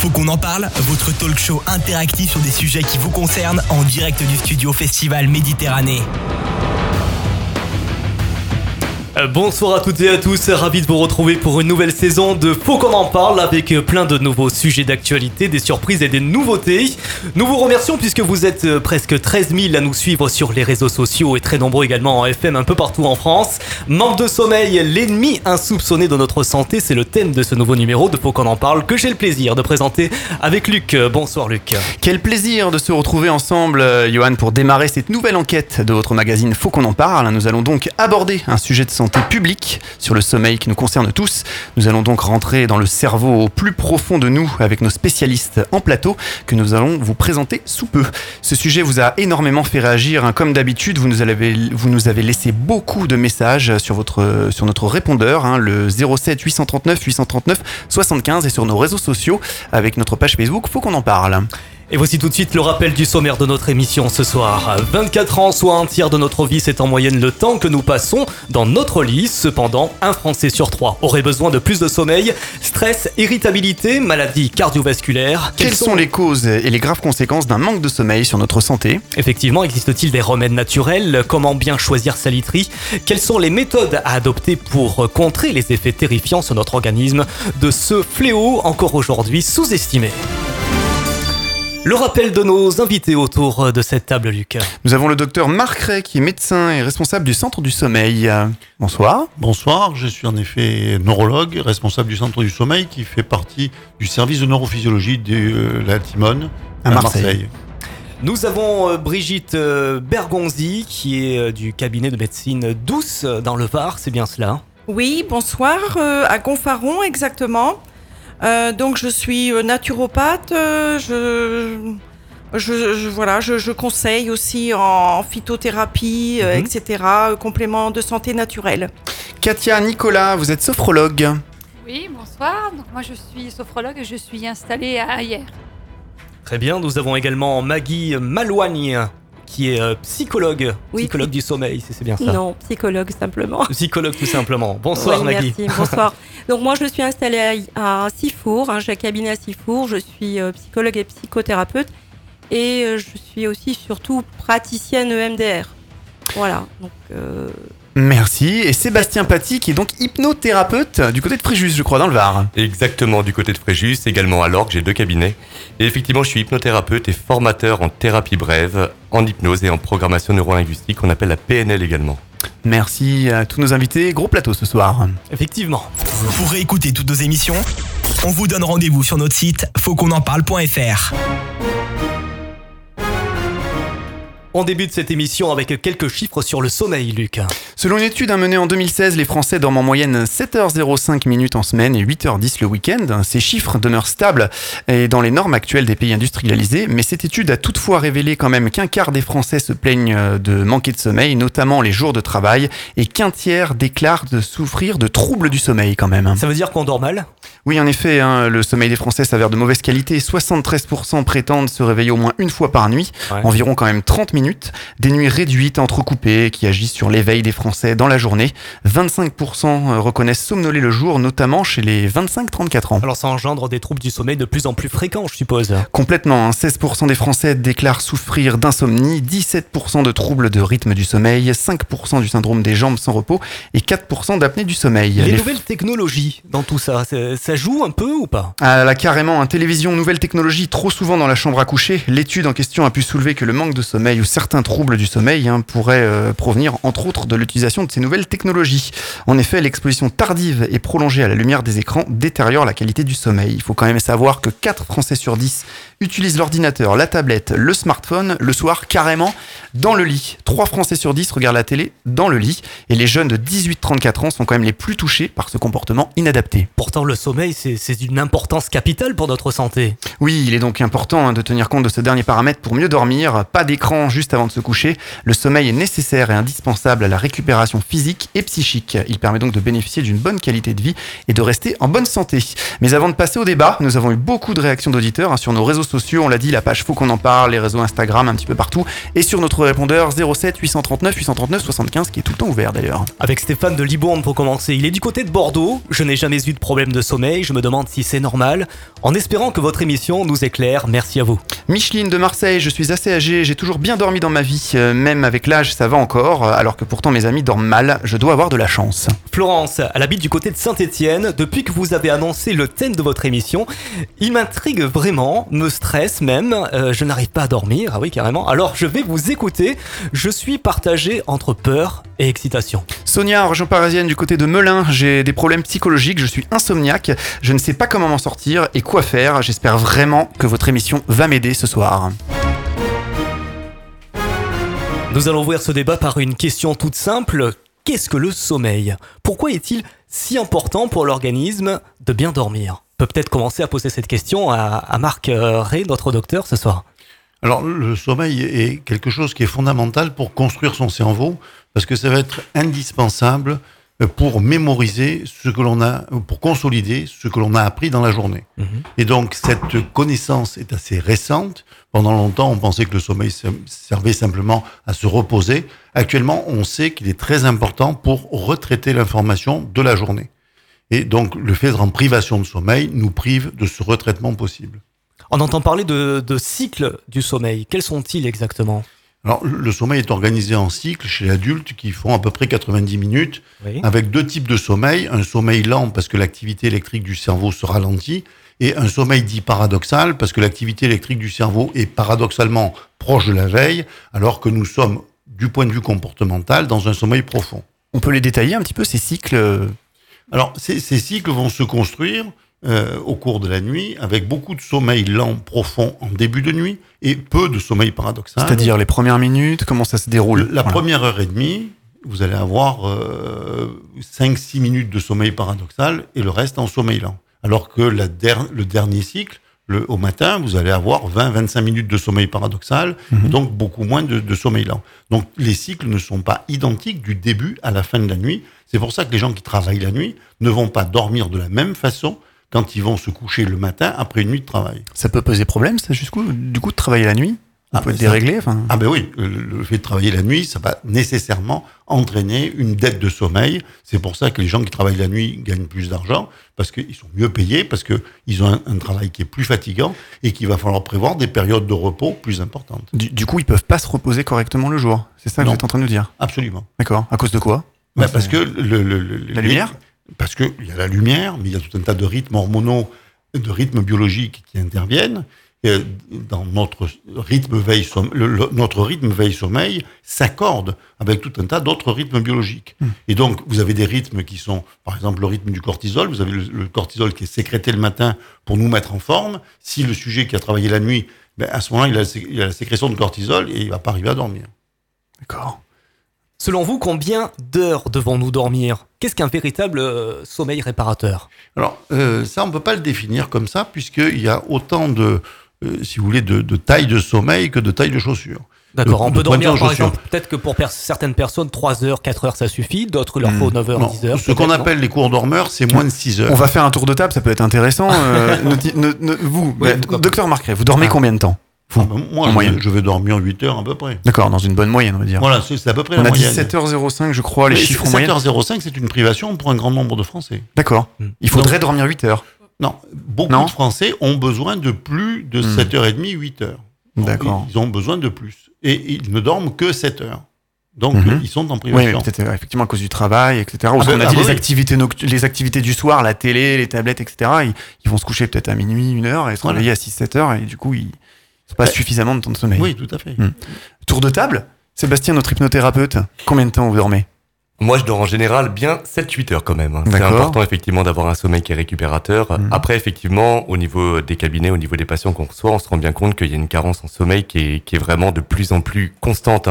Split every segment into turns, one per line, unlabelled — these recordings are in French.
Faut qu'on en parle, votre talk show interactif sur des sujets qui vous concernent en direct du studio Festival Méditerranée.
Euh, bonsoir à toutes et à tous, ravi de vous retrouver pour une nouvelle saison de Faut qu'on en parle avec euh, plein de nouveaux sujets d'actualité, des surprises et des nouveautés. Nous vous remercions puisque vous êtes euh, presque 13 000 à nous suivre sur les réseaux sociaux et très nombreux également en FM un peu partout en France. Manque de sommeil, l'ennemi insoupçonné de notre santé, c'est le thème de ce nouveau numéro de Faut qu'on en parle que j'ai le plaisir de présenter avec Luc. Bonsoir Luc.
Quel plaisir de se retrouver ensemble, Johan, pour démarrer cette nouvelle enquête de votre magazine Faut qu'on en parle. Nous allons donc aborder un sujet de santé publique sur le sommeil qui nous concerne tous. Nous allons donc rentrer dans le cerveau au plus profond de nous avec nos spécialistes en plateau que nous allons vous présenter sous peu. Ce sujet vous a énormément fait réagir. hein. Comme d'habitude, vous, nous avez- vous nous avez laissé beaucoup de messages sur, votre, sur notre répondeur, hein, le 07 839 839 75 et sur nos réseaux sociaux avec notre page Facebook. Faut qu'on en parle.
Et voici tout de suite le rappel du sommaire de notre émission ce soir. 24 ans, soit un tiers de notre vie, c'est en moyenne le temps que nous passons dans notre lit. Cependant, un Français sur trois aurait besoin de plus de sommeil. Stress, irritabilité, maladies cardiovasculaires.
Quelles sont les causes et les graves conséquences d'un manque de sommeil sur notre santé?
Effectivement, existe-t-il des remèdes naturels? Comment bien choisir sa literie? Quelles sont les méthodes à adopter pour contrer les effets terrifiants sur notre organisme? De ce fléau encore aujourd'hui sous-estimé le rappel de nos invités autour de cette table, Luc.
Nous avons le docteur Marc Ray qui est médecin et responsable du centre du sommeil. Bonsoir.
Bonsoir, je suis en effet neurologue, responsable du centre du sommeil qui fait partie du service de neurophysiologie de euh, la Timone
À Marseille.
Nous avons euh, Brigitte euh, Bergonzi qui est du cabinet de médecine douce dans le Var, c'est bien cela?
Oui, bonsoir, euh, à Gonfaron exactement. Euh, donc je suis euh, naturopathe, euh, je, je, je- voilà, je, je conseille aussi en phytothérapie, euh,
Mhm.
etc., complément de santé naturelle.
Katia Nicolas, vous êtes sophrologue.
Oui, bonsoir. Donc moi je suis sophrologue et je suis installée à Hier.
Très bien, nous avons également Maggie Malouagne qui est euh, psychologue,
Oui.
psychologue du sommeil, si c'est bien ça.
Non, psychologue simplement.
Psychologue tout simplement. Bonsoir
Oui,
Maggie.
Merci, bonsoir. Donc moi je suis installée à, à Sifour, hein, j'ai un cabinet à Sifour, je suis euh, psychologue et psychothérapeute et euh, je suis aussi surtout praticienne EMDR. Voilà, donc
Merci. Et Sébastien Paty qui est donc hypnothérapeute du côté de Fréjus, je crois, dans le Var.
Exactement, du côté de Fréjus, également à l'Orgue, j'ai deux cabinets. Et effectivement, je suis hypnothérapeute et formateur en thérapie brève, en hypnose et en programmation neurolinguistique, qu'on appelle la PNL également.
Merci à tous nos invités. Gros plateau ce soir.
Effectivement.
Pour réécouter toutes nos émissions, on vous donne rendez-vous sur notre site fautquonenparle.fr.
On débute cette émission avec quelques chiffres sur le sommeil, Luc.
Selon une étude menée en 2016, les Français dorment en moyenne 7h05 minutes en semaine et 8h10 le week-end. Ces chiffres demeurent stables et dans les normes actuelles des pays industrialisés, mais cette étude a toutefois révélé quand même qu'un quart des Français se plaignent euh, de manquer de sommeil, notamment les jours de travail, et qu'un tiers déclarent de souffrir de troubles du sommeil quand même.
Ça veut dire qu'on dort mal?
Oui, en effet, hein, le sommeil des Français s'avère de mauvaise qualité. 73% prétendent se réveiller au moins une fois par nuit,
Ouais.
environ quand même 30 minutes. Des nuits réduites, entrecoupées, qui agissent sur l'éveil des Français dans la journée. 25% reconnaissent somnoler le jour, notamment chez les 25-34 ans.
Alors ça engendre des troubles du sommeil de plus en plus fréquents, je suppose.
Complètement, hein, 16% des Français déclarent souffrir d'insomnie, 17% de troubles de rythme du sommeil, 5% du syndrome des jambes sans repos et 4% d'apnée du sommeil.
Les
Les
nouvelles technologies dans tout ça, ça, joue un peu ou pas?
Ah là, carrément, un télévision, nouvelle technologie, trop souvent dans la chambre à coucher. L'étude en question a pu soulever que le manque de sommeil ou certains troubles du sommeil hein, pourraient euh, provenir entre autres de l'utilisation de ces nouvelles technologies. En effet, l'exposition tardive et prolongée à la lumière des écrans détériore la qualité du sommeil. Il faut quand même savoir que 4 Français sur 10 utilisent l'ordinateur, la tablette, le smartphone le soir carrément dans le lit. 3 Français sur 10 regardent la télé dans le lit et les jeunes de 18-34 ans sont quand même les plus touchés par ce comportement inadapté.
Pourtant le sommeil c'est d'une importance capitale pour notre santé.
Oui, il est donc important hein, de tenir compte de ce dernier paramètre pour mieux dormir. Pas d'écran juste avant de se coucher. Le sommeil est nécessaire et indispensable à la récupération physique et psychique. Il permet donc de bénéficier d'une bonne qualité de vie et de rester en bonne santé. Mais avant de passer au débat, nous avons eu beaucoup de réactions d'auditeurs hein, sur nos réseaux sociaux. On l'a dit, la page Faut qu'on en parle, les réseaux Instagram un petit peu partout et sur notre répondeur 07 839 839 75 qui est tout le temps ouvert d'ailleurs.
Avec Stéphane de Libourne pour commencer. Il est du côté de Bordeaux. Je n'ai jamais eu de problème de sommeil. Je me demande si c'est normal. En espérant que votre émission nous éclaire, merci à vous.
Micheline de Marseille, je suis assez âgée, j'ai toujours bien dormi dans ma vie, euh, même avec l'âge ça va encore, euh, alors que pourtant mes amis dorment mal, je dois avoir de la chance.
Florence, elle habite du côté de Saint-Étienne. Depuis que vous avez annoncé le thème de votre émission, il m'intrigue vraiment, me stresse même. Euh, je n'arrive pas à dormir, ah oui carrément. Alors je vais vous écouter. Je suis partagé entre peur et excitation.
Sonia, en région parisienne du côté de Melun, j'ai des problèmes psychologiques, je suis insomniaque, je ne sais pas comment m'en sortir et quoi faire. J'espère vraiment que votre émission va m'aider ce soir.
Nous allons ouvrir ce débat par une question toute simple. Qu'est-ce que le sommeil? Pourquoi est-il si important pour l'organisme de bien dormir? On peut peut-être commencer à poser cette question à, Marc euh, Ray, notre docteur, ce soir.
Alors, le sommeil est quelque chose qui est fondamental pour construire son cerveau, parce que ça va être indispensable pour mémoriser ce que l'on a, pour consolider ce que l'on a appris dans la journée.
Mhm.
Et donc, cette connaissance est assez récente. Pendant longtemps, on pensait que le sommeil servait simplement à se reposer. Actuellement, on sait qu'il est très important pour retraiter l'information de la journée. Et donc, le fait d'être en privation de sommeil nous prive de ce retraitement possible.
On entend parler de, de cycles du sommeil. Quels sont-ils exactement?
Alors, le sommeil est organisé en cycles chez l'adulte qui font à peu près 90 minutes,
Oui.
avec deux types de sommeil. Un sommeil lent parce que l'activité électrique du cerveau se ralentit, et un sommeil dit paradoxal parce que l'activité électrique du cerveau est paradoxalement proche de la veille, alors que nous sommes, du point de vue comportemental, dans un sommeil profond.
On peut les détailler un petit peu ces cycles?
Alors, ces, ces cycles vont se construire euh, au cours de la nuit, avec beaucoup de sommeil lent profond en début de nuit, et peu de sommeil paradoxal.
C'est-à-dire les premières minutes, comment ça se déroule?
La
Voilà.
première heure et demie, vous allez avoir euh, 5-6 minutes de sommeil paradoxal et le reste en sommeil lent. Alors que la der- le dernier cycle, le, au matin, vous allez avoir 20-25 minutes de sommeil paradoxal,
Mhm.
donc beaucoup moins de, de sommeil lent. Donc les cycles ne sont pas identiques du début à la fin de la nuit. C'est pour ça que les gens qui travaillent la nuit ne vont pas dormir de la même façon quand ils vont se coucher le matin après une nuit de travail.
Ça peut poser problème, ça, jusqu'où Du coup, de travailler la nuit? On
Ah,
peut déréglé enfin...
Ah ben oui, le, le fait de travailler la nuit, ça va nécessairement entraîner une dette de sommeil. C'est pour ça que les gens qui travaillent la nuit gagnent plus d'argent, parce qu'ils sont mieux payés, parce qu'ils ont un, un travail qui est plus fatigant et qu'il va falloir prévoir des périodes de repos plus importantes.
du, du coup, ils peuvent pas se reposer correctement le jour. C'est ça que
Non.
vous êtes en train de nous dire?
Absolument.
D'accord. À cause de quoi?
Ben, parce que le, le- le-
La lumière?
Parce qu'il y a la lumière, mais il y a tout un tas de rythmes hormonaux, de rythmes biologiques qui interviennent. Et dans notre rythme veille le- le- notre rythme veille sommeil s'accorde avec tout un tas d'autres rythmes biologiques.
Hmm.
Et donc vous avez des rythmes qui sont par exemple le rythme du cortisol, vous avez le, le cortisol qui est sécrété le matin pour nous mettre en forme. Si le sujet qui a travaillé la nuit, ben, à ce moment-là il a, la sé- il a la sécrétion de cortisol et il va pas arriver à dormir.
D'accord.
Selon vous, combien d'heures devons-nous dormir? Qu'est-ce qu'un véritable euh, sommeil réparateur?
Alors, euh, ça, on ne peut pas le définir comme ça, puisqu'il y a autant de, euh, si vous voulez, de, de taille de sommeil que de taille de chaussures.
D'accord,
De-
on peut dormir par exemple, peut-être que pour per- certaines personnes, 3 heures, 4 heures ça suffit, d'autres il leur faut 9 heures,
Non,
10 heures.
ce qu'on appelle les cours dormeurs, c'est moins de 6 heures.
On va faire un tour de table, ça peut être intéressant. Euh, ne- ne- vous,
Oui,
bah, docteur Marcret, vous dormez
Ah.
combien de temps?
Ah ben, moi,
en
je,
moyenne.
je vais dormir 8 heures à peu près.
D'accord, dans une bonne moyenne, on va dire.
Voilà, c'est à peu près
on
la
a dit
moyenne.
7h05, je crois, les
Mais
chiffres en moyenne.
7h05, c'est une privation pour un grand nombre de Français.
D'accord.
Hmm.
Il faudrait dormir 8 heures.
Non, beaucoup
Non
de Français ont besoin de plus de
Hmm.
7h30, 8 heures. Donc,
D'accord.
Ils ont besoin de plus. Et ils ne dorment que 7 heures. Donc,
Mhm.
euh, ils sont en
Oui,
privation.
peut-être euh, effectivement à cause du travail, etc. Ou
Ah ben,
qu'on a
ah
dit
bah
les,
oui.
activités les activités du soir, la télé, les tablettes, etc. Ils, ils vont se coucher peut-être à minuit, une heure, et se
Voilà.
réveiller à 6-7 heures, et du coup, ils pas
Ouais.
suffisamment de temps de sommeil.
Oui, tout à fait.
Hmm. Tour de table Sébastien, notre hypnothérapeute, combien de temps vous dormez
Moi, je dors en général bien 7-8 heures quand même. hein. C'est important effectivement d'avoir un sommeil qui est récupérateur.
Mhm.
Après, effectivement, au niveau des cabinets, au niveau des patients qu'on reçoit, on se rend bien compte qu'il y a une carence en sommeil qui est, qui est vraiment de plus en plus constante.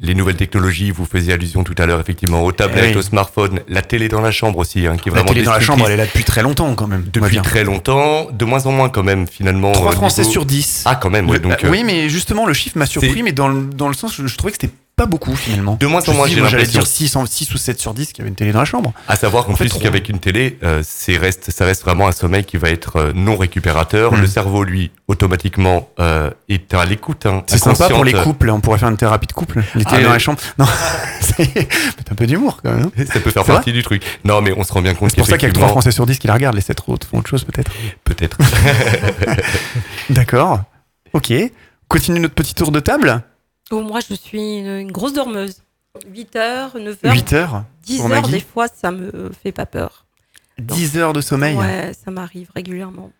Les nouvelles technologies, vous faisiez allusion tout à l'heure effectivement aux tablettes,
Eh oui.
aux smartphones, la télé dans la chambre aussi, hein, qui est
La
vraiment
télé dans la chambre, elle est là depuis très longtemps quand même.
depuis très longtemps, de moins en moins quand même finalement.
3
au
Français
niveau-
sur 10.
Ah quand même, ouais, donc
euh,
euh,
oui, mais justement, le chiffre m'a surpris, mais dans le, dans le sens, je, je trouvais que c'était pas beaucoup finalement.
De moins en moins, j'ai
j'allais
l'impression.
dire 6, en- 6 ou 7 sur 10 qu'il y avait une télé dans la chambre.
À savoir qu'en plus qu'avec une télé, euh, reste, ça reste vraiment un sommeil qui va être euh, non récupérateur.
Mm.
Le cerveau, lui, automatiquement, euh, est à l'écoute. Hein,
C'est sympa pour les couples, on pourrait faire une thérapie de couple. Les
Ah,
télés dans la chambre. Non, c'est un peu d'humour quand même. hein.
Ça peut faire partie du truc. Non, mais on se rend bien compte
C'est pour ça qu'il y a que 3
qu'effectivement,
Français sur 10 qui la regardent, les 7 autres font autre chose peut-être.
peut-être.
D'accord. Ok. Continue notre petit tour de table.
Moi, je suis une, une grosse dormeuse. 8 heures, 9 heures,
8 heures,
10
pour
heures,
Maggie.
des fois, ça me fait pas peur.
10 heures de sommeil.
Ouais, ça m'arrive régulièrement.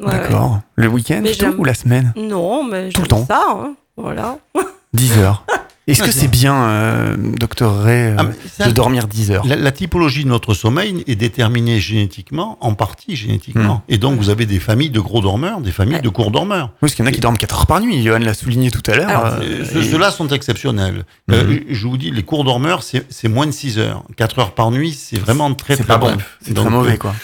Ouais,
D'accord. Le week-end plutôt, ou la semaine?
Ouais. Non, mais
Tout le temps.
ça. hein. Voilà.
10 heures. Est-ce que c'est bien, euh, docteur Ray, euh,
Ah, ça,
de dormir 10 heures
La, la typologie de notre sommeil est déterminée génétiquement, en partie génétiquement.
Hmm.
Et donc, vous avez des familles de gros dormeurs, des familles
Ouais.
de courts dormeurs.
Oui, parce qu'il y en a qui dorment 4 heures par nuit. Johan l'a souligné tout à l'heure. Euh, et-
Ceux-là sont exceptionnels.
Mhm.
Euh, je vous dis, les cours dormeurs, c'est moins de 6 heures. 4 heures par nuit, c'est vraiment très très
pas bon. C'est très mauvais, quoi.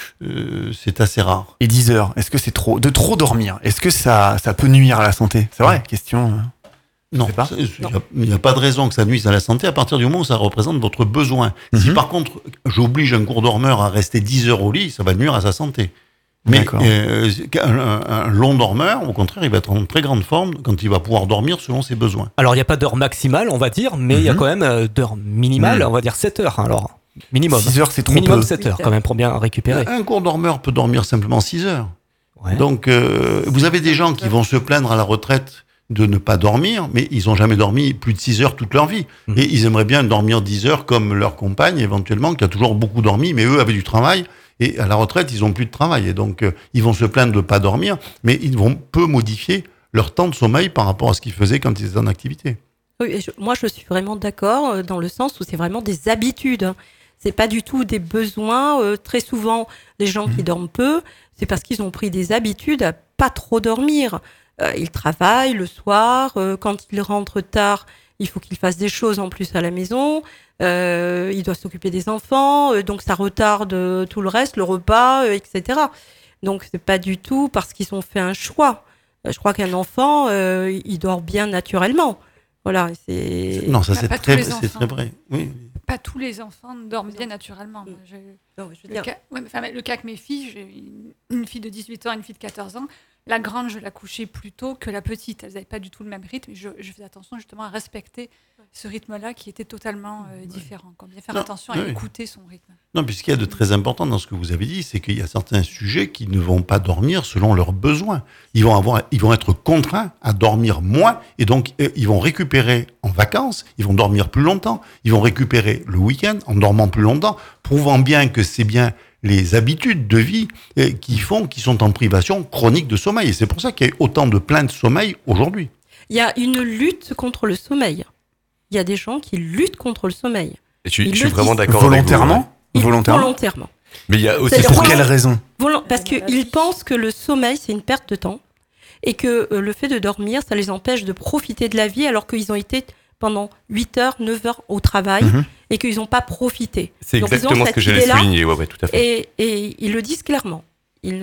c'est assez rare.
Et 10 heures, est-ce que c'est trop De trop dormir, est-ce que ça, ça peut nuire à la santé? C'est vrai, question.
Non, il n'y a, pas de raison que ça nuise à la santé à partir du moment où ça représente votre besoin. Si
Mhm.
par contre, j'oblige un cours dormeur à rester 10 heures au lit, ça va nuire à sa santé. Mais euh, un, long dormeur, au contraire, il va être en très grande forme quand il va pouvoir dormir selon ses besoins.
Alors, il n'y a pas d'heure maximale, on va dire, mais il y a
Mhm.
quand même euh, d'heure minimale,
Mhm.
on va dire 7 heures. Alors, minimum.
6 heures, c'est trop
Minimum
peu.
7 heures, quand même, pour bien récupérer.
Un cours dormeur peut dormir simplement 6 heures.
Ouais.
Donc, euh, vous avez des gens qui vont se plaindre à la retraite de ne pas dormir, mais ils n'ont jamais dormi plus de 6 heures toute leur vie.
Mhm.
Et ils aimeraient bien dormir 10 heures comme leur compagne, éventuellement, qui a toujours beaucoup dormi, mais eux avaient du travail. Et à la retraite, ils ont plus de travail. Et donc, euh, ils vont se plaindre de ne pas dormir, mais ils vont peu modifier leur temps de sommeil par rapport à ce qu'ils faisaient quand ils étaient en activité.
Oui, je- moi, je suis vraiment d'accord euh, dans le sens où c'est vraiment des habitudes. hein. C'est pas du tout des besoins. euh, très souvent, les gens qui dorment peu, c'est parce qu'ils ont pris des habitudes à pas trop dormir. Euh, ils travaillent le soir. euh, quand ils rentrent tard, il faut qu'ils fassent des choses en plus à la maison. Euh, ils doivent s'occuper des enfants, euh, donc ça retarde euh, tout le reste, le repas, euh, etc. Donc c'est pas du tout parce qu'ils ont fait un choix. Je crois qu'un enfant, euh, il dort bien naturellement. Voilà, c'est.
Non, ça
Bah,
c'est
pas tous
très, vrai. Oui.
Pas tous les enfants dorment bien naturellement. Moi, je-
Non, je veux
Le
dire,
cas, ouais, mais enfin, le cas que mes filles, j'ai une, une fille de 18 ans et une fille de 14 ans. La grande, je la couchais plus tôt que la petite. Elles n'avaient pas du tout le même rythme. Je, je faisais attention justement à respecter ce rythme-là qui était totalement euh, différent. Quoi. Bien faire
Non,
attention à
oui.
écouter son rythme.
Non, puisqu'il y a de très important dans ce que vous avez dit, c'est qu'il y a certains sujets qui ne vont pas dormir selon leurs besoins. Ils vont avoir, ils vont être contraints à dormir moins, et donc euh, ils vont récupérer en vacances, ils vont dormir plus longtemps, ils vont récupérer le week-end en dormant plus longtemps, prouvant bien que c'est bien les habitudes de vie euh, qui font qu'ils sont en privation chronique de sommeil. Et c'est pour ça qu'il y a autant de plaintes de sommeil aujourd'hui.
il y a une lutte contre le sommeil. Il y a des gens qui luttent contre le sommeil.
Je, suis-
Ils
je suis vraiment d'accord avec vous, ouais.
Volontairement Volontairement
Volontairement.
Mais il y a aussi
Pour quelle raison
Parce qu'ils pensent que le sommeil, c'est une perte de temps. Et que euh, le fait de dormir, ça les empêche de profiter de la vie alors qu'ils ont été pendant 8 heures, 9 heures au travail
Mhm.
et qu'ils n'ont pas profité.
C'est exactement ce que j'allais souligner. Ouais, ouais, tout à fait.
Et, et ils le disent clairement. Ils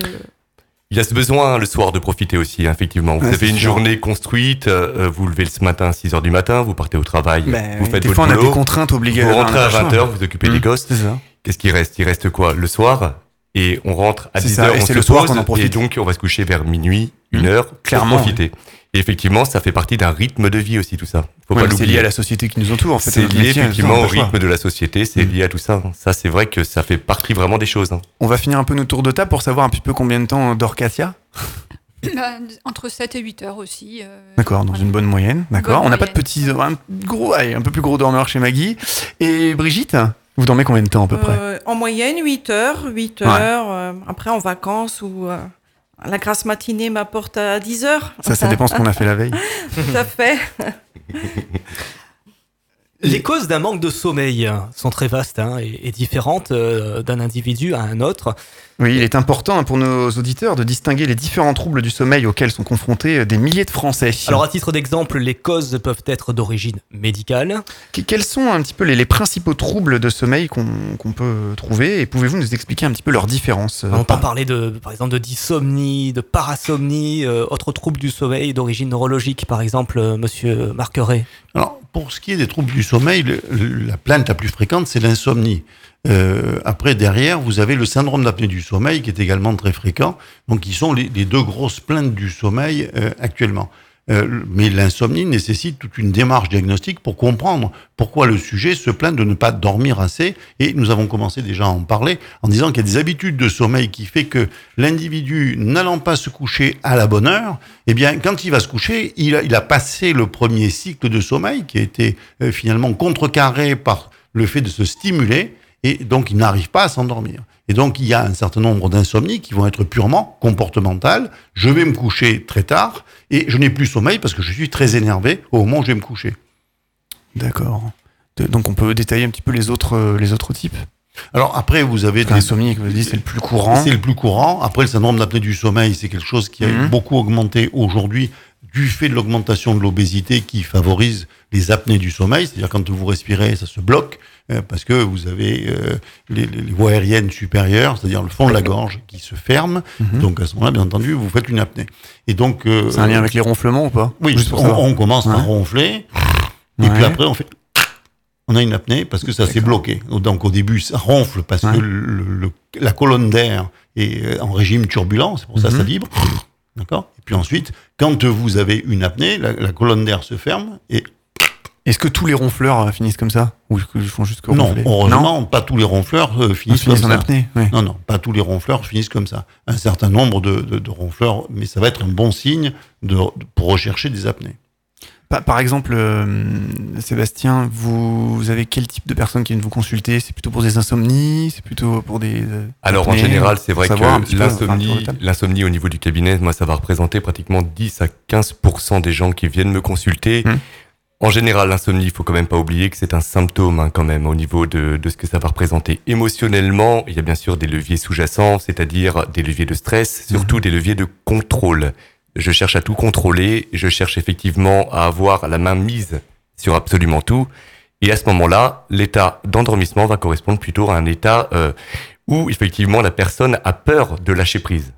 Il y a ce besoin le soir de profiter aussi, effectivement. Vous
Ouais,
avez une
sûr.
journée construite, euh, vous levez ce matin à 6h du matin, vous partez au travail,
Ben
vous
oui,
faites
Des
votre
fois, on a des contraintes obligées.
vous rentrez à
machin.
20h, vous occupez
Mm.
des gosses.
C'est ça.
Qu'est-ce qui reste? Il reste quoi? Le soir? Et on rentre à
C'est
10h,
ça, et
on
c'est
se
le soir
pose,
qu'on en profite.
et donc on va se coucher vers minuit, une
Mm.
heure, pour
Clairement,
profiter. Et effectivement, ça fait partie d'un rythme de vie aussi, tout ça. Faut
Ouais,
pas
c'est lié à la société qui nous entoure, en fait.
C'est lié
métier,
effectivement
on a
au rythme de la société, c'est
Mm.
lié à tout ça. Ça, c'est vrai que ça fait partie vraiment des choses. hein.
On va finir un peu nos tours de table pour savoir un petit peu combien de temps dort Katia?
Bah, entre 7 et 8 heures aussi. euh,
D'accord, dans une bonne moyenne. D'accord. On n'a pas de petits, un gros, un peu plus gros dormeur chez Maggie. Et Brigitte, vous dormez combien de temps à peu près
Euh, en moyenne, 8 heures. 8
Ouais.
heures. euh, après, en vacances, ou euh, la grasse matinée m'apporte à 10 heures.
Ça, ça dépend ce qu'on a fait la veille.
Tout à fait.
Les causes d'un manque de sommeil sont très vastes hein, et, et, différentes euh, d'un individu à un autre.
Oui, il est important pour nos auditeurs de distinguer les différents troubles du sommeil auxquels sont confrontés des milliers de Français.
Alors à titre d'exemple, les causes peuvent être d'origine médicale.
Quels sont un petit peu les, les principaux troubles de sommeil qu'on peut trouver et pouvez-vous nous expliquer un petit peu leurs différences
On entend parler de, par exemple de dysomnie, de parasomnie, euh, autres troubles du sommeil d'origine neurologique, par exemple, euh, monsieur Marqueret.
Alors, pour ce qui est des troubles du sommeil, le- le- la plainte la plus fréquente, c'est l'insomnie. Euh, après, derrière, vous avez le syndrome d'apnée du sommeil qui est également très fréquent. Donc, qui sont les, deux grosses plaintes du sommeil euh, actuellement. Euh, mais l'insomnie nécessite toute une démarche diagnostique pour comprendre pourquoi le sujet se plaint de ne pas dormir assez. Et nous avons commencé déjà à en parler en disant qu'il y a des habitudes de sommeil qui fait que l'individu n'allant pas se coucher à la bonne heure, eh bien, quand il va se coucher, il a, passé le premier cycle de sommeil qui a été finalement contrecarré par le fait de se stimuler et donc il n'arrive pas à s'endormir. Et donc il y a un certain nombre d'insomnies qui vont être purement comportementales. Je vais me coucher très tard et je n'ai plus sommeil parce que je suis très énervé au moment où je vais me coucher.
D'accord. Donc on peut détailler un petit peu les autres, euh, les autres types?
Alors après, vous avez
L'insomnie, comme vous dites, c'est le plus courant.
C'est le plus courant. Après, le syndrome d'apnée du sommeil, c'est quelque chose qui a
Mhm.
beaucoup augmenté aujourd'hui du fait de l'augmentation de l'obésité qui favorise les apnées du sommeil. C'est-à-dire quand vous respirez, ça se bloque euh, parce que vous avez euh, les, les- voies aériennes supérieures, c'est-à-dire le fond de la gorge qui se ferme.
Mhm.
Donc à ce moment-là, bien entendu, vous faites une apnée. Et donc, euh,
C'est un lien avec les ronflements ou pas
oui, on, on commence
Ouais.
par ronfler, et puis après on fait. On a une apnée parce que ça s'est bloqué. Donc au début, ça ronfle parce
Ouais.
que le- le- la colonne d'air est euh, en régime turbulent, c'est pour ça que ça
Mhm.
vibre. D'accord? Et puis ensuite, quand vous avez une apnée, la, la colonne d'air se ferme et
Est-ce que tous les ronfleurs euh, finissent comme ça? Ou qu'ils font juste que
non, heureusement, pas tous les ronfleurs euh,
Ils
finissent,
finissent
comme
en
ça.
apnée oui.
Non, non, pas tous les ronfleurs finissent comme ça. Un certain nombre de, de- de ronfleurs, mais ça va être un bon signe de, pour rechercher des apnées.
Par, exemple, euh, Sébastien, vous, vous avez quel type de personnes qui viennent vous consulter? C'est plutôt pour des insomnies? C'est plutôt pour des. euh,
Alors en général, c'est vrai que l'insomnie, l'insomnie au niveau du cabinet, moi, ça va représenter pratiquement 10 à 15% des gens qui viennent me consulter.
Hmm.
En général, l'insomnie, il faut quand même pas oublier que c'est un symptôme hein, quand même au niveau de, de ce que ça va représenter. Émotionnellement, il y a bien sûr des leviers sous-jacents, c'est-à-dire des leviers de stress, surtout des leviers de contrôle. Je cherche à tout contrôler, je cherche effectivement à avoir la main mise sur absolument tout. Et à ce moment-là, l'état d'endormissement va correspondre plutôt à un état euh, où effectivement la personne a peur de lâcher prise.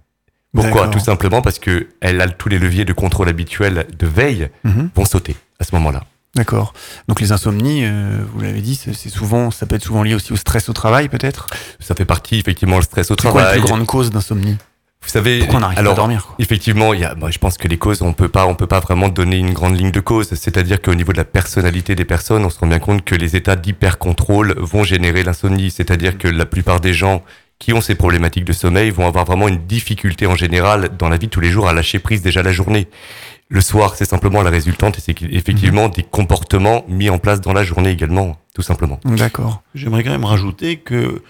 Pourquoi? Tout simplement parce que elle a tous les leviers de contrôle habituels de veille
Mhm.
vont sauter à ce moment-là.
D'accord. Donc les insomnies, euh, vous l'avez dit, c'est souvent, ça peut être souvent lié aussi au stress au travail, peut-être?
Ça fait partie effectivement le stress au
C'est quoi la
travail.
plus grande cause d'insomnie?
Vous savez,
Pourquoi on n'arrive pas
alors
à dormir quoi
effectivement, il y a, moi, je pense que les causes, on peut pas, on peut pas vraiment donner une grande ligne de cause. C'est-à-dire qu'au niveau de la personnalité des personnes, on se rend bien compte que les états d'hyper-contrôle vont générer l'insomnie. C'est-à-dire que la plupart des gens qui ont ces problématiques de sommeil vont avoir vraiment une difficulté en général dans la vie de tous les jours à lâcher prise déjà la journée. Le soir, c'est simplement la résultante et c'est effectivement des comportements mis en place dans la journée également, tout simplement.
D'accord.
J'aimerais quand même rajouter que euh,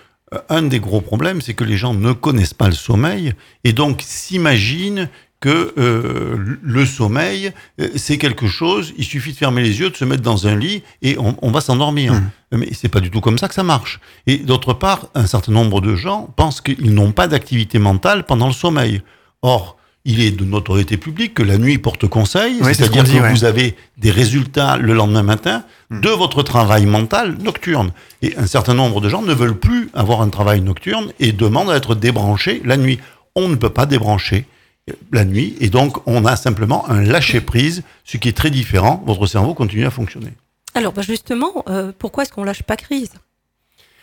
un des gros problèmes, c'est que les gens ne connaissent pas le sommeil et donc s'imaginent que euh, le sommeil, euh, c'est quelque chose, il suffit de fermer les yeux, de se mettre dans un lit et on, on va s'endormir.
Mhm.
Mais c'est pas du tout comme ça que ça marche. Et d'autre part, un certain nombre de gens pensent qu'ils n'ont pas d'activité mentale pendant le sommeil. Or, il est de notoriété publique que la nuit porte conseil,
Oui, c'est ce
c'est-à-dire que
ouais.
vous avez des résultats le lendemain matin
Hmm.
de votre travail mental nocturne. Et un certain nombre de gens ne veulent plus avoir un travail nocturne et demandent à être débranchés la nuit. On ne peut pas débrancher la nuit et donc on a simplement un lâcher-prise, ce qui est très différent. Votre cerveau continue à fonctionner.
Alors, bah, justement, euh, pourquoi est-ce qu'on lâche pas crise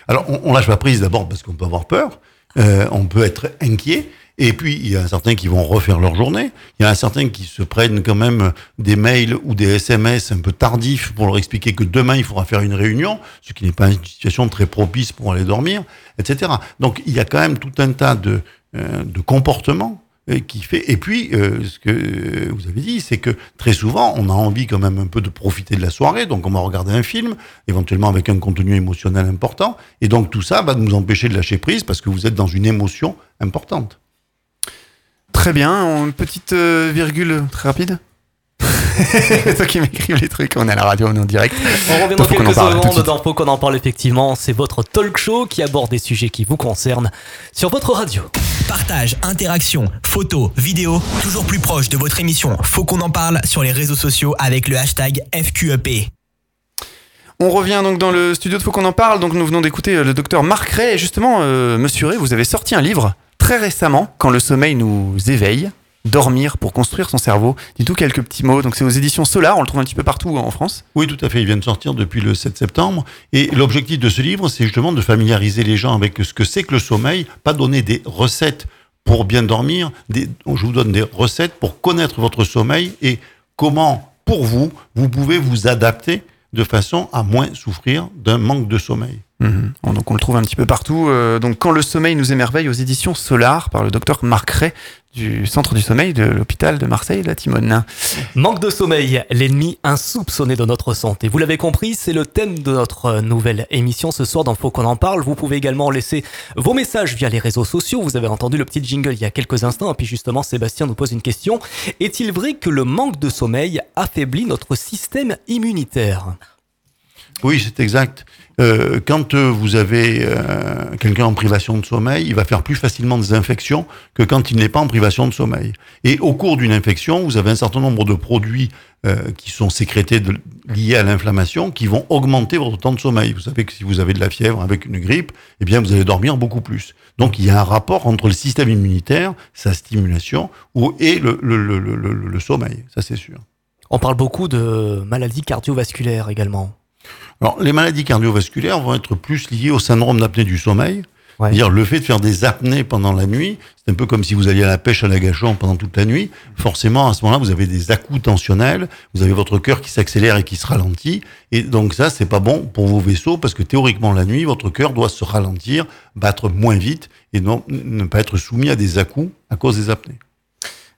Alors, on, on lâche pas prise d'abord parce qu'on peut avoir peur, euh, on peut être inquiet, et puis il y a certains qui vont refaire leur journée, il y a certains qui se prennent quand même des mails ou des SMS un peu tardifs pour leur expliquer que demain il faudra faire une réunion, ce qui n'est pas une situation très propice pour aller dormir, etc. Donc il y a quand même tout un tas de, euh, de comportements euh, qui fait. Et puis, euh, ce que vous avez dit, c'est que très souvent, on a envie quand même un peu de profiter de la soirée, donc on va regarder un film, éventuellement avec un contenu émotionnel important, et donc tout ça va nous empêcher de lâcher prise parce que vous êtes dans une émotion importante.
Très bien. Une petite euh, virgule très rapide. C'est toi qui m'écrivent les trucs, on est à la radio, on est en direct.
On revient dans quelques
de
secondes dans qu'on en parle effectivement. C'est votre talk show qui aborde des sujets qui vous concernent sur votre radio.
Partage, interaction, photos, vidéos, toujours plus proche de votre émission. Faut qu'on en parle sur les réseaux sociaux avec le hashtag FQEP.
On revient donc dans le studio de Faut qu'on en parle. Donc nous venons d'écouter euh, le docteur Marc Ray. Et justement, euh, monsieur Ray, vous avez sorti un livre très récemment, Quand le sommeil nous éveille. Dormir pour construire son cerveau. Dites-nous quelques petits mots. Donc c'est aux éditions Solar, on le trouve un petit peu partout en France.
Oui, tout à fait. Il vient de sortir depuis le 7 septembre. Et l'objectif de ce livre, c'est justement de familiariser les gens avec ce que c'est que le sommeil, pas donner des recettes pour bien dormir. Je vous donne des recettes pour connaître votre sommeil et comment, pour vous, vous pouvez vous adapter de façon à moins souffrir d'un manque de sommeil.
Mhm. Donc on le trouve un petit peu partout. Euh, donc quand le sommeil nous émerveille aux éditions Solar par le docteur Marc Ray du Centre du sommeil de l'hôpital de Marseille, la Timone.
Manque de sommeil, l'ennemi insoupçonné de notre santé. Vous l'avez compris, c'est le thème de notre nouvelle émission ce soir dans Faut qu'on en parle. Vous pouvez également laisser vos messages via les réseaux sociaux. Vous avez entendu le petit jingle il y a quelques instants. Et puis justement, Sébastien nous pose une question. Est-il vrai que le manque de sommeil affaiblit notre système immunitaire?
Oui, c'est exact. Euh, quand vous avez euh, quelqu'un en privation de sommeil, il va faire plus facilement des infections que quand il n'est pas en privation de sommeil. Et au cours d'une infection, vous avez un certain nombre de produits euh, qui sont sécrétés liés à l'inflammation qui vont augmenter votre temps de sommeil. Vous savez que si vous avez de la fièvre avec une grippe, eh bien vous allez dormir beaucoup plus. Donc il y a un rapport entre le système immunitaire, sa stimulation, et le sommeil. Ça c'est sûr.
On parle beaucoup de maladies cardiovasculaires également.
Alors, les maladies cardiovasculaires vont être plus liées au syndrome d'apnée du sommeil.
Ouais.
C'est-à-dire le fait de faire des apnées pendant la nuit, c'est un peu comme si vous alliez à la pêche à la gâchon pendant toute la nuit. Forcément, à ce moment-là, vous avez des à-coups tensionnels, vous avez votre cœur qui s'accélère et qui se ralentit. Et donc ça, c'est pas bon pour vos vaisseaux parce que théoriquement, la nuit, votre cœur doit se ralentir, battre moins vite et non, ne pas être soumis à des à-coups à cause des apnées.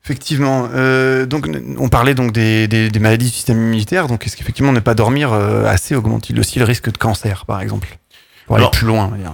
Effectivement. Euh, donc, on parlait donc des, des, des maladies du système immunitaire. Donc, est-ce qu'effectivement ne pas dormir euh, assez augmente-t-il aussi le risque de cancer, par exemple? Pour aller
Alors-
plus loin, on va dire.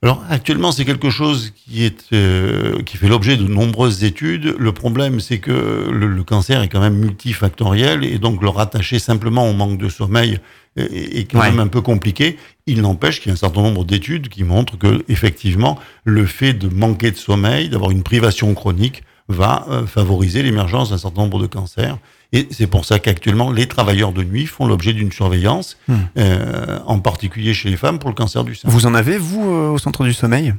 Alors actuellement, c'est quelque chose qui est euh, qui fait l'objet de nombreuses études. Le problème, c'est que le, le cancer est quand même multifactoriel et donc le rattacher simplement au manque de sommeil est, est quand
Ouais.
même un peu compliqué. Il n'empêche qu'il y a un certain nombre d'études qui montrent que effectivement, le fait de manquer de sommeil, d'avoir une privation chronique, va euh, favoriser l'émergence d'un certain nombre de cancers. Et c'est pour ça qu'actuellement, les travailleurs de nuit font l'objet d'une surveillance,
Hmm.
euh, en particulier chez les femmes pour le cancer du sein.
Vous en avez, vous, euh, au centre du sommeil?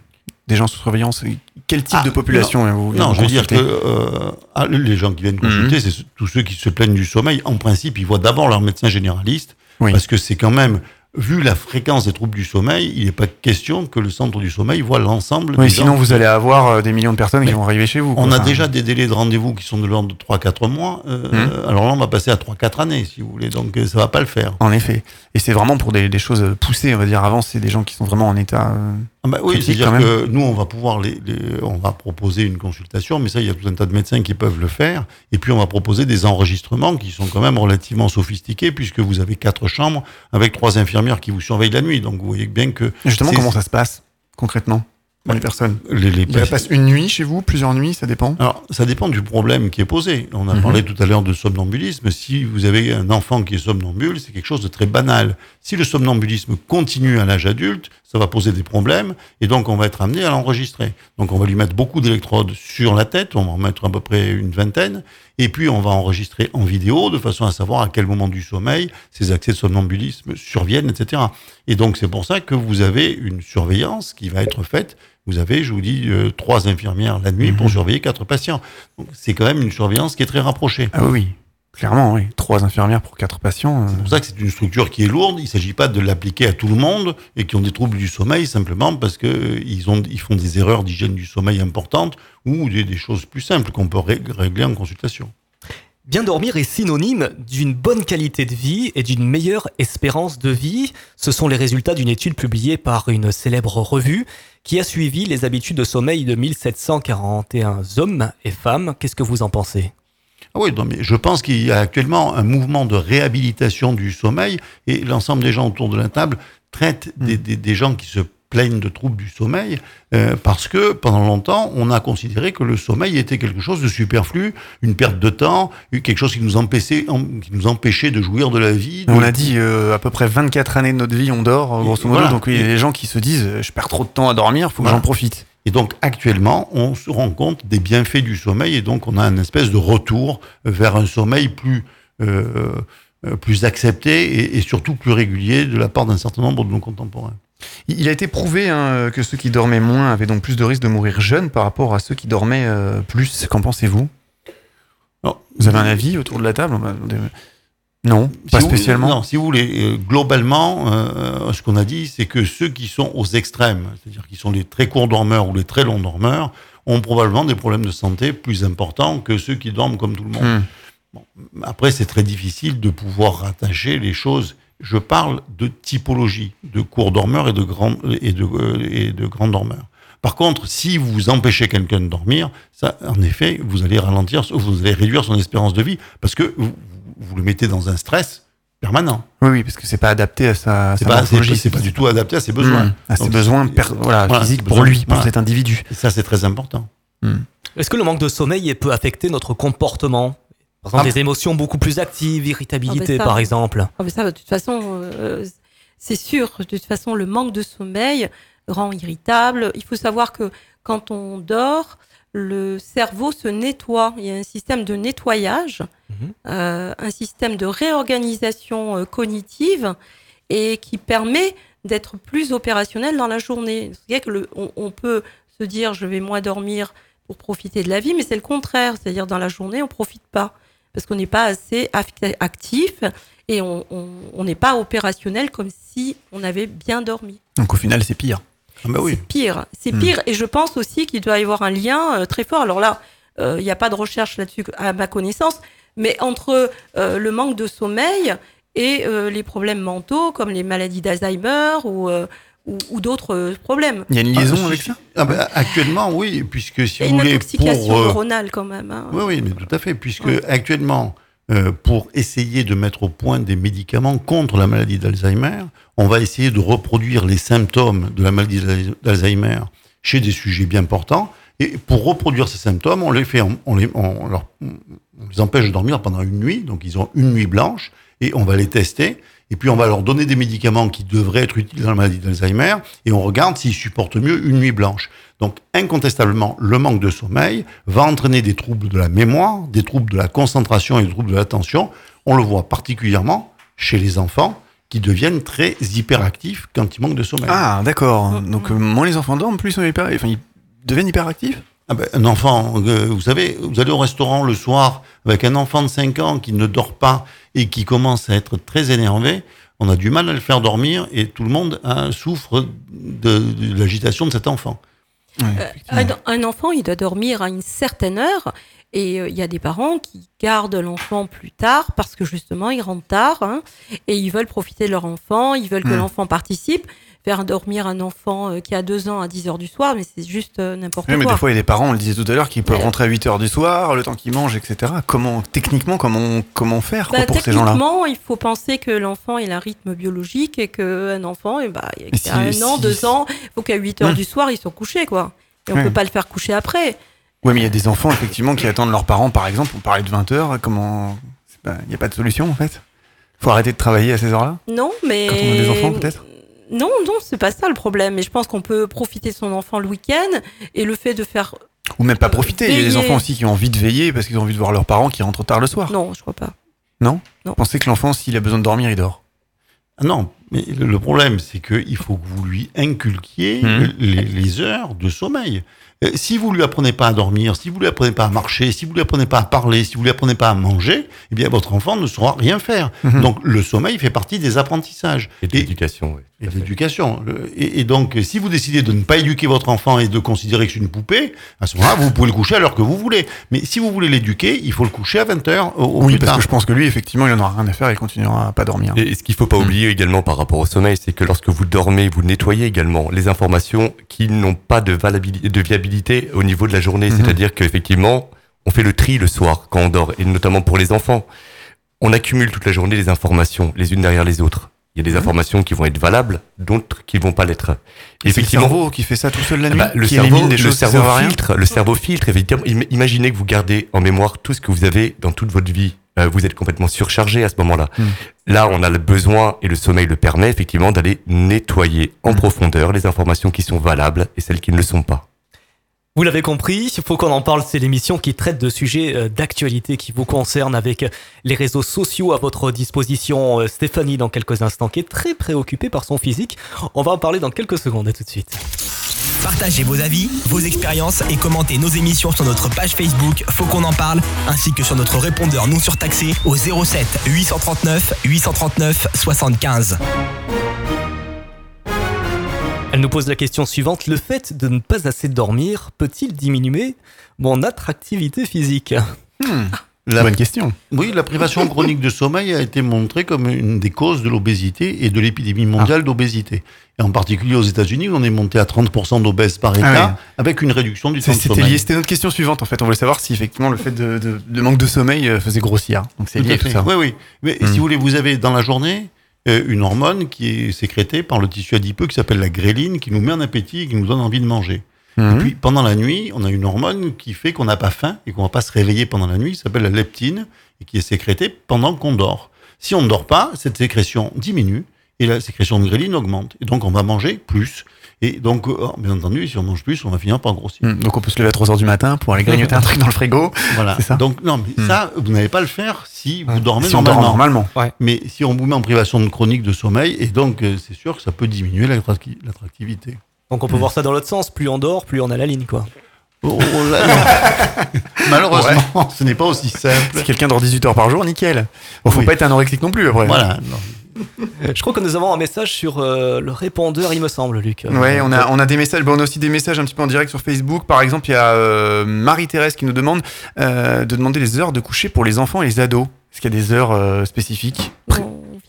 Des gens sous surveillance Quel type
Ah,
de population euh, vous
Non, je veux dire que euh, ah, les gens qui viennent consulter,
Mhm.
c'est ce- tous ceux qui se plaignent du sommeil. En principe, ils voient d'abord leur médecin généraliste,
Oui.
parce que c'est quand même, vu la fréquence des troubles du sommeil, il n'est pas question que le centre du sommeil voit l'ensemble
Oui,
des
sinon
gens.
vous allez avoir euh, des millions de personnes qui vont arriver chez vous. quoi.
On a
Enfin,
déjà des délais de rendez-vous qui sont de l'ordre de 3-4 mois. euh,
Mhm.
Alors là, on va passer à 3-4 années, si vous voulez. Donc, euh, ça va pas le faire.
En effet. Et c'est vraiment pour des, des choses poussées, on va dire. Avant, c'est des gens qui sont vraiment en état. euh,
Ah bah oui, c'est-à-dire que nous, on va pouvoir les, les- on va proposer une consultation, mais ça, il y a tout un tas de médecins qui peuvent le faire. Et puis, on va proposer des enregistrements qui sont quand même relativement sophistiqués, puisque vous avez quatre chambres avec trois infirmières qui vous surveillent la nuit. Donc, vous voyez bien que
Justement, comment ça se passe concrètement pour les personnes
les, les
Ils passent une nuit chez vous, plusieurs nuits, ça dépend?
Alors, ça dépend du problème qui est posé. On a
Mhm.
parlé tout à l'heure de somnambulisme. Si vous avez un enfant qui est somnambule, c'est quelque chose de très banal. Si le somnambulisme continue à l'âge adulte, ça va poser des problèmes et donc on va être amené à l'enregistrer. Donc on va lui mettre beaucoup d'électrodes sur la tête, on va en mettre à peu près une vingtaine, et puis on va enregistrer en vidéo de façon à savoir à quel moment du sommeil ces accès de somnambulisme surviennent, etc. Et donc c'est pour ça que vous avez une surveillance qui va être faite. Vous avez, je vous dis, euh, trois infirmières la nuit pour
Mhm.
surveiller quatre patients. Donc c'est quand même une surveillance qui est très rapprochée.
Ah oui. Clairement, oui. Trois infirmières pour quatre patients. euh,
C'est pour ça que c'est une structure qui est lourde. Il ne s'agit pas de l'appliquer à tout le monde et qui ont des troubles du sommeil simplement parce que euh, ils, ont, ils font des erreurs d'hygiène du sommeil importantes ou des, des choses plus simples qu'on peut ré- régler en consultation.
Bien dormir est synonyme d'une bonne qualité de vie et d'une meilleure espérance de vie. Ce sont les résultats d'une étude publiée par une célèbre revue qui a suivi les habitudes de sommeil de 1741 hommes et femmes. Qu'est-ce que vous en pensez?
Oui, non, mais je pense qu'il y a actuellement un mouvement de réhabilitation du sommeil et l'ensemble des gens autour de la table traitent des, des- des gens qui se plaignent de troubles du sommeil euh, parce que pendant longtemps, on a considéré que le sommeil était quelque chose de superflu, une perte de temps, quelque chose qui nous empêchait, qui nous empêchait de jouir de la vie. de-
On a dit euh, à peu près 24 années de notre vie, on dort, grosso modo.
Voilà.
Donc il y a des gens qui se disent, je perds trop de temps à dormir, faut que
Voilà.
j'en profite.
Et donc actuellement, on se rend compte des bienfaits du sommeil et donc on a un espèce de retour vers un sommeil plus euh, euh, plus accepté et, et surtout plus régulier de la part d'un certain nombre de nos contemporains.
Il a été prouvé hein, que ceux qui dormaient moins avaient donc plus de risques de mourir jeunes par rapport à ceux qui dormaient euh, plus. Qu'en pensez-vous? Vous avez un avis autour de la table? Non,
si
pas
vous-
spécialement.
non, si vous voulez, euh, globalement, euh, ce qu'on a dit, c'est que ceux qui sont aux extrêmes, c'est-à-dire qui sont les très courts dormeurs ou les très longs dormeurs, ont probablement des problèmes de santé plus importants que ceux qui dorment comme tout le monde.
Hmm.
Après, c'est très difficile de pouvoir rattacher les choses. Je parle de typologie, de courts dormeurs et de grands et de, euh, et de grands dormeurs. Par contre, si vous empêchez quelqu'un de dormir, ça, en effet, vous allez ralentir, vous allez réduire son espérance de vie parce que vous, vous le mettez dans un stress permanent.
Oui, oui, parce que c'est pas adapté à sa,
C'est pas, c'est, pas du tout adapté à ses besoins.
Hmm, à ses
Donc,
besoins voilà,
voilà,
physiques pour
besoins,
lui, pour
voilà.
cet individu.
Et ça, c'est très important.
Est-ce que le manque de sommeil peut affecter notre comportement? Par exemple,
Ah.
des émotions beaucoup plus actives, irritabilité
Ah, ben ça-
par exemple.
Ah, mais ça, de toute façon, euh, c'est sûr. De toute façon, le manque de sommeil rend irritable. Il faut savoir que quand on dort, le cerveau se nettoie. Il y a un système de nettoyage,
Mhm.
euh, un système de réorganisation euh, cognitive et qui permet d'être plus opérationnel dans la journée. C'est-à-dire que le- on, on peut se dire je vais moins dormir pour profiter de la vie, mais c'est le contraire. C'est-à-dire dans la journée, on profite pas parce qu'on n'est pas assez actif et on n'est pas opérationnel comme si on avait bien dormi.
Donc au final, c'est pire.
Ah bah oui.
C'est pire, c'est
Hmm.
pire. Et je pense aussi qu'il doit y avoir un lien euh, très fort. Alors là, euh, il n'y a pas de recherche là-dessus à ma connaissance, mais entre euh, le manque de sommeil et euh, les problèmes mentaux comme les maladies d'Alzheimer ou, euh, ou, ou d'autres problèmes.
Il y a une liaison
Ah,
avec
si-
ça
ah bah, Actuellement, oui, puisque si
Il y a
vous
une
voulez,
intoxication
pour, euh,
neuronale quand même. hein.
Oui, oui, mais tout à fait, puisque
Ouais.
actuellement, euh, pour essayer de mettre au point des médicaments contre la maladie d'Alzheimer, on va essayer de reproduire les symptômes de la maladie d'Al- d'Alzheimer chez des sujets bien portants. Et pour reproduire ces symptômes, on les fait, on les empêche de dormir pendant une nuit, donc ils ont une nuit blanche, et on va les tester. Et puis on va leur donner des médicaments qui devraient être utiles dans la maladie d'Alzheimer, et on regarde s'ils supportent mieux une nuit blanche. Donc incontestablement, le manque de sommeil va entraîner des troubles de la mémoire, des troubles de la concentration et des troubles de l'attention. On le voit particulièrement chez les enfants qui deviennent très hyperactifs quand ils manquent de sommeil.
Ah, d'accord. Donc euh, moins les enfants dorment, plus ils sont hyper... enfin, ils deviennent hyperactifs?
Ah ben, un enfant, euh, vous savez, vous allez au restaurant le soir avec un enfant de 5 ans qui ne dort pas et qui commence à être très énervé, on a du mal à le faire dormir et tout le monde hein, souffre de, de l'agitation de cet enfant.
Ouais,
Euh, un, un enfant, il doit dormir à une certaine heure. Et euh, il y a des parents qui gardent l'enfant plus tard parce que justement, ils rentrent tard hein, et ils veulent profiter de leur enfant, ils veulent que l'enfant participe. Faire dormir un enfant euh, qui a deux ans à 10 heures du soir, mais c'est juste euh, n'importe
Oui, mais
quoi.
des fois, il y a des parents, on le disait tout à l'heure, qui peuvent
Ouais.
rentrer à 8 heures du soir, le temps qu'ils mangent, etc. Comment, techniquement, comment, comment faire quoi,
Bah,
pour ces gens-là?
techniquement, il faut penser que l'enfant il a un rythme biologique et qu'un enfant, eh bah, il y a
Mais si-
un an,
si-
deux ans, il faut qu'à 8 heures
Hum.
du soir, ils sont couchés, quoi. Et on
Ouais.
peut pas le faire coucher après.
Oui, mais il y a des enfants, effectivement, qui attendent leurs parents, par exemple, on parlait de 20 heures, comment... Il n'y a pas de solution, en fait? Faut arrêter de travailler à ces heures-là?
Non, mais.
Quand on a des enfants, peut-être?
Non, non, c'est pas ça le problème. Mais je pense qu'on peut profiter de son enfant le week-end et le fait de faire.
Ou même pas
Euh,
profiter. Il y a des enfants aussi qui ont envie de veiller parce qu'ils ont envie de voir leurs parents qui rentrent tard le soir.
Non, je crois pas.
Pensez que l'enfant, s'il a besoin de dormir, il dort.
Ah non, mais le problème, c'est qu'il faut que vous lui inculquiez les, les heures de sommeil. Euh, Si vous lui apprenez pas à dormir, si vous lui apprenez pas à marcher, si vous lui apprenez pas à parler, si vous lui apprenez pas à manger, eh bien votre enfant ne saura rien faire.
Mhm.
Donc le sommeil fait partie des apprentissages
Et de l'éducation, oui.
et de l'éducation. Et, et donc si vous décidez de ne pas éduquer votre enfant et de considérer que c'est une poupée, à ce moment-là vous pouvez le coucher à l'heure que vous voulez. Mais si vous voulez l'éduquer, il faut le coucher à 20 heures au, au
Oui,
plus
parce
tard.
que je pense que lui, effectivement, il en aura rien à faire et il continuera à pas dormir.
Et ce qu'il faut pas
Mm.
oublier également par rapport au sommeil, c'est que lorsque vous dormez, vous nettoyez également les informations qui n'ont pas de, de viabilité au niveau de la journée.
Mhm.
C'est-à-dire qu'effectivement, on fait le tri le soir quand on dort, et notamment pour les enfants. On accumule toute la journée les informations, les unes derrière les autres. Il y a des informations qui vont être valables, d'autres qui vont pas l'être.
C'est le cerveau qui fait ça tout seul la nuit,
bah, le
qui
cerveau,
des
le
qui
cerveau filtre, le cerveau filtre. Évidemment, Im- imaginez que vous gardez en mémoire tout ce que vous avez dans toute votre vie. Euh, vous êtes complètement surchargé à ce moment-là.
Hmm.
Là, on a le besoin et le sommeil le permet effectivement d'aller nettoyer en profondeur les informations qui sont valables et celles qui ne le sont pas.
Vous l'avez compris, il faut qu'on en parle, c'est l'émission qui traite de sujets euh, d'actualité qui vous concernent avec euh, les réseaux sociaux à votre disposition. Euh, Stéphanie, dans quelques instants, qui est très préoccupée par son physique. On va en parler dans quelques secondes, à tout de suite.
Partagez vos avis, vos expériences et commentez nos émissions sur notre page Facebook Faut qu'on en parle, ainsi que sur notre répondeur non surtaxé au 07 839 839 75.
Elle nous pose la question suivante. Le fait de ne pas assez dormir peut-il diminuer mon attractivité physique?
La-
Bonne question.
Oui, la privation chronique de sommeil a été montrée comme une des causes de l'obésité et de l'épidémie mondiale d'obésité. Et en particulier aux États-Unis, on est monté à 30% d'obèses par État,
ouais.
avec une réduction du temps de sommeil.
c'était notre question suivante en fait. On voulait savoir si effectivement le fait de, de- de manque de sommeil euh, faisait grossir. Donc c'est
Tout
lié
à
tout
fait.
ça.
Oui, oui. Mais
Mm.
si vous voulez, vous avez dans la journée euh, une hormone qui est sécrétée par le tissu adipeux qui s'appelle la gréline, qui nous met en appétit et qui nous donne envie de manger.
Mhm.
Et puis pendant la nuit, on a une hormone qui fait qu'on n'a pas faim et qu'on va pas se réveiller pendant la nuit, qui s'appelle la leptine et qui est sécrétée pendant qu'on dort. Si on ne dort pas, cette sécrétion diminue et la sécrétion de gréline augmente. Et donc on va manger plus. Et donc, euh, bien entendu, si on mange plus, on va finir par grossir.
Hmm, Donc on peut se lever à 3h du matin pour aller grignoter un truc dans le frigo.
Voilà.
C'est ça
Donc non, mais
Mm.
ça, vous n'allez pas le faire si vous dormez
si on dort
normalement.
normalement.
Mais si on vous met en privation de chronique de sommeil, et donc euh, c'est sûr que ça peut diminuer l'attracti- l'attractivité.
Donc on peut voir ça dans l'autre sens. Plus on dort, plus on a la ligne, quoi.
Oh, oh là. Malheureusement, ce n'est pas aussi simple.
Si quelqu'un dort 18 heures par jour, nickel. Bon, faut
Oui.
pas être anorexique non plus après.
Voilà. non.
Je crois que nous avons un message sur euh, le répondeur, il me semble, Luc.
Ouais, on a, on a des messages. Bon, on a aussi des messages un petit peu en direct sur Facebook. Par exemple, il y a euh, Marie-Thérèse qui nous demande euh, de demander les heures de coucher pour les enfants et les ados. Est-ce qu'il y a des heures euh, spécifiques?
On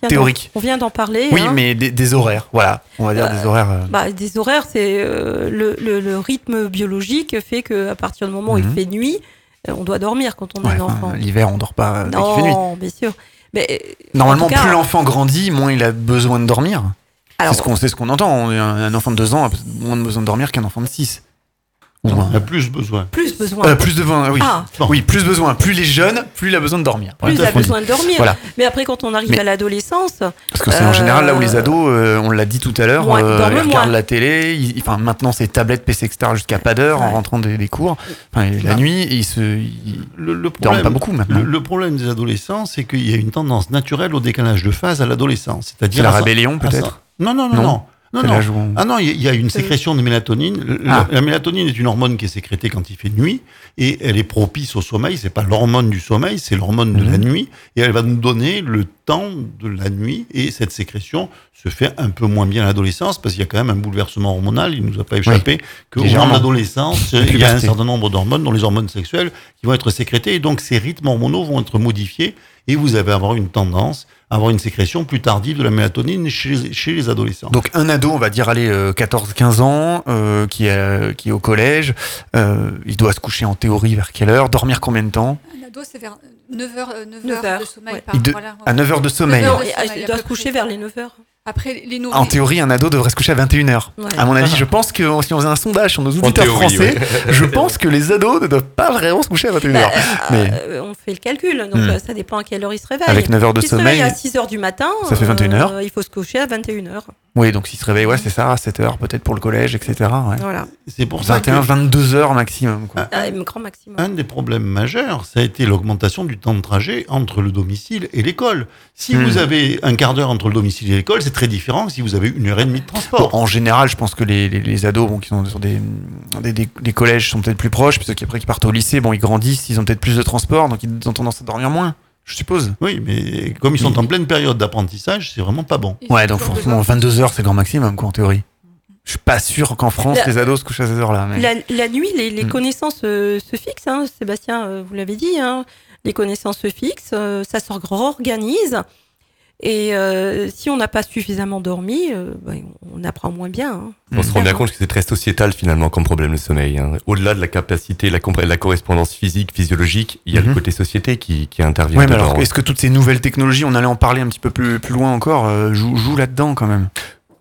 vient
Théorique.
d'en- On vient d'en parler.
Oui,
hein.
mais des, des horaires. Voilà, on va dire des horaires. euh,
Bah, des horaires, c'est euh, le, le- le rythme biologique fait que à partir du moment où
Mhm.
il fait nuit, on doit dormir quand on
ouais,
est un enfant.
L'hiver, on dort pas.
Non, bien sûr. Mais
Normalement,
cas,
plus l'enfant grandit, moins il a besoin de dormir. C'est ce qu'on ce qu'on entend. Un, enfant de 2 ans a moins de besoin de dormir qu'un enfant de 6. Ou moins.
a plus besoin.
plus besoin.
Euh, plus de besoin, oui.
Ah.
Oui, plus besoin. Plus il est jeune, plus il a besoin de dormir.
plus il a besoin de dormir.
Voilà.
Mais après, quand on arrive
Mais-
à l'adolescence,
Parce que c'est en
Euh,
général là où les ados, euh, on l'a dit tout à l'heure, euh, ils regardent
moins.
la télé. ils- Enfin, maintenant, c'est tablette, PC, etc. jusqu'à pas d'heure en rentrant des, des cours. Enfin, la
Ah.
nuit, ils se ils
Le, le
dorment
problème,
pas beaucoup maintenant.
le, le problème des adolescents, c'est qu'il y a une tendance naturelle au décalage de phase à l'adolescence.
C'est
C'est-à-dire
la rébellion, peut-être?
Non, non, non,
Non.
non. Non, non.
où
Ah non, il y a- une sécrétion de mélatonine. Le-
Ah.
La, la mélatonine est une hormone qui est sécrétée quand il fait nuit et elle est propice au sommeil. C'est pas l'hormone du sommeil, c'est l'hormone de
Mhm.
la nuit et elle va nous donner le temps de la nuit et cette sécrétion se fait un peu moins bien à l'adolescence parce qu'il y a quand même un bouleversement hormonal. Il nous a pas échappé qu'au
légèrement.
de l'adolescence,
La
il y a un certain nombre d'hormones, dont les hormones sexuelles, qui vont être sécrétées et donc ces rythmes hormonaux vont être modifiés et vous allez avoir une tendance à avoir une sécrétion plus tardive de la mélatonine chez les, chez les adolescents.
Donc un ado, on va dire, allez, 14-15 ans, euh, qui, est, qui est au collège, euh, il doit se coucher en théorie vers quelle heure, dormir combien de temps?
Un ado, c'est vers 9h, 9
Neuf
heures
heures,
de sommeil
ouais.
par
Il de-
voilà.
À 9 heures de sommeil.
Neuf heures
non,
de
il-
sommeil,
il doit se coucher vers les 9 heures.
Après, les nourris.
En théorie, un ado devrait se coucher à 21h.
Ouais.
À mon avis, je pense que si on faisait un sondage sur nos auditeurs
théorie,
français,
ouais.
je pense que les ados ne doivent pas vraiment se coucher à 21h.
Bah,
Mais-
euh, on fait le calcul, donc
Hmm.
euh, ça dépend à quelle heure il se réveille.
Avec 9 heures de
se réveille
sommeil,
à 6 heures du matin,
ça fait 21 heures.
euh, il faut se coucher à 21 heures.
oui, donc s'il se réveille, ouais, c'est ça, à 7h peut-être pour le collège, etc. Ouais.
Voilà,
C'est pour ça que
21, 22 heures maximum. Quoi.
Ah, un grand maximum.
un des problèmes majeurs, ça a été l'augmentation du temps de trajet entre le domicile et l'école. Si
Hmm.
vous avez un quart d'heure entre le domicile et l'école, c'est très différent si vous avez une heure et demie de
Bon,
transport.
en général, je pense que les, les, les ados bon, qui sont sur des, des, des- des collèges sont peut-être plus proches, puis ceux qui après qui partent au lycée, bon, ils grandissent, ils ont peut-être plus de transport, donc ils ont tendance à dormir moins, je suppose.
Oui, mais comme ils sont en pleine période d'apprentissage, c'est vraiment pas bon.
Ouais, donc forcément
besoin.
22 heures, c'est grand maximum, quoi, en théorie. Je suis pas sûr qu'en France,
La-
les ados se couchent à ces heures-là. Mais...
La, la nuit, les, les
Hmm.
connaissances euh, se fixent, hein, Sébastien, euh, vous l'avez dit, hein, les connaissances se fixent, euh, ça s'organise. Et euh, si on n'a pas suffisamment dormi, euh, ben, on apprend moins bien. hein.
On se rend bien compte que c'est très sociétal finalement comme problème le sommeil. hein. Au-delà de la capacité, la, la correspondance physique, physiologique, il y a
Mhm.
le côté société qui, qui intervient
Ouais, mais
dedans.
alors, est-ce que toutes ces nouvelles technologies, on allait en parler un petit peu plus, plus loin encore, euh, jouent, jouent là-dedans quand même?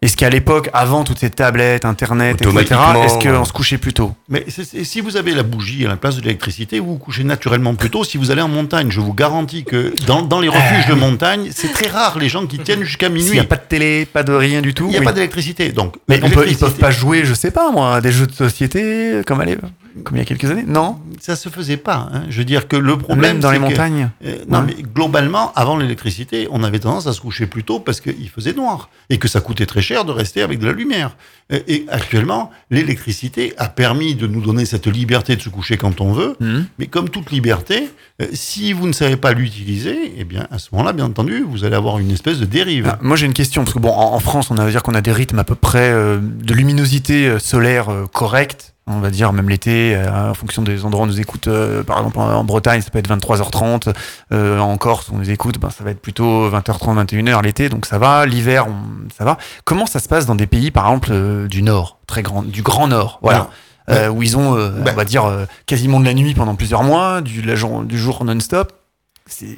Est-ce qu'à l'époque, avant toutes ces tablettes, Internet, etc., est-ce qu'on se couchait plus tôt?
Mais si vous avez la bougie à la place de l'électricité, vous vous couchez naturellement plus tôt si vous allez en montagne. Je vous garantis que dans, dans les refuges de montagne, c'est très rare les gens qui tiennent jusqu'à minuit.
n'y a pas de télé, pas de rien du tout
Il n'y a
oui.
pas d'électricité. Donc,
Mais on peut, ils peuvent pas jouer, je sais pas moi, à des jeux de société comme, allez, comme il y a quelques années Non
Ça se faisait pas. hein. Je veux dire que le problème.
Même dans les
que-
montagnes
Euh, non,
Ouais.
mais globalement, avant l'électricité, on avait tendance à se coucher plus tôt parce qu'il faisait noir et que ça coûtait très cher de rester avec de la lumière. Euh, Et actuellement, l'électricité a permis de nous donner cette liberté de se coucher quand on veut.
Mhm.
Mais comme toute liberté, euh, si vous ne savez pas l'utiliser, eh bien, à ce moment-là, bien entendu, vous allez avoir une espèce de dérive.
Ah, moi j'ai une question, parce que bon, en, France, on va dire qu'on a des rythmes à peu près euh, de luminosité solaire euh, correcte. On va dire même l'été, euh, en fonction des endroits où on nous écoute, euh, par exemple en, en Bretagne, ça peut être 23h30. euh, en Corse, on nous écoute, ben, ça va être plutôt 20h30, 21h l'été, donc ça va. L'hiver, on- ça va. Comment ça se passe dans des pays, par exemple, euh, du Nord, très grand, du Grand Nord, voilà, euh, où ils ont, euh,
Ben-
on va dire, euh, quasiment de la nuit pendant plusieurs mois, du, la jour, du jour non-stop.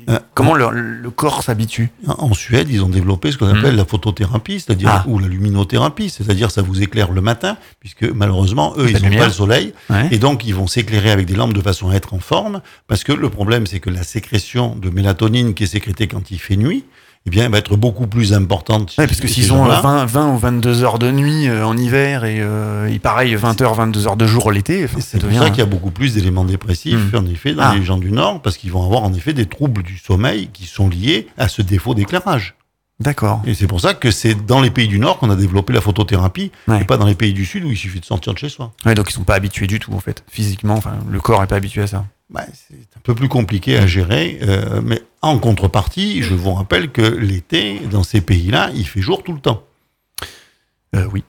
Euh,
Comment le, le corps s'habitue
En Suède, ils ont développé ce qu'on
Mhm.
appelle la photothérapie, c'est-à-dire
Ah.
ou la luminothérapie, c'est-à-dire ça vous éclaire le matin, puisque malheureusement eux ils n'ont pas le soleil
Ouais.
et donc ils vont s'éclairer avec des lampes de façon à être en forme, parce que le problème c'est que la sécrétion de mélatonine qui est sécrétée quand il fait nuit, eh bien elle va être beaucoup plus importante.
Ouais, parce que s'ils ont euh,
gens-là.
20, 20 ou 22 heures de nuit euh, en hiver et, euh, et pareil 20 heures, 22 heures de jour l'été, enfin,
C'est pour
devient.
ça qu'il y a beaucoup plus d'éléments dépressifs,
Hmm.
en effet, dans
Ah.
les gens du Nord, parce qu'ils vont avoir en effet des troubles du sommeil qui sont liés à ce défaut d'éclairage.
D'accord.
Et c'est pour ça que c'est dans les pays du Nord qu'on a développé la photothérapie,
Ouais.
et pas dans les pays du Sud où il suffit de sortir de chez soi.
Ouais, donc ils sont pas habitués du tout en fait, physiquement. Enfin, le corps est pas habitué à ça.
Bah, c'est un peu plus compliqué à gérer, euh, mais en contrepartie, je vous rappelle que l'été, dans ces pays-là, il fait jour tout le temps.
Euh, oui.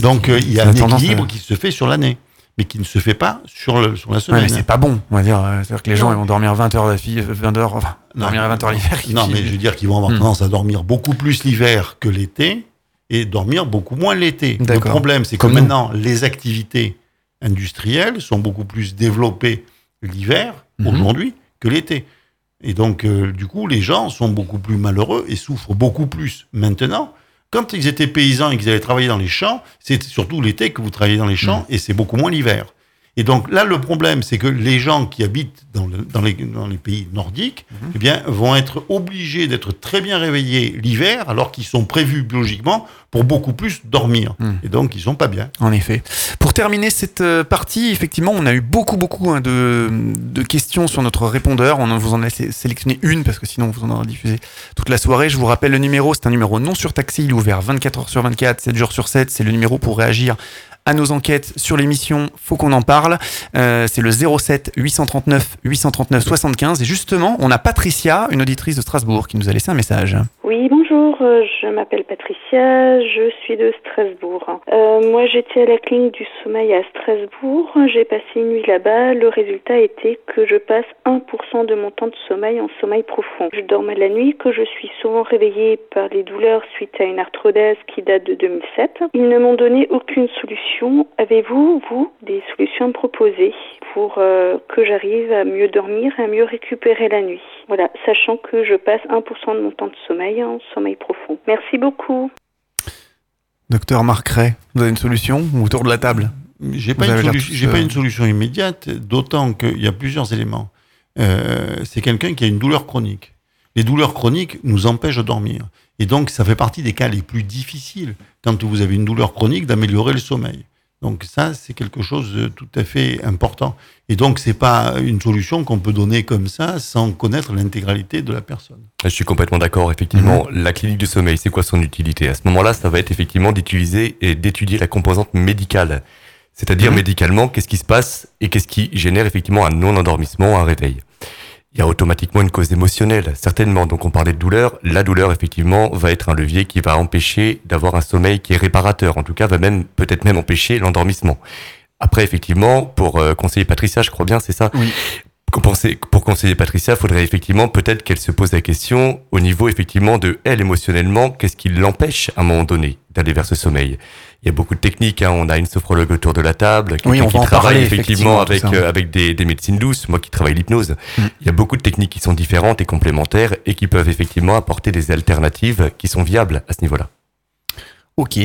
Donc,
euh, il y a un équilibre qui se fait sur l'année, mais qui ne se fait pas sur, le, sur la
Ouais,
semaine.
mais c'est pas bon, on va dire. euh, C'est-à-dire que les gens ils vont dormir 20 heures d'affilée, 20 heures, enfin,
Non.
dormir à 20 heures l'hiver.
non, mais je veux dire qu'ils vont avoir
Hmm.
tendance à dormir beaucoup plus l'hiver que l'été et dormir beaucoup moins l'été. Le problème, c'est que
Comme nous.
maintenant, les activités industrielles sont beaucoup plus développées l'hiver,
Mhm.
aujourd'hui, que l'été. Et donc, euh, du coup, les gens sont beaucoup plus malheureux et souffrent beaucoup plus maintenant. Quand ils étaient paysans et qu'ils allaient travailler dans les champs, c'est surtout l'été que vous travaillez dans les champs et c'est beaucoup moins l'hiver. Et donc là, le problème, c'est que les gens qui habitent dans, le- dans les, dans les pays nordiques, eh bien, vont être obligés d'être très bien réveillés l'hiver, alors qu'ils sont prévus biologiquement pour beaucoup plus dormir.
Mhm.
Et donc, ils sont pas bien.
En effet. Pour terminer cette euh, partie, effectivement, on a eu beaucoup, beaucoup hein, de, de questions sur notre répondeur. On vous en a sé- sélectionné une parce que sinon vous en aurez diffusé toute la soirée. Je vous rappelle le numéro, c'est un numéro non surtaxé. Il est ouvert 24 heures sur 24, 7 jours sur 7. C'est le numéro pour réagir à nos enquêtes sur l'émission. Faut qu'on en parle. Euh, c'est le 07 839 839 75. Et justement, on a Patricia, une auditrice de Strasbourg, qui nous a laissé un message.
Oui, bonjour, euh, je m'appelle Patricia, je suis de Strasbourg. Euh, moi, j'étais à la clinique du sommeil à Strasbourg, j'ai passé une nuit là-bas, le résultat était que je passe 1% de mon temps de sommeil en sommeil profond. Je dormais la nuit, que je suis souvent réveillée par les douleurs suite à une arthrodèse qui date de 2007. Ils ne m'ont donné aucune solution. Avez-vous, vous, des solutions à me proposer pour euh, que j'arrive à mieux dormir et à mieux récupérer la nuit? Voilà, sachant que je passe 1% de mon temps de sommeil en sommeil profond. Merci beaucoup.
Docteur Marc Ray, vous avez une solution autour de la table?
J'ai pas, une pas une solution immédiate, d'autant qu'il y a plusieurs éléments. Euh, c'est quelqu'un qui a une douleur chronique. Les douleurs chroniques nous empêchent de dormir. Et donc, ça fait partie des cas les plus difficiles, quand vous avez une douleur chronique, d'améliorer le sommeil. Donc ça, c'est quelque chose de tout à fait important. Et donc, c'est pas une solution qu'on peut donner comme ça, sans connaître l'intégralité de la personne.
Je suis complètement d'accord. Effectivement, la clinique du sommeil, c'est quoi son utilité? À ce moment-là, ça va être effectivement d'utiliser et d'étudier la composante médicale. C'est-à-dire
Mhm.
médicalement, qu'est-ce qui se passe et qu'est-ce qui génère effectivement un non-endormissement, un réveil? Il y a automatiquement une cause émotionnelle, certainement. Donc on parlait de douleur. La douleur, effectivement, va être un levier qui va empêcher d'avoir un sommeil qui est réparateur. En tout cas, va même peut-être même empêcher l'endormissement. Après, effectivement, pour euh, conseiller Patricia, je crois bien, c'est ça?
Oui.
Pour conseiller, Patricia, faudrait effectivement peut-être qu'elle se pose la question au niveau effectivement de elle émotionnellement, qu'est-ce qui l'empêche à un moment donné d'aller vers ce sommeil? Il y a beaucoup de techniques, hein. on a une sophrologue autour de la table,
Oui,
quelqu'un
on
qui travaille
parler,
effectivement avec euh, avec des, des médecines douces, moi qui travaille l'hypnose.
Mm.
Il y a beaucoup de techniques qui sont différentes et complémentaires et qui peuvent effectivement apporter des alternatives qui sont viables à ce niveau-là.
Ok.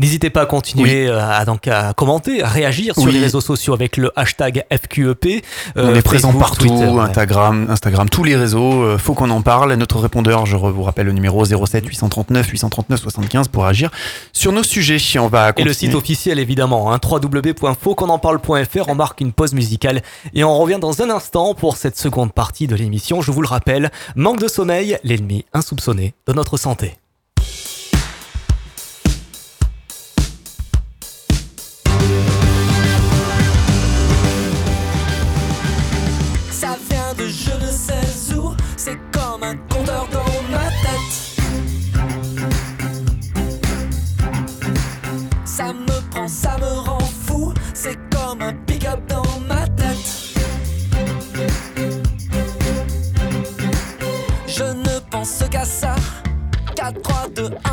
N'hésitez pas à continuer euh, à, donc, à commenter, à réagir sur
Oui.
les réseaux sociaux avec le hashtag FQEP.
On
euh,
est présent
Facebook,
partout,
Twitter, ouais.
Instagram, Instagram, tous les réseaux. euh, faut qu'on en parle. Notre répondeur, je vous rappelle le numéro 07 839 839 75 pour agir sur nos sujets. On va
Et le site officiel évidemment, hein, www.fautquonenparle.fr. On marque une pause musicale et on revient dans un instant pour cette seconde partie de l'émission. Je vous le rappelle, manque de sommeil, l'ennemi insoupçonné de notre santé.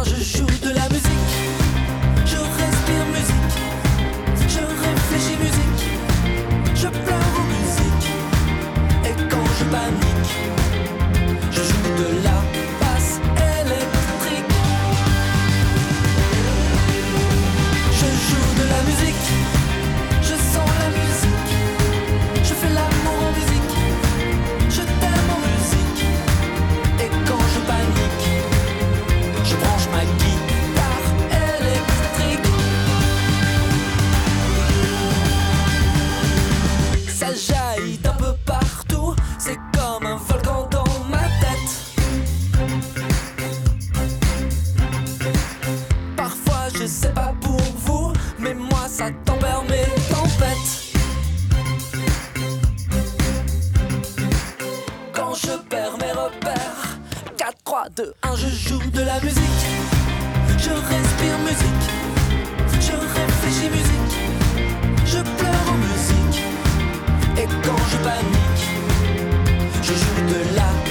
Je joue ça tempère mes tempêtes. Quand je perds mes repères, 4, 3, 2, 1, je joue de la musique. Je respire musique, je réfléchis musique, je pleure en musique. Et quand je panique, je joue de la basse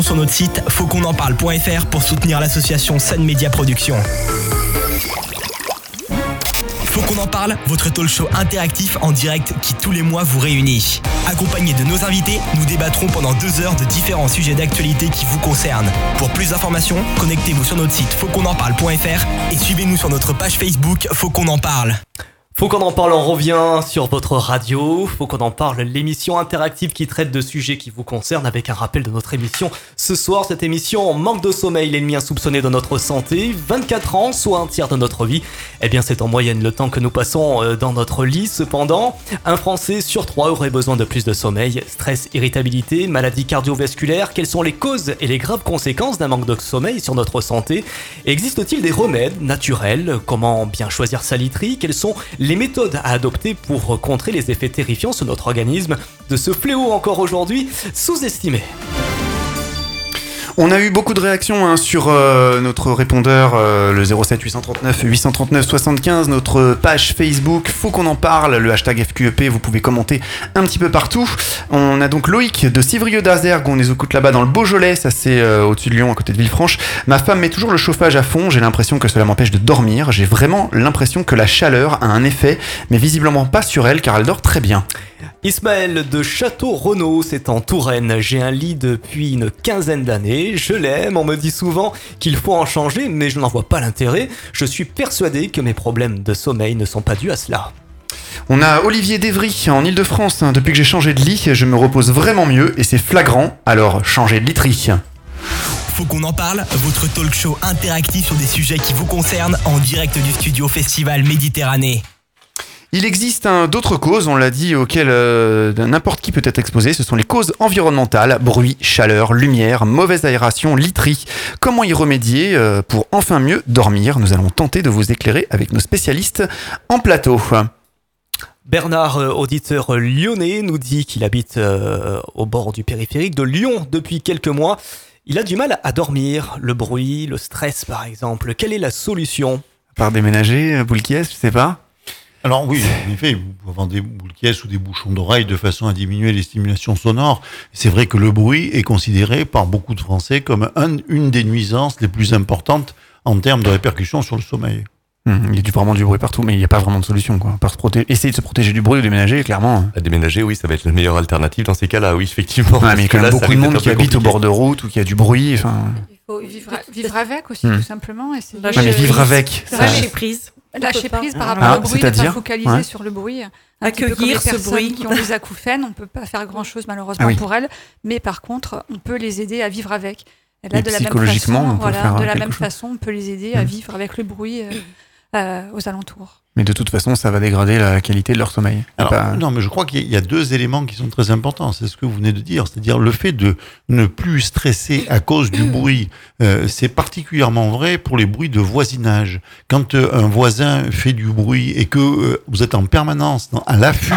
Sur notre site fautquonenparle.fr pour soutenir l'association Sun Media Productions. Faut qu'on en parle, votre talk show interactif en direct qui tous les mois vous réunit. Accompagné de nos invités, nous débattrons pendant deux heures de différents sujets d'actualité qui vous concernent. Pour plus d'informations, connectez-vous sur notre site fautquonenparle.fr et suivez-nous sur notre page Facebook Faut qu'on en parle.
Faut qu'on en parle, on revient sur votre radio. Faut qu'on en parle, l'émission interactive qui traite de sujets qui vous concernent avec un rappel de notre émission. Ce soir, cette émission manque de sommeil, l'ennemi insoupçonné de notre santé. 24 ans, soit un tiers de notre vie. Eh bien, c'est en moyenne le temps que nous passons euh, dans notre lit. Cependant, un Français sur trois aurait besoin de plus de sommeil. Stress, irritabilité, maladies cardiovasculaires. Quelles sont les causes et les graves conséquences d'un manque de sommeil sur notre santé? Existe-t-il des remèdes naturels? Comment bien choisir sa literie? Quels sont les méthodes à adopter pour contrer les effets terrifiants sur notre organisme? De ce fléau encore aujourd'hui sous-estimé.
On a eu beaucoup de réactions hein, sur euh, notre répondeur, euh, le 07 839 839 75, notre page Facebook. Faut qu'on en parle, le hashtag FQEP. Vous pouvez commenter un petit peu partout. On a donc Loïc de Civrieux d'Azergue. On les écoute là-bas dans le Beaujolais. Ça, c'est euh, au-dessus de Lyon, à côté de Villefranche. Ma femme met toujours le chauffage à fond. J'ai l'impression que cela m'empêche de dormir. J'ai vraiment l'impression que la chaleur a un effet, mais visiblement pas sur elle car elle dort très bien.
Ismaël de Château-Renaud, c'est en Touraine. J'ai un lit depuis une quinzaine d'années. Je l'aime, on me dit souvent qu'il faut en changer, mais je n'en vois pas l'intérêt. Je suis persuadé que mes problèmes de sommeil ne sont pas dus à cela.
On a Olivier Dévry en Ile-de-France. Hein. Depuis que j'ai changé de lit, je me repose vraiment mieux et c'est flagrant. Alors, changez de literie.
Faut qu'on en parle, votre talk show interactif sur des sujets qui vous concernent en direct du studio Festival Méditerranée.
Il existe hein, d'autres causes, on l'a dit, auxquelles euh, n'importe qui peut être exposé. Ce sont les causes environnementales, bruit, chaleur, lumière, mauvaise aération, literie. Comment y remédier euh, pour enfin mieux dormir? Nous allons tenter de vous éclairer avec nos spécialistes en plateau.
Bernard, euh, auditeur lyonnais, nous dit qu'il habite euh, au bord du périphérique de Lyon depuis quelques mois. Il a du mal à dormir, le bruit, le stress par exemple. Quelle est la solution?
Par déménager, boule qui est, je sais pas.
Alors oui, en effet, vous pouvez avoir des boules qui ou des bouchons d'oreilles de façon à diminuer les stimulations sonores. C'est vrai que le bruit est considéré par beaucoup de Français comme un- une des nuisances les plus importantes en termes de répercussions sur le sommeil.
Hum, il y a du- vraiment du bruit partout, mais il n'y a pas vraiment de solution. Quoi. Par se proté- Essayer de se protéger du bruit ou déménager, clairement.
À déménager, oui, ça va être la meilleure alternative dans ces cas-là, oui, effectivement.
Ouais, mais il y a quand même beaucoup de monde qui habite au bord de route ou qui a du bruit. Enfin,
Il faut vivre, vivre avec aussi,
Hmm.
tout simplement. essayer
ouais, mais vivre avec.
C'est
ça-
Lâcher prise.
Lâcher prise par
Ah,
rapport au bruit, ne pas focaliser
Ouais.
sur le bruit. Un petit peu
Accueillir
comme les
ce
personnes
bruit.
qui ont des acouphènes, on peut pas faire grand-chose malheureusement
Ah oui.
pour elles, mais par contre, on peut les aider à vivre avec. Et là,
Et
de la même
psychologiquement,
façon,
on peut
voilà,
faire
de la même façon, on peut les aider à
Mm.
vivre avec le bruit euh, euh, aux alentours.
Mais de toute façon, ça va dégrader la qualité de leur sommeil.
Alors,
Pas-
non, mais je crois qu'il y a deux éléments qui sont très importants. C'est ce que vous venez de dire, c'est-à-dire le fait de ne plus stresser à cause du bruit. Euh, c'est particulièrement vrai pour les bruits de voisinage. Quand euh, un voisin fait du bruit et que euh, vous êtes en permanence dans- à l'affût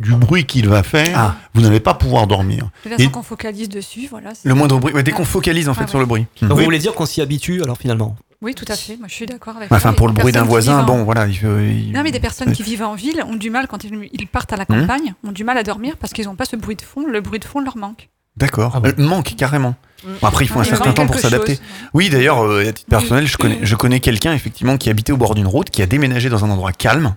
du bruit qu'il va faire,
Ah.
vous n'allez pas pouvoir dormir.
De toute qu'on focalise dessus, voilà.
Le moindre bruit, ouais, dès qu'on focalise en fait sur le bruit.
Donc
Oui.
vous voulez dire qu'on s'y habitue alors finalement?
Oui, tout à fait. Moi, je suis d'accord avec.
Enfin,
ça.
pour le bruit d'un voisin,
en-
bon, voilà, il faut. il-
Non, mais des personnes qui vivent en ville ont du mal quand ils, partent à la
Mhm.
campagne, ont du mal à dormir parce qu'ils n'ont pas ce bruit de fond. Le bruit de fond leur manque.
D'accord.
Ah bon.
Euh, manque carrément. Bon, après, il faut un
Il
certain temps pour s'adapter. Oui, d'ailleurs, euh, à titre personnel, je connais, je connais quelqu'un effectivement qui habitait au bord d'une route, qui a déménagé dans un endroit calme.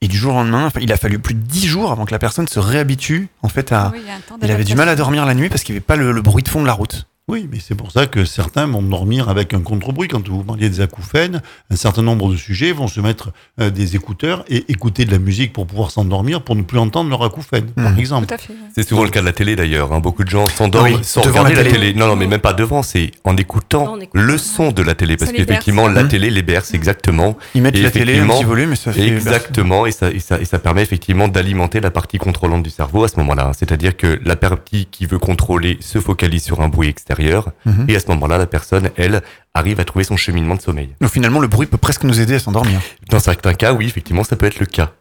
Et du jour au lendemain, il a fallu plus de 10 jours avant que la personne se réhabitue en fait à.
Oui, il
avait du mal à dormir la nuit parce qu'il n'y avait pas le, le bruit de fond de la route.
Oui, mais c'est pour ça que certains vont dormir avec un contre-bruit. Quand vous parliez des acouphènes, un certain nombre de sujets vont se mettre euh, des écouteurs et écouter de la musique pour pouvoir s'endormir, pour ne plus entendre leur acouphène, par
Mhm.
exemple.
Tout à fait. ouais.
C'est souvent le cas de la télé d'ailleurs. hein. Beaucoup de gens s'endorment
Oui,
sans
devant
regarder
la
la
télé.
télé. Non, non, mais même pas devant, c'est en écoutant le son de la télé. Parce qu'effectivement, la
Mhm.
télé les berce, exactement.
Ils mettent
Et
la télé, un petit volume et ça fait.
Exactement, et ça, et, ça, et ça permet effectivement d'alimenter la partie contrôlante du cerveau à ce moment-là. C'est-à-dire que la partie qui veut contrôler se focalise sur un bruit
Mhm.
et à ce moment-là, la personne, elle, arrive à trouver son cheminement de sommeil.
Donc finalement, le bruit peut presque nous aider à s'endormir.
Dans certains cas, oui, effectivement, ça peut être le cas.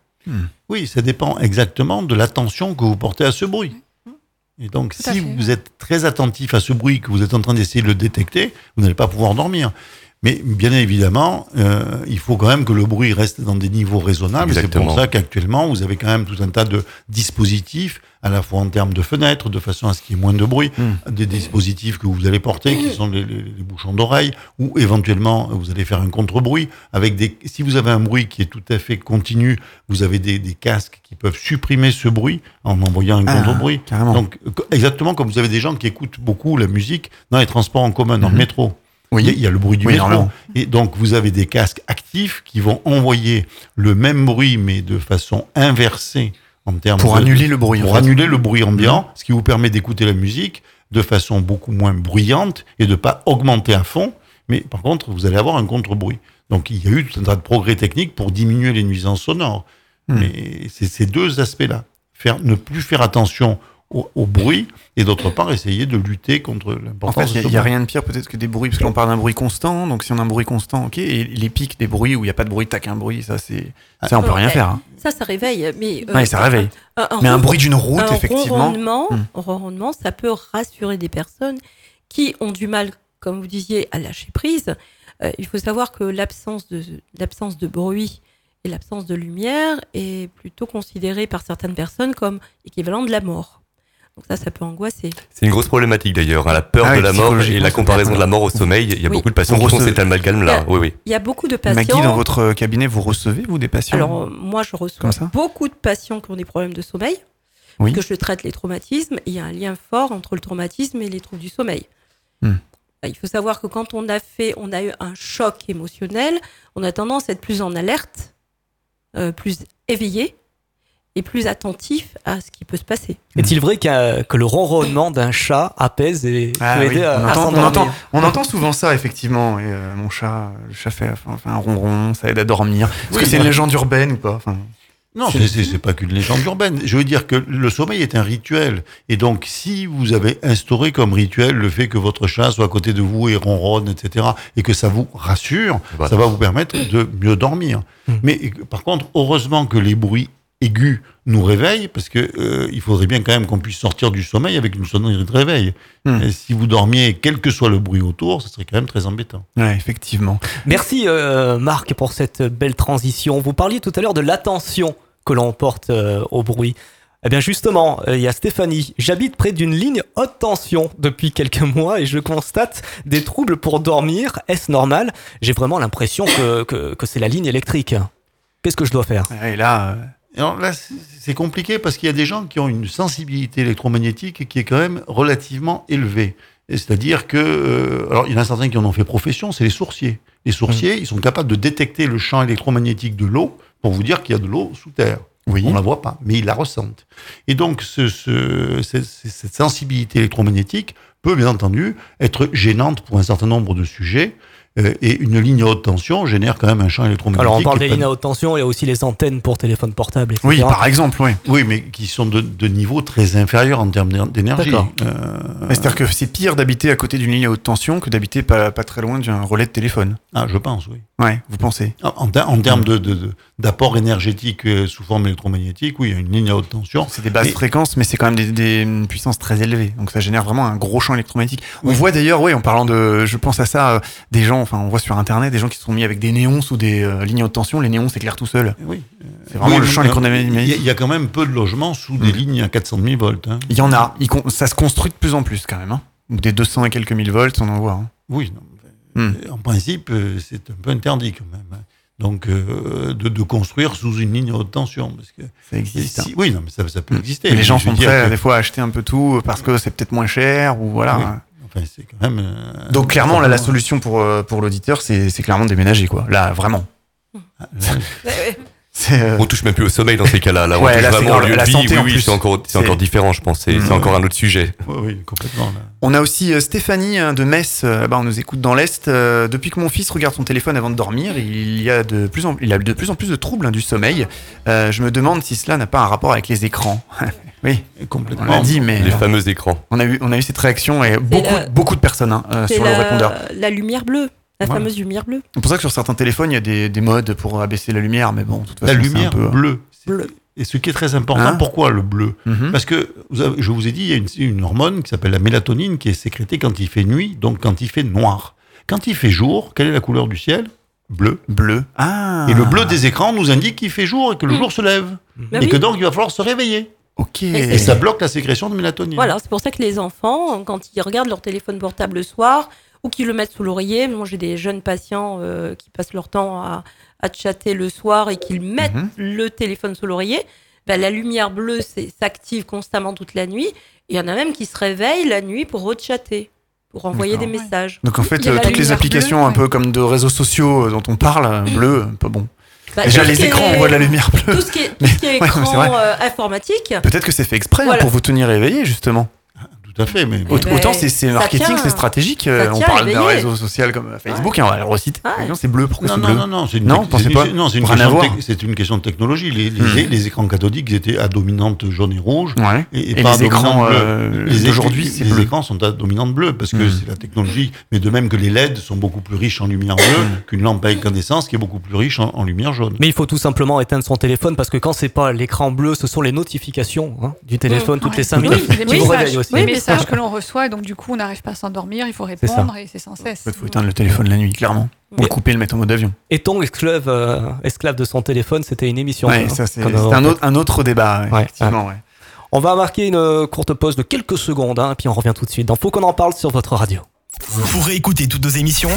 Oui, ça dépend exactement de l'attention que vous portez à ce bruit. Et donc, si
fait.
vous êtes très attentif à ce bruit, que vous êtes en train d'essayer de le détecter, vous n'allez pas pouvoir dormir. Mais bien évidemment, euh, il faut quand même que le bruit reste dans des niveaux raisonnables. C'est pour ça qu'actuellement, vous avez quand même tout un tas de dispositifs, à la fois en termes de fenêtres, de façon à ce qu'il y ait moins de bruit,
Mm.
des dispositifs que vous allez porter, qui sont les, les- les bouchons d'oreille, ou éventuellement, vous allez faire un contre-bruit. Avec des, si vous avez un bruit qui est tout à fait continu, vous avez des, des casques qui peuvent supprimer ce bruit en envoyant un
Ah,
contre-bruit. Donc, exactement comme vous avez des gens qui écoutent beaucoup la musique dans les transports en commun, dans
Mhm.
le métro.
Oui.
Il y a- il y, a le bruit du
Oui,
métro. Et donc, vous avez des casques actifs qui vont envoyer le même bruit, mais de façon inversée en termes
Pour
de-
annuler le bruit. en
pour
fait.
annuler le bruit ambiant, ce qui vous permet d'écouter la musique de façon beaucoup moins bruyante et de pas augmenter à fond. Mais par contre, vous allez avoir un contre-bruit. Donc, il y a eu tout un tas de progrès techniques pour diminuer les nuisances sonores.
Hmm.
Mais c'est ces deux aspects-là. Faire, ne plus faire attention au, au bruit et d'autre part, essayer de lutter contre
En
l'importance
fait,
de
il n'y a, rien de pire peut-être que des bruits, parce que l'on parle d'un bruit constant, donc si on a un bruit constant, ok, et les pics des bruits où il n'y a pas de bruit, tac, un bruit, ça c'est. Ça on peut rien faire. hein.
Ça, ça réveille. Mais, euh,
Ouais, ça réveille.
un- un
Mais un bruit d'une route,
un
effectivement.
ronronnement, un ronronnement, ça peut rassurer des personnes qui ont du mal, comme vous disiez, à lâcher prise. Euh, il faut savoir que l'absence de, l'absence de bruit et l'absence de lumière est plutôt considérée par certaines personnes comme équivalent de la mort. Donc ça, ça peut angoisser.
C'est une grosse problématique d'ailleurs, hein, la peur
Ah
de la mort et la comparaison de la mort au sommeil. Il y a
Oui.
beaucoup de patients qui font cet amalgame-là. Oui, oui.
Il y a beaucoup de patients.
Maggie, dans votre cabinet, vous recevez, vous, des patients
Alors, euh, moi, je reçois beaucoup de patients qui ont des problèmes de sommeil,
Oui.
parce que je traite les traumatismes. Il y a un lien fort entre le traumatisme et les troubles du sommeil.
Hmm.
Il faut savoir que quand on a fait, on a eu un choc émotionnel, on a tendance à être plus en alerte, euh, plus éveillé et plus attentif à ce qui peut se passer.
Est-il vrai que le ronronnement d'un chat apaise et
Ah
peut
oui,
aider à,
on,
à
entend, on, entend, on entend souvent ça, effectivement. Et euh, mon chat, le chat fait, enfin, un ronron, ça aide à dormir. Est-ce
Oui,
que c'est une légende urbaine ou pas? Enfin,
Non, c'est- pas qu'une légende urbaine. Je veux dire que le sommeil est un rituel. Et donc, si vous avez instauré comme rituel le fait que votre chat soit à côté de vous et ronronne, etc., et que ça vous rassure,
Voilà.
ça va vous permettre de mieux dormir.
Hmm.
Mais par contre, heureusement que les bruits aigus nous réveillent, parce que euh, il faudrait bien quand même qu'on puisse sortir du sommeil avec une sonnerie de réveil.
Hmm.
Et si vous dormiez, quel que soit le bruit autour, ce serait quand même très embêtant.
ouais, effectivement.
Merci euh, Marc pour cette belle transition. Vous parliez tout à l'heure de l'attention que l'on porte euh, au bruit. Eh bien justement, euh, il y a Stéphanie. J'habite près d'une ligne haute tension depuis quelques mois et je constate des troubles pour dormir. Est-ce normal? J'ai vraiment l'impression que, que, que c'est la ligne électrique. Qu'est-ce que je dois faire?
Et là, euh,
Alors là, c'est- compliqué parce qu'il y a des gens qui ont une sensibilité électromagnétique qui est quand même relativement élevée. C'est-à-dire que, euh, alors il y en a certains qui en ont fait profession, c'est les sourciers. Les sourciers, ils sont capables de détecter le champ électromagnétique de l'eau pour vous dire qu'il y a de l'eau sous terre.
oui.
On la voit pas, mais ils la ressentent. Et donc, ce, ce- cette, cette sensibilité électromagnétique peut bien entendu être gênante pour un certain nombre de sujets. Euh, et une ligne à haute tension génère quand même un champ électromagnétique.
Alors on parle des lignes à haute tension, il y a aussi les antennes pour téléphone portable, etc.
Oui, par exemple, oui.
Oui, mais qui sont de, de niveau très inférieur en termes d'éner- d'énergie.
D'accord.
Euh,
C'est-à-dire que c'est pire d'habiter à côté d'une ligne à haute tension que d'habiter pas, pas très loin d'un relais de téléphone.
ah, je pense, oui.
Ouais, vous pensez?
En, en ter- en termes de- de- de- d'apport énergétique euh, sous forme électromagnétique, oui, il y a une ligne à haute tension.
C'est des basses
Mais-
fréquences, mais c'est quand même des, des une puissances très élevées. Donc ça génère vraiment un gros champ électromagnétique. On
Oui.
voit d'ailleurs, oui, en parlant de, je pense à ça, euh, des gens, enfin, on voit sur Internet des gens qui se sont mis avec des néons sous des euh, lignes à haute tension. Les néons s'éclairent tout seuls.
Oui.
C'est vraiment
Oui,
le champ électromagnétique.
il y a quand même peu de logements sous des
Mm.
lignes à 400 000 volts. hein.
Il y en a. Ça se construit de plus en plus quand même. Hein. Des 200 et quelques mille volts, on en voit. hein.
Oui, non,
Hmm.
mais, En principe, euh, c'est un peu interdit quand même. hein. Donc, euh, de, de construire sous une ligne haute tension. Parce que,
Ça existe. hein.
si- oui, non, mais ça, ça peut
Mm.
exister.
Et les gens sont prêts
que-
des fois à acheter un peu tout parce que c'est peut-être moins cher ou voilà.
Oui. Enfin, c'est quand même. euh,
Donc clairement, là, la
certainement-
solution pour, euh, pour l'auditeur, c'est clairement de déménager, quoi. Là, vraiment.
Ah, là,
euh,
On touche même plus au sommeil dans ces cas-là. Là, on
Ouais,
touche
là, c'est
vraiment au lieu de vie.
santé,
oui,
en
oui,
plus.
c'est encore, c'est
C'est-
encore différent, je pense. C'est
Mm.
c'est encore un autre sujet.
oui, oui, complètement. Là.
On a aussi euh, Stéphanie hein, de Metz, euh, on nous écoute dans l'Est. Euh, depuis que mon fils regarde son téléphone avant de dormir, il y a de plus en, il a de plus en plus de troubles hein, du sommeil. Euh, je me demande si cela n'a pas un rapport avec les écrans. oui, on
Complètement.
l'a dit, mais
Les
euh,
fameux écrans.
on, a eu, on a eu cette réaction et beaucoup,
la-
beaucoup de personnes hein, euh, sur le répondeur.
la lumière bleue, la
Voilà.
fameuse lumière bleue.
C'est pour ça que sur certains téléphones, il y a des, des modes pour abaisser la lumière, mais bon, de toute façon,
La
c'est
lumière
un peu...
bleue.
Bleu.
Et ce qui est très important,
Hein
pourquoi le bleu?
Mhm.
Parce que vous avez- je vous ai dit, il y a une, une hormone qui s'appelle la mélatonine qui est sécrétée quand il fait nuit, donc quand il fait noir. Quand il fait jour, quelle est la couleur du ciel? Bleu.
Bleu. Ah
Et le bleu des écrans nous indique qu'il fait jour et que le
Mm.
jour se lève.
Bah
et
oui.
que donc il va falloir se réveiller.
Ok.
Et ça bloque la sécrétion de mélatonine.
Voilà, c'est pour ça que les enfants, quand ils regardent leur téléphone portable le soir ou qu'ils le mettent sous l'oreiller, moi j'ai des jeunes patients euh, qui passent leur temps à, à chatter le soir et qu'ils mettent
Mhm.
le téléphone sous l'oreiller, ben, la lumière bleue s'active constamment toute la nuit. Et il y en a même qui se réveillent la nuit pour rechatter. pour envoyer des messages.
Donc en fait, euh, toutes les applications
bleue,
un peu comme de réseaux sociaux euh, dont on parle, bleu, un peu bon.
Bah,
Déjà les
qui
écrans
est-
envoient de la lumière bleue.
Tout ce qui est, tout ce qui est
Ouais, mais c'est
écran
vrai.
euh, informatique.
Peut-être que c'est fait exprès hein,
Voilà.
pour vous tenir éveillé justement.
Tout à fait, mais
Aut-
ben,
Autant c'est marketing, c'est stratégique. euh, On parle d'un réseau social comme Facebook, et on va le reciter.
Ouais.
Non, C'est bleu, pourquoi
non,
c'est
non,
bleu
non, non, c'est une,
Non, pensez pas.
une- non, c'est une,
Rien à
question de une question technologie. Les, les,
Hmm.
les écrans cathodiques étaient à dominante jaune et rouge.
Ouais.
Et,
Et
pas
les
à dominante
écrans
bleue.
euh,
les,
d'aujourd'hui,
les-
bleu.
écrans sont à dominante bleue parce que
Hmm.
c'est la technologie, mais de même que les LED sont beaucoup plus riches en lumière bleue
Hmm.
qu'une lampe à incandescence qui est beaucoup plus riche en, en lumière jaune.
Mais il faut tout simplement éteindre son téléphone parce que quand c'est pas l'écran bleu, ce sont les notifications hein, du téléphone toutes les 5
Oui,
minutes qui
oui,
vous réveillent aussi.
Messages que l'on reçoit et donc du coup on n'arrive pas à s'endormir, il faut répondre et c'est sans cesse.
Il faut éteindre le téléphone la nuit, clairement. Ou le couper, le mettre en mode avion.
Est-on esclave, euh, esclave de son téléphone C'était une émission.
Ouais,
hein,
ça c'est un autre, un autre débat, ouais,
Ouais,
effectivement. ouais.
On va marquer une courte pause de quelques secondes, hein, puis on revient tout de suite. Dans Faut qu'on en parle sur votre radio.
Pour réécouter toutes nos émissions,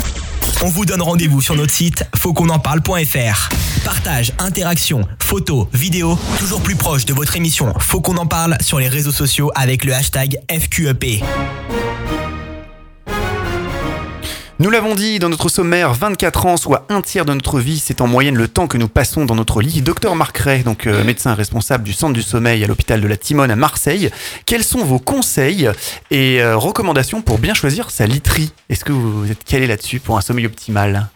on vous donne rendez-vous sur notre site fautquonenparle.fr. Partage, interaction, photos, vidéos, toujours plus proche de votre émission Faut en parle sur les réseaux sociaux avec le hashtag FQEP.
Nous l'avons dit dans notre sommaire, 24 ans, soit un tiers de notre vie, c'est en moyenne le temps que nous passons dans notre lit. Docteur Marc Ray, donc euh, médecin responsable du centre du sommeil à l'hôpital de la Timone à Marseille, quels sont vos conseils et euh, recommandations pour bien choisir sa literie? Est-ce que vous êtes calé là-dessus pour un sommeil optimal?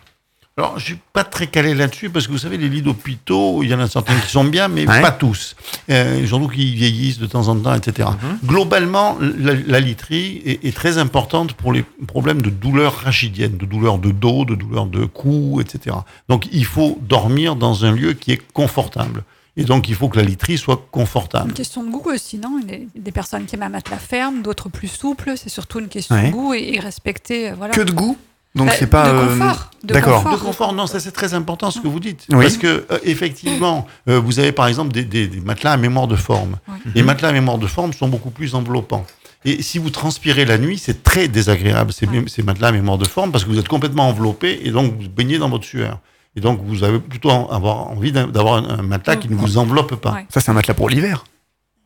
Alors, je suis pas très calé là-dessus parce que vous savez, les lits d'hôpitaux, il y en a certains qui sont bien, mais
Ouais.
pas tous. Euh, surtout qui vieillissent de temps en temps, etc. Globalement, la, la literie est, est très importante pour les problèmes de douleurs rachidiennes, de douleurs de dos, de douleurs de cou, etc. Donc, il faut dormir dans un lieu qui est confortable. Et donc, il faut que la literie soit confortable.
Une question de goût aussi, non? Il y a Des personnes qui aiment un matelas ferme, d'autres plus souple. C'est surtout une question
Ouais.
de goût et, et respecter. euh, Voilà.
Que de goût? Donc
Bah,
c'est pas...
de
euh,
confort.
d'accord.
De confort, non, ça c'est très important ce que vous dites.
Oui.
Parce que, euh, effectivement, euh, vous avez par exemple des, des- des matelas à mémoire de forme. Les matelas à mémoire de forme sont beaucoup plus enveloppants. Et si vous transpirez la nuit, c'est très désagréable, ces,
Ouais.
ces matelas à mémoire de forme, parce que vous êtes complètement enveloppé et donc vous baignez dans votre sueur. Et donc vous avez plutôt en- avoir envie d'avoir un, un matelas qui ne vous enveloppe pas.
Ouais.
Ça c'est un matelas pour l'hiver.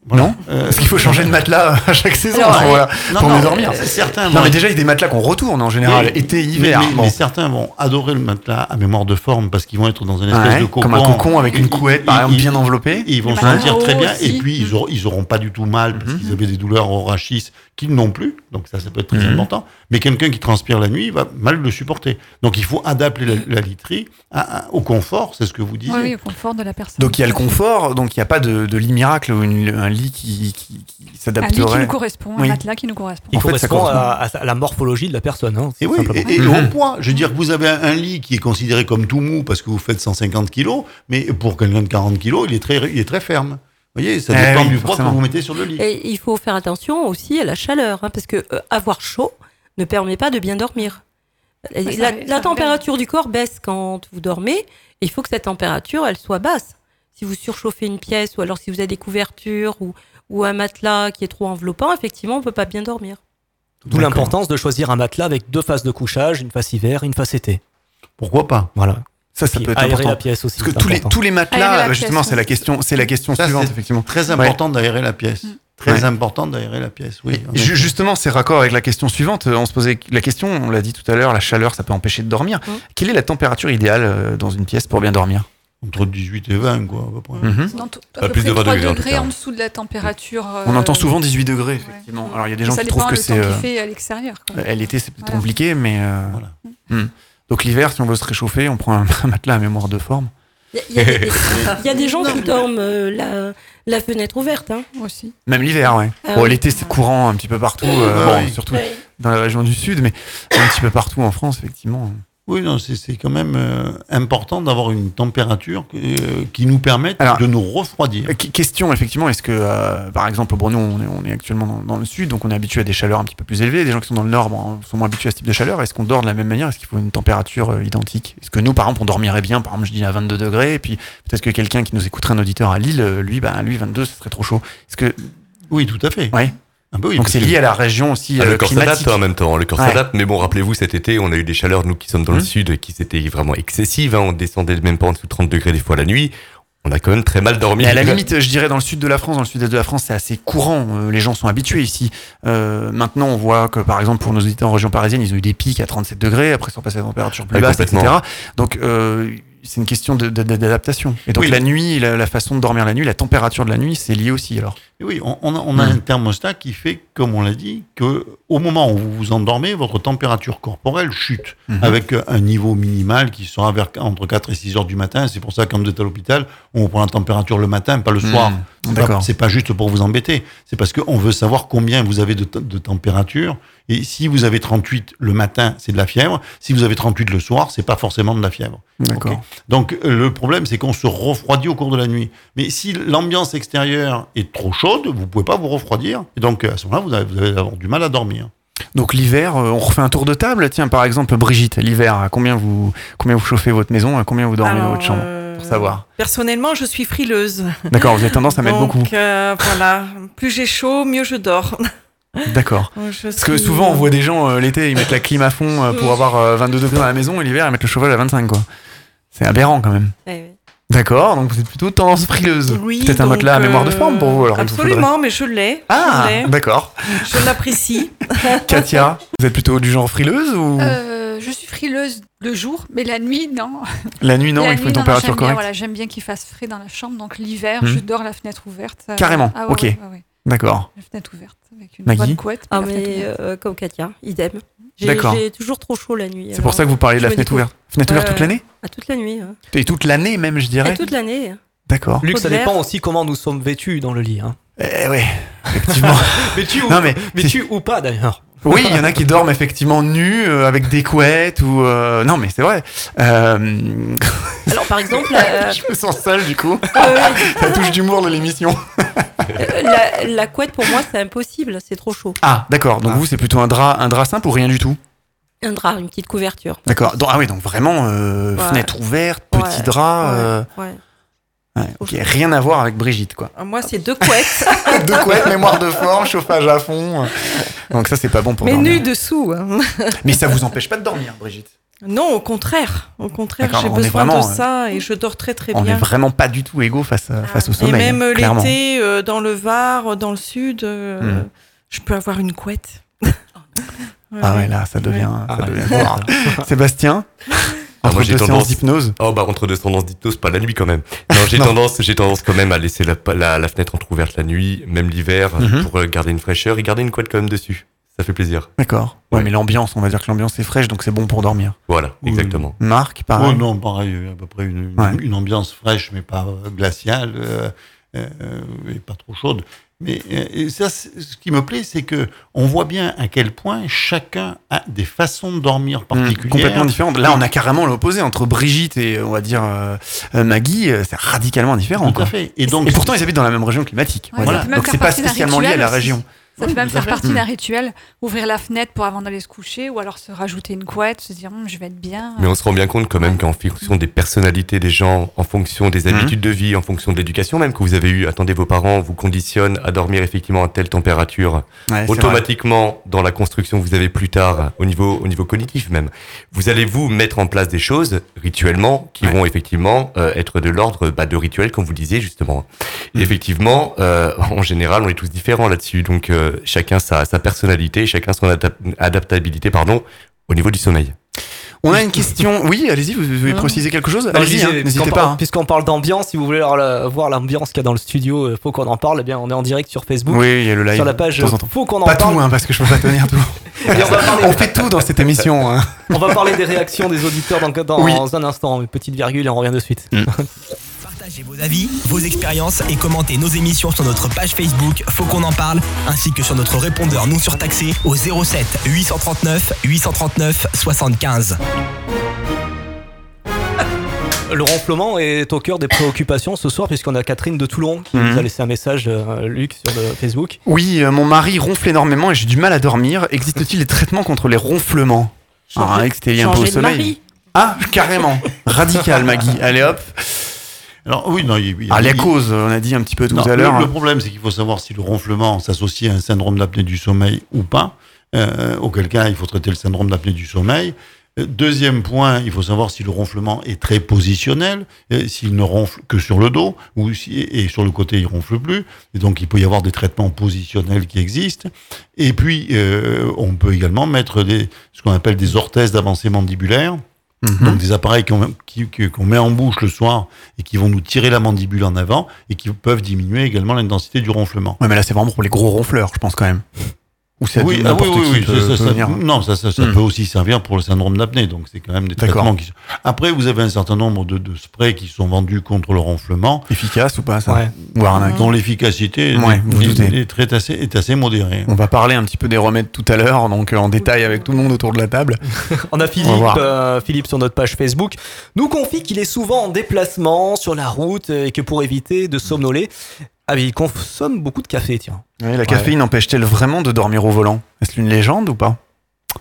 Voilà.
Non
Euh,
Parce qu'il faut changer de matelas à chaque saison
Alors,
pour,
euh,
euh,
non,
pour
non,
mieux dormir.
euh, Certains
Non mais déjà il y a des matelas qu'on retourne en général,
Oui,
été,
mais-
hiver.
Mais,
Bon.
mais certains vont adorer le matelas à mémoire de forme parce qu'ils vont être dans une espèce
Ouais,
de cocon.
comme un cocon avec une couette,
ils-
par exemple,
ils-
bien enveloppée.
Ils vont se sentir
matelas
très bien
aussi.
et puis ils auront, ils auront pas du tout mal parce
Mhm.
qu'ils avaient des douleurs au rachis qu'ils n'ont plus. Donc ça, ça peut être très
Mhm.
important. Mais quelqu'un qui transpire la nuit il va mal le supporter. Donc il faut adapter la, la literie à- à- au confort, c'est ce que vous disiez.
Oui, oui, au confort de la personne.
Donc il y a le confort, donc il n'y a pas de, de lit miracle ou une- un lit qui, qui, qui
Un lit qui
s'adapterait.
nous correspond,
Oui.
un matelas qui nous correspond.
Qui
En fait, ça
correspond
correspond.
à, à la morphologie de la personne. Hein,
Et oui, et, et
Mhm.
au poids. Je veux dire que vous avez un, un lit qui est considéré comme tout mou parce que vous faites 150 kilos, mais pour quelqu'un de 40 kilos, il est très, il est très ferme. Vous voyez, ça
Eh
dépend
oui,
du que vous mettez sur le lit.
Et il faut faire attention aussi à la chaleur, hein, parce que euh, avoir chaud ne permet pas de bien dormir.
Ça
la, température du corps baisse quand vous dormez, et il faut que cette température, elle soit basse. Si vous surchauffez une pièce, ou alors si vous avez des couvertures, ou, ou un matelas qui est trop enveloppant, effectivement, on peut pas bien dormir.
D'où l'importance de choisir un matelas avec deux phases de couchage, une face hiver, une face été.
Pourquoi pas?
Voilà.
Ça, ça
Puis
peut être
aérer
important.
la pièce aussi.
Parce que tous les, tous les matelas,
la
justement, c'est la question, c'est la question
Ça,
suivante, effectivement.
Très important d'aérer la pièce. Très
Ouais.
important d'aérer la pièce, oui.
Justement, c'est raccord avec la question suivante. Euh, On se posait la question, on l'a dit tout à l'heure, la chaleur, ça peut empêcher de dormir.
Mm.
Quelle est la température idéale euh, dans une pièce pour bien dormir?
Entre 18 et 20, quoi, à peu près.
Mhm.
À peu
plus
près
de 20
3
degrés, en tout
degrés
cas.
en dessous de la température.
On
euh,
entend souvent 18 degrés, effectivement.
ouais.
Alors il y a des gens qui trouvent que
le
c'est.
temps
euh,
qu'il fait à l'extérieur. quoi.
L'été, c'est peut-être
Voilà.
compliqué, mais. euh,
Voilà.
hmm. Donc l'hiver, si on veut se réchauffer, on prend un, un matelas à mémoire de forme.
Il y, a- il y a des- il y a des gens qui dorment euh, la, la fenêtre ouverte. Hein.
Aussi.
Même l'hiver, ouais.
Ah
bon,
oui.
l'été, c'est courant un petit peu partout, euh,
Ouais,
bon,
oui.
surtout dans la région du sud, mais un petit peu partout en France, effectivement.
Oui, non, c'est quand même euh, important d'avoir une température euh, qui nous permette
Alors,
de nous refroidir.
Euh, qu- Question, effectivement, est-ce que, euh, par exemple, pour nous, on est, on est actuellement dans, dans le sud, donc on est habitué à des chaleurs un petit peu plus élevées. Des gens qui sont dans le nord bon, sont moins habitués à ce type de chaleur. Est-ce qu'on dort de la même manière Est-ce qu'il faut une température euh, identique? Est-ce que nous, par exemple, on dormirait bien Par exemple, je dis à 22 degrés, et puis peut-être que quelqu'un qui nous écouterait, un auditeur à Lille, euh, lui, bah, lui, 22, ce serait trop chaud? Est-ce que,
Oui, tout à fait.
ouais.
Ah bah oui,
donc c'est lié à la région aussi
Ah,
euh,
le corps s'adapte en même temps, le corps
Ouais.
s'adapte. Mais bon, rappelez-vous, cet été, on a eu des chaleurs, nous qui sommes dans le sud, qui s'étaient vraiment excessives. hein. On descendait même pas en dessous de 30 degrés des fois la nuit. on a quand même très mal dormi.
Mais à la limite, je dirais dans le sud de la France, dans le sud-est de la France, c'est assez courant. Euh, les gens sont habitués ici. Euh, maintenant, on voit que par exemple pour nos auditeurs en région parisienne, ils ont eu des pics à 37 degrés, après ils sont passés à des températures plus
Ouais,
basses, etc. Donc euh, c'est une question d'adaptation. Et donc
Oui.
la nuit, la, la façon de dormir la nuit, la température de la nuit, c'est lié aussi alors.
Oui, on, on a, un thermostat qui fait, comme on l'a dit, que au moment où vous vous endormez, votre température corporelle chute
Mhm.
avec un niveau minimal qui sera vers, entre 4 et 6 heures du matin. C'est pour ça que quand vous êtes à l'hôpital, on prend la température le matin, pas le soir.
Mm.
C'est pas-
D'accord.
C'est pas juste pour vous embêter. C'est parce qu'on veut savoir combien vous avez de, te- de température. Et si vous avez 38 le matin, c'est de la fièvre. Si vous avez 38 le soir, c'est pas forcément de la fièvre.
D'accord.
Donc le problème, c'est qu'on se refroidit au cours de la nuit. Mais si l'ambiance extérieure est trop chaude, vous pouvez pas vous refroidir. Et donc à ce moment-là, vous, avez- vous allez avoir du mal à dormir.
Donc l'hiver, euh, on refait un tour de table. Tiens, par exemple, Brigitte, l'hiver, à combien vous, combien vous chauffez votre maison, à combien vous dormez dans votre chambre
euh,
Pour savoir.
Personnellement, je suis frileuse.
D'accord, vous avez tendance à mettre
Donc,
beaucoup.
euh, voilà, plus j'ai chaud, mieux je dors.
D'accord. Parce que souvent, on voit des gens euh, l'été, ils mettent la clim à fond euh, pour avoir euh, 22 degrés dans la maison, et l'hiver, ils mettent le chauffage à 25, quoi. C'est aberrant quand même.
Eh oui.
D'accord, donc vous êtes plutôt tendance frileuse.
Oui,
Peut-être un matelas à mémoire de forme pour vous, alors.
Absolument, mais je l'ai.
Ah, d'accord.
Je l'apprécie.
Katia, vous êtes plutôt du genre frileuse ou?
Euh, je suis frileuse le jour, mais la nuit, non.
la nuit, non,
La
il faut
nuit,
une
non, non,
température
j'aime bien,
correcte
voilà, J'aime bien qu'il fasse frais dans la chambre, donc l'hiver,
Mhm.
je dors la fenêtre ouverte. euh,
Carrément,
ah ouais,
ok.
ouais, ouais.
D'accord.
La fenêtre ouverte, avec une
Maggie
bonne couette.
Ah, mais euh, comme Katia, idem. J'ai
D'accord.
j'ai toujours trop chaud la nuit.
C'est pour ça que vous parlez de la fenêtre ouverte. Fenêtre ouverte toute l'année
À toute la nuit.
Et toute l'année même, je dirais.
À toute l'année.
D'accord.
Luc, ça dépend aussi comment nous sommes vêtus dans le lit. Hein.
Eh ouais, effectivement.
Vêtus ou,
Non, mais-
vêtus ou pas d'ailleurs.
Oui, il y en a qui dorment effectivement nus, euh, avec des couettes ou. euh, Non, mais c'est vrai. Euh,
Alors par exemple, euh,
Je me sens sale du coup.
euh,
La touche d'humour de l'émission.
la, la couette pour moi c'est impossible, c'est trop chaud.
Ah, d'accord. Donc vous, c'est plutôt un drap, un drap simple ou rien du tout?
Un drap, une petite couverture.
D'accord. Donc- Ah oui, donc vraiment euh,
Ouais.
fenêtre ouverte, petit
Ouais,
drap.
ouais, ouais.
ouais, ok. Rien à voir avec Brigitte, quoi.
Ah, Moi, c'est deux couettes,
Deux couettes, mémoire de forme, chauffage à fond. Donc ça, c'est pas bon pour
mais
dormir.
nues dessous. hein.
Mais ça vous empêche pas de dormir, Brigitte
Non, au contraire. Au contraire, j'ai
on
besoin
vraiment,
de
euh,
ça et je dors très très
On
bien.
est vraiment pas du tout égaux face, à- face au
et
sommeil.
même euh,
clairement.
l'été, euh, dans le Var, dans le sud, euh,
Mhm.
je peux avoir une couette.
Ah ouais, là, ça devient.
Ah
ça
ouais.
devient. Sébastien?
Ah,
Entre
moi,
deux
tendance-
séances d'hypnose
Oh bah entre deux tendances d'hypnose, pas la nuit quand même. Non, j'ai tendance, j'ai tendance quand même à laisser la, la, la fenêtre entrouverte la nuit, même l'hiver,
Mhm.
pour euh, garder une fraîcheur et garder une couette quand même dessus. Ça fait plaisir.
D'accord. Ouais,
Ouais.
mais l'ambiance, on va dire que l'ambiance est fraîche, donc c'est bon pour dormir.
Voilà,
Oui.
exactement.
Marc, pareil.
Oh non, pareil, à peu près une, une-
Ouais.
une ambiance fraîche, mais pas euh, glaciale, euh, euh, et pas trop chaude. Mais euh, et ça, ce qui me plaît, c'est que on voit bien à quel point chacun a des façons de dormir
Mmh,
particulières.
complètement différente. Là, on a carrément l'opposé entre Brigitte et, on va dire, euh, euh, Maggie. C'est radicalement différent.
Tout
quoi.
à fait. Et donc,
Et pourtant, ils habitent dans la même région climatique.
Ouais,
voilà.
même
Donc, c'est pas spécialement lié à la
aussi. Ça peut même faire partie d'un rituel, ouvrir la fenêtre pour avant d'aller se coucher, ou alors se rajouter une couette, se dire Hum, je vais être bien.
Mais on se rend bien compte quand même qu'en fonction des personnalités des gens, en fonction des
Mhm.
habitudes de vie, en fonction de l'éducation même que vous avez eu, attendez, vos parents vous conditionnent à dormir effectivement à telle température,
Ouais,
automatiquement dans la construction que vous avez plus tard au niveau au niveau cognitif même vous allez vous mettre en place des choses rituellement qui
Ouais.
vont effectivement euh, être de l'ordre bah, de rituels comme vous disiez justement et
Mhm.
effectivement euh, en général on est tous différents là-dessus donc euh, chacun sa, sa personnalité chacun son adap- adaptabilité pardon au niveau du sommeil
On a une question. Oui, allez-y, vous voulez préciser quelque chose Allez-y, hein, n'hésitez
par-
pas. hein.
Puisqu'on parle d'ambiance, si vous voulez voir, l'ambiance qu'il y a dans le studio, euh, faut qu'on en parle. Eh bien, on est en direct sur Facebook.
Oui, il y a le live.
Sur la page. Faut qu'on en
Pas
parle.
tout, hein, parce que je peux pas tenir tout.
On, parler,
On fait tout dans cette émission. hein.
on va parler des réactions des auditeurs dans, dans
Oui.
un instant. Une petite virgule et on revient de suite.
Partagez vos avis, vos expériences et commentez nos émissions sur notre page Facebook Faut qu'on en parle, ainsi que sur notre répondeur non surtaxé au 07 839 839 75.
Le ronflement est au cœur des préoccupations ce soir, puisqu'on a Catherine de Toulon qui
Mhm.
nous a laissé un message, euh, Luc, sur le Facebook.
Oui, euh, mon mari ronfle énormément et j'ai du mal à dormir. Existe-t-il des traitements contre les ronflements?
Changer-
Ah, un peu au
mari?
Ah, carrément. Radical, Maggie. Allez hop.
Alors oui, non, il, il-
Ah, les
il-
causes, on a dit un petit peu tout
Non,
à
le-
l'heure. hein.
Le, problème, c'est qu'il faut savoir si le ronflement s'associe à un syndrome d'apnée du sommeil ou pas. Euh, auquel cas, il faut traiter le syndrome d'apnée du sommeil. Euh, Deuxième point, il faut savoir si le ronflement est très positionnel, euh, s'il ne ronfle que sur le dos, ou si, et sur le côté il ronfle plus. Et donc il peut y avoir des traitements positionnels qui existent. Et puis euh, on peut également mettre des, ce qu'on appelle des orthèses d'avancée mandibulaire.
Mhm.
Donc des appareils qu'on met en bouche le soir et qui vont nous tirer la mandibule en avant et qui peuvent diminuer également l'intensité du ronflement.
Ouais, mais là, c'est vraiment pour les gros ronfleurs, je pense quand même. Ou
Oui, ah oui, oui, oui,
peut-
ça,
peut
ça-
venir.
non, ça, ça, ça
Hmm.
peut aussi servir pour le syndrome d'apnée. Donc, c'est quand même des traitements qui sont. Après, vous avez un certain nombre de, de sprays qui sont vendus contre le ronflement,
Efficace ou pas ça
Ouais.
Dont l'efficacité
Ouais,
est- est- est, très assez, est assez modérée.
On va parler un petit peu des remèdes tout à l'heure, donc euh, en détail avec tout le monde autour de la table.
On a Philippe, euh, Philippe sur notre page Facebook, nous confie qu'il est souvent en déplacement sur la route et que pour éviter de somnoler, ah, mais il consomme beaucoup de café, tiens.
Ouais, la caféine empêche-t-elle vraiment de dormir au volant? Est-ce une légende ou pas?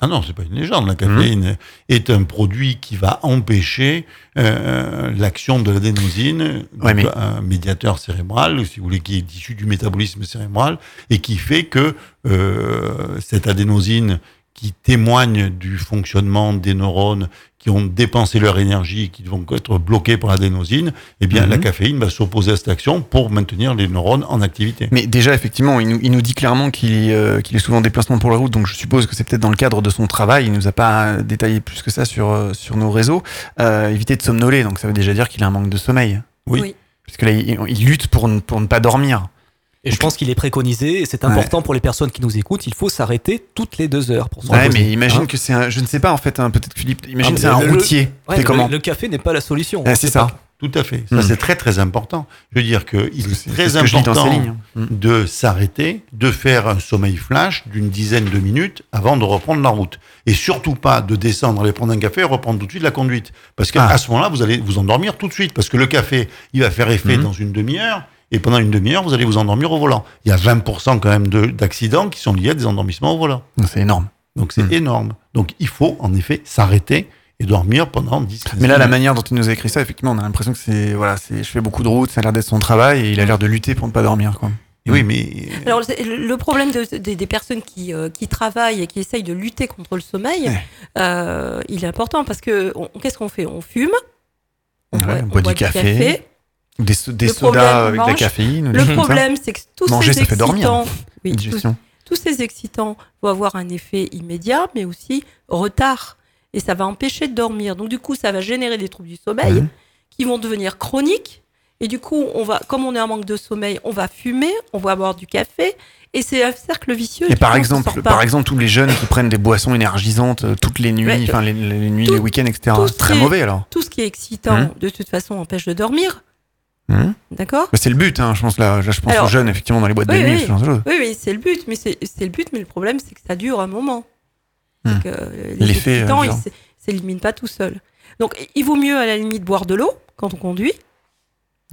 Ah non, c'est pas une légende. La caféine est un produit qui va empêcher euh, l'action de l'adénosine,
Ouais,
donc
mais-
un médiateur cérébral, si vous voulez, qui est issu du métabolisme cérébral et qui fait que euh, cette adénosine qui témoigne du fonctionnement des neurones qui ont dépensé leur énergie, qui vont être bloqués par l'adénosine, eh bien,
Mhm.
la caféine va s'opposer à cette action pour maintenir les neurones en activité.
Mais déjà, effectivement, il nous, il nous dit clairement qu'il euh, qu'il est souvent en déplacement pour la route, donc je suppose que c'est peut-être dans le cadre de son travail. Il nous a pas détaillé plus que ça sur, euh, sur nos réseaux. Euh, éviter de somnoler, donc ça veut déjà dire qu'il a un manque de sommeil.
Oui.
Oui.
Parce que là, il, il lutte pour ne, pour ne pas dormir.
Et je pense qu'il est préconisé, et c'est important pour les personnes qui nous écoutent, il faut s'arrêter toutes les deux heures pour se
Ouais,
reposer.
mais imagine
Hein
que c'est un. Je ne sais pas, en fait, hein, peut-être que Philippe. Imagine
Ah,
que c'est un
le-
routier.
Ouais, le-
comment
le, café n'est pas la solution. Hein,
C'est
pas-
ça.
Tout à fait. Ça,
Hmm.
c'est très, très important. Je veux dire est, très
que je lis dans
important.
Hmm.
de s'arrêter, de faire un sommeil flash d'une dizaine de minutes avant de reprendre la route. Et surtout pas de descendre, aller prendre un café et reprendre tout de suite la conduite. Parce qu'à
Ah.
à ce moment-là, vous allez vous endormir tout de suite. Parce que le café, il va faire effet
Mhm.
dans une demi-heure. Et pendant une demi-heure, vous allez vous endormir au volant. Il y a 20% quand même de- d'accidents qui sont liés à des endormissements au volant.
C'est énorme.
Donc c'est
Mhm.
énorme. Donc il faut en effet s'arrêter et dormir pendant 10 15
Mais là, la manière dont il nous a écrit ça, effectivement, on a l'impression que c'est. Voilà, c'est. Je fais beaucoup de route, ça a l'air d'être son travail, et il a l'air de lutter pour ne pas dormir, quoi.
Oui, mais
Alors, c'est- le problème de- des- des personnes qui, euh, qui travaillent et qui essayent de lutter contre le sommeil,
Ouais.
euh, il est important parce que qu'est-ce qu'on fait? On fume, on,
Ouais, on boit du café. Des, so- des
Le
sodas
problème,
avec de la caféine. ou des
Le problème, c'est que tous
Manger,
ces
ça fait dormir.
excitants, oui, tous, ces excitants vont avoir un effet immédiat, mais aussi retard. Et ça va empêcher de dormir. Donc, du coup, ça va générer des troubles du sommeil
Mhm.
qui vont devenir chroniques. Et du coup, on va, comme on est en manque de sommeil, on va fumer, on va boire du café. Et c'est un cercle vicieux.
Et par exemple, par exemple, tous les jeunes qui prennent des boissons énergisantes euh, toutes les nuits,
Ouais,
enfin les, les nuits,
tout-
les week-ends, etc. C'est très
est-
mauvais alors.
Tout ce qui est excitant,
Mhm.
de toute façon, empêche de dormir.
Mhm.
D'accord
Mais c'est le but, hein, je pense là. je pense
Alors-
aux jeunes effectivement dans les boîtes
Oui,
de nuit,
oui.
ce genre de choses.
Oui, oui, c'est le but. Mais c'est le but, mais le problème, c'est que ça dure un moment. Euh, les
L'effet, euh,
excitants, ils
dure.
s- s'éliminent pas tout seul. Donc, il vaut mieux, à la limite, boire de l'eau quand on conduit,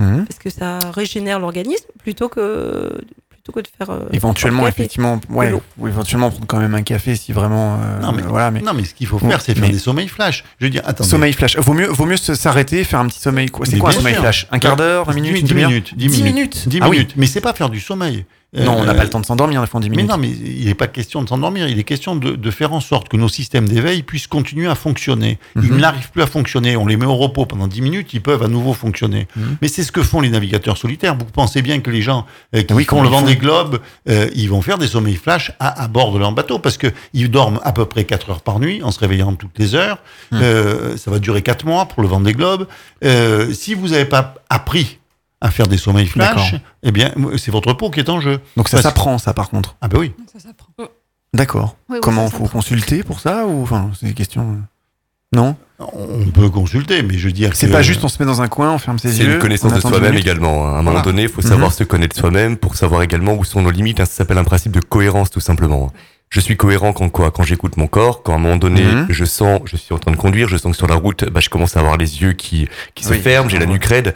Mhm.
parce que ça régénère l'organisme, plutôt que, plutôt que de faire. euh,
Éventuellement, effectivement, ouais, ou éventuellement prendre quand même un café si vraiment. euh,
Non, mais-
voilà, mais
non, mais ce qu'il faut faire, c'est faire
mais-
des sommeils flash. Je veux dire, attendez.
sommeil flash. Vaut mieux, vaut mieux s'arrêter, faire un petit sommeil. quoi. C'est quoi un sommeil flash? Un quart d'heure, 20 minutes,
10
une demi-heure?
minutes, 10
10
minutes.
minutes
10
Ah oui.
minutes. Mais c'est pas faire du sommeil.
Non, on n'a
Euh,
pas le temps de s'endormir fois en 10
Mais
minutes.
non, mais il n'est pas question de s'endormir. Il est question de, de faire en sorte que nos systèmes d'éveil puissent continuer à fonctionner. Ils
Mhm.
n'arrivent plus à fonctionner. On les met au repos pendant 10 minutes, ils peuvent à nouveau fonctionner.
Mhm.
Mais c'est ce que font les navigateurs solitaires. Vous pensez bien que les gens euh, qui
Oui,
font le vent des globes, euh, ils vont faire des sommeils flash à, à bord de leur bateau parce que ils dorment à peu près 4 heures par nuit en se réveillant toutes les heures.
Mhm.
Euh, ça va durer 4 mois pour le vent des globes. Euh, si vous n'avez pas appris à faire des sommeils flash,
D'accord.
eh bien, c'est votre peau qui est en jeu.
Donc ça
Parce-
s'apprend, ça par contre.
Ah ben oui.
Ça s'apprend.
D'accord.
Oui, oui,
Comment
ça
faut consulter pour ça ou enfin c'est des questions. euh, Non?
On peut consulter, mais je veux dire
C'est
que-
pas juste on se met dans un coin, on ferme ses
C'est
yeux.
une connaissance
on
de soi-même également. hein. À un moment
Voilà.
donné, il faut savoir
Mhm.
se connaître soi-même pour savoir également où sont nos limites. hein. Ça s'appelle un principe de cohérence, tout simplement. Je suis cohérent quand quoi? Quand j'écoute mon corps, quand à un moment donné,
Mhm.
je sens, je suis en train de conduire, je sens que sur la route, bah, je commence à avoir les yeux qui, qui se
Oui.
ferment, j'ai la nuque raide,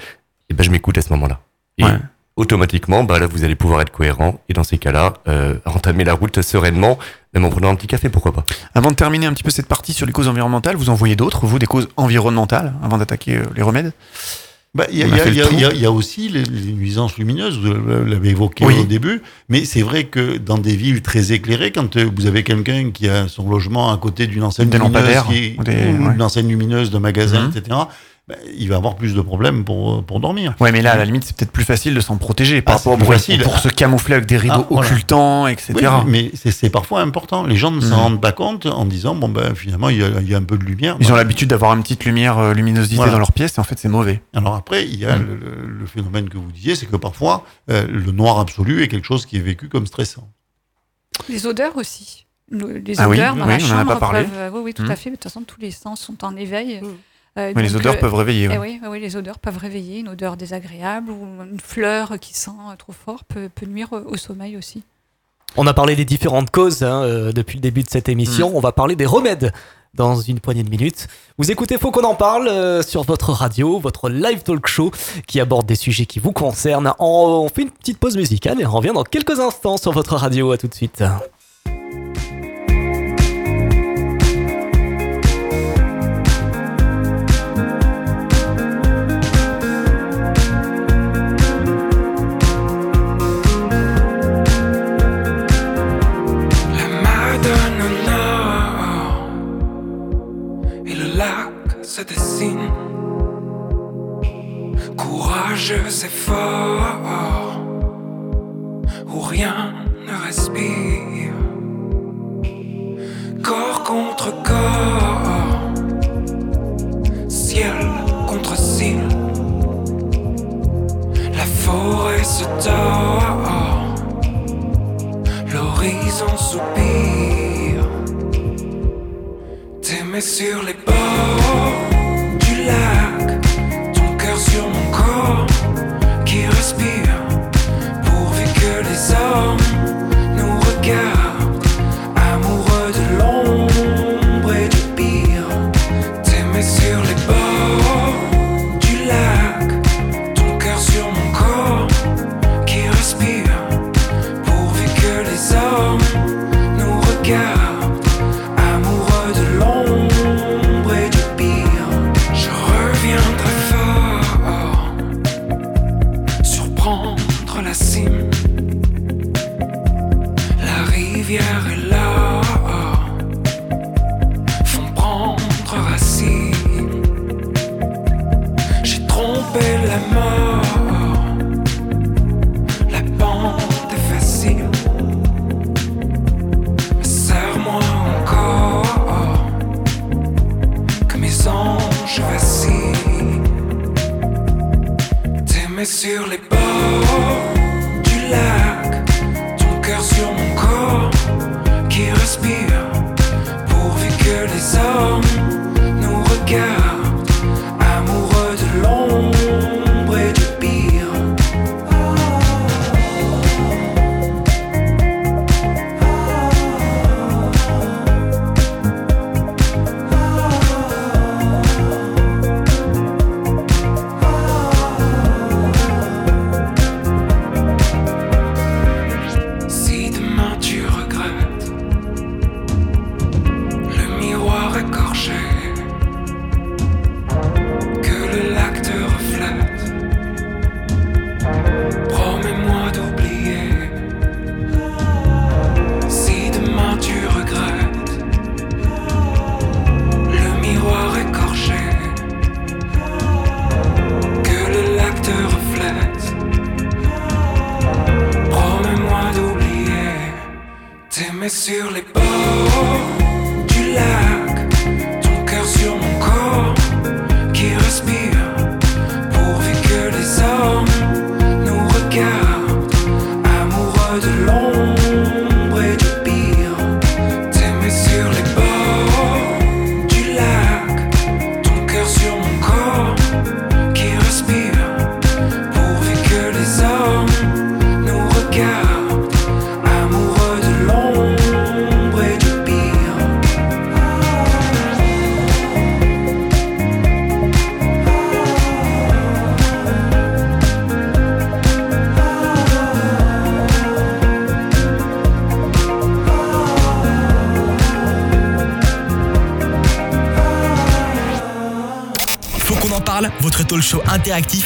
et ben je m'écoute à ce moment-là. Et
Ouais.
automatiquement, bah là, vous allez pouvoir être cohérent, et dans ces cas-là, euh, entamer la route sereinement, même en prenant un petit café, pourquoi pas.
Avant de terminer un petit peu cette partie sur les causes environnementales, vous en voyez d'autres, vous, des causes environnementales, avant d'attaquer euh, les remèdes?
Il y, a- y y y y aussi les, les nuisances lumineuses, vous l'avez évoqué
Oui.
au début, mais c'est vrai que dans des villes très éclairées, quand euh, vous avez quelqu'un qui a son logement à côté d'une enseigne
Des
lumineuse, qui-
ou des-
ou
ouais.
une enseigne lumineuse de magasin,
Mhm.
etc., bah, il va avoir plus de problèmes pour, pour dormir.
Ouais, mais là, à la limite, c'est peut-être plus facile de s'en protéger par
Ah,
rapport
facile.
Pour se camoufler avec des rideaux
Ah, voilà.
occultants, etc.
Oui, mais c'est parfois important. Les gens ne s'en
Mhm.
rendent pas compte en disant, bon, ben, finalement, il y a, il y a un peu de lumière.
Ils ont l'habitude d'avoir une petite lumière, euh, luminosité
Voilà.
dans leur pièce, et en fait, c'est mauvais.
Alors après, il y a
Mm.
le, phénomène que vous disiez, c'est que parfois, euh, le noir absolu est quelque chose qui est vécu comme stressant.
Les odeurs aussi. Le- Les
Ah oui,
odeurs dans
oui,
la
on en a
chambre
pas parlé.
peuvent- oui, oui, tout
Mhm.
à fait. De toute façon, tous les sens sont en éveil.
Mhm.
Euh,
Mais les odeurs
euh,
peuvent réveiller.
eh
ouais.
oui, oui, les odeurs peuvent réveiller. Une odeur désagréable ou une fleur qui sent euh, trop fort peut, peut nuire au, au sommeil aussi.
On a parlé des différentes causes hein, euh, depuis le début de cette émission. On va parler des remèdes dans une poignée de minutes. Vous écoutez Faut qu'on en parle euh, sur votre radio, votre live talk show qui aborde des sujets qui vous concernent. On fait une petite pause musicale et on revient dans quelques instants sur votre radio. À tout de suite.
Courageux et fort, où rien ne respire. Corps contre corps, ciel contre ciel. La forêt se tord l'horizon soupire. T'aimer sur les bords du lac, ton cœur sur que les hommes T'aimer sur les bords du lac.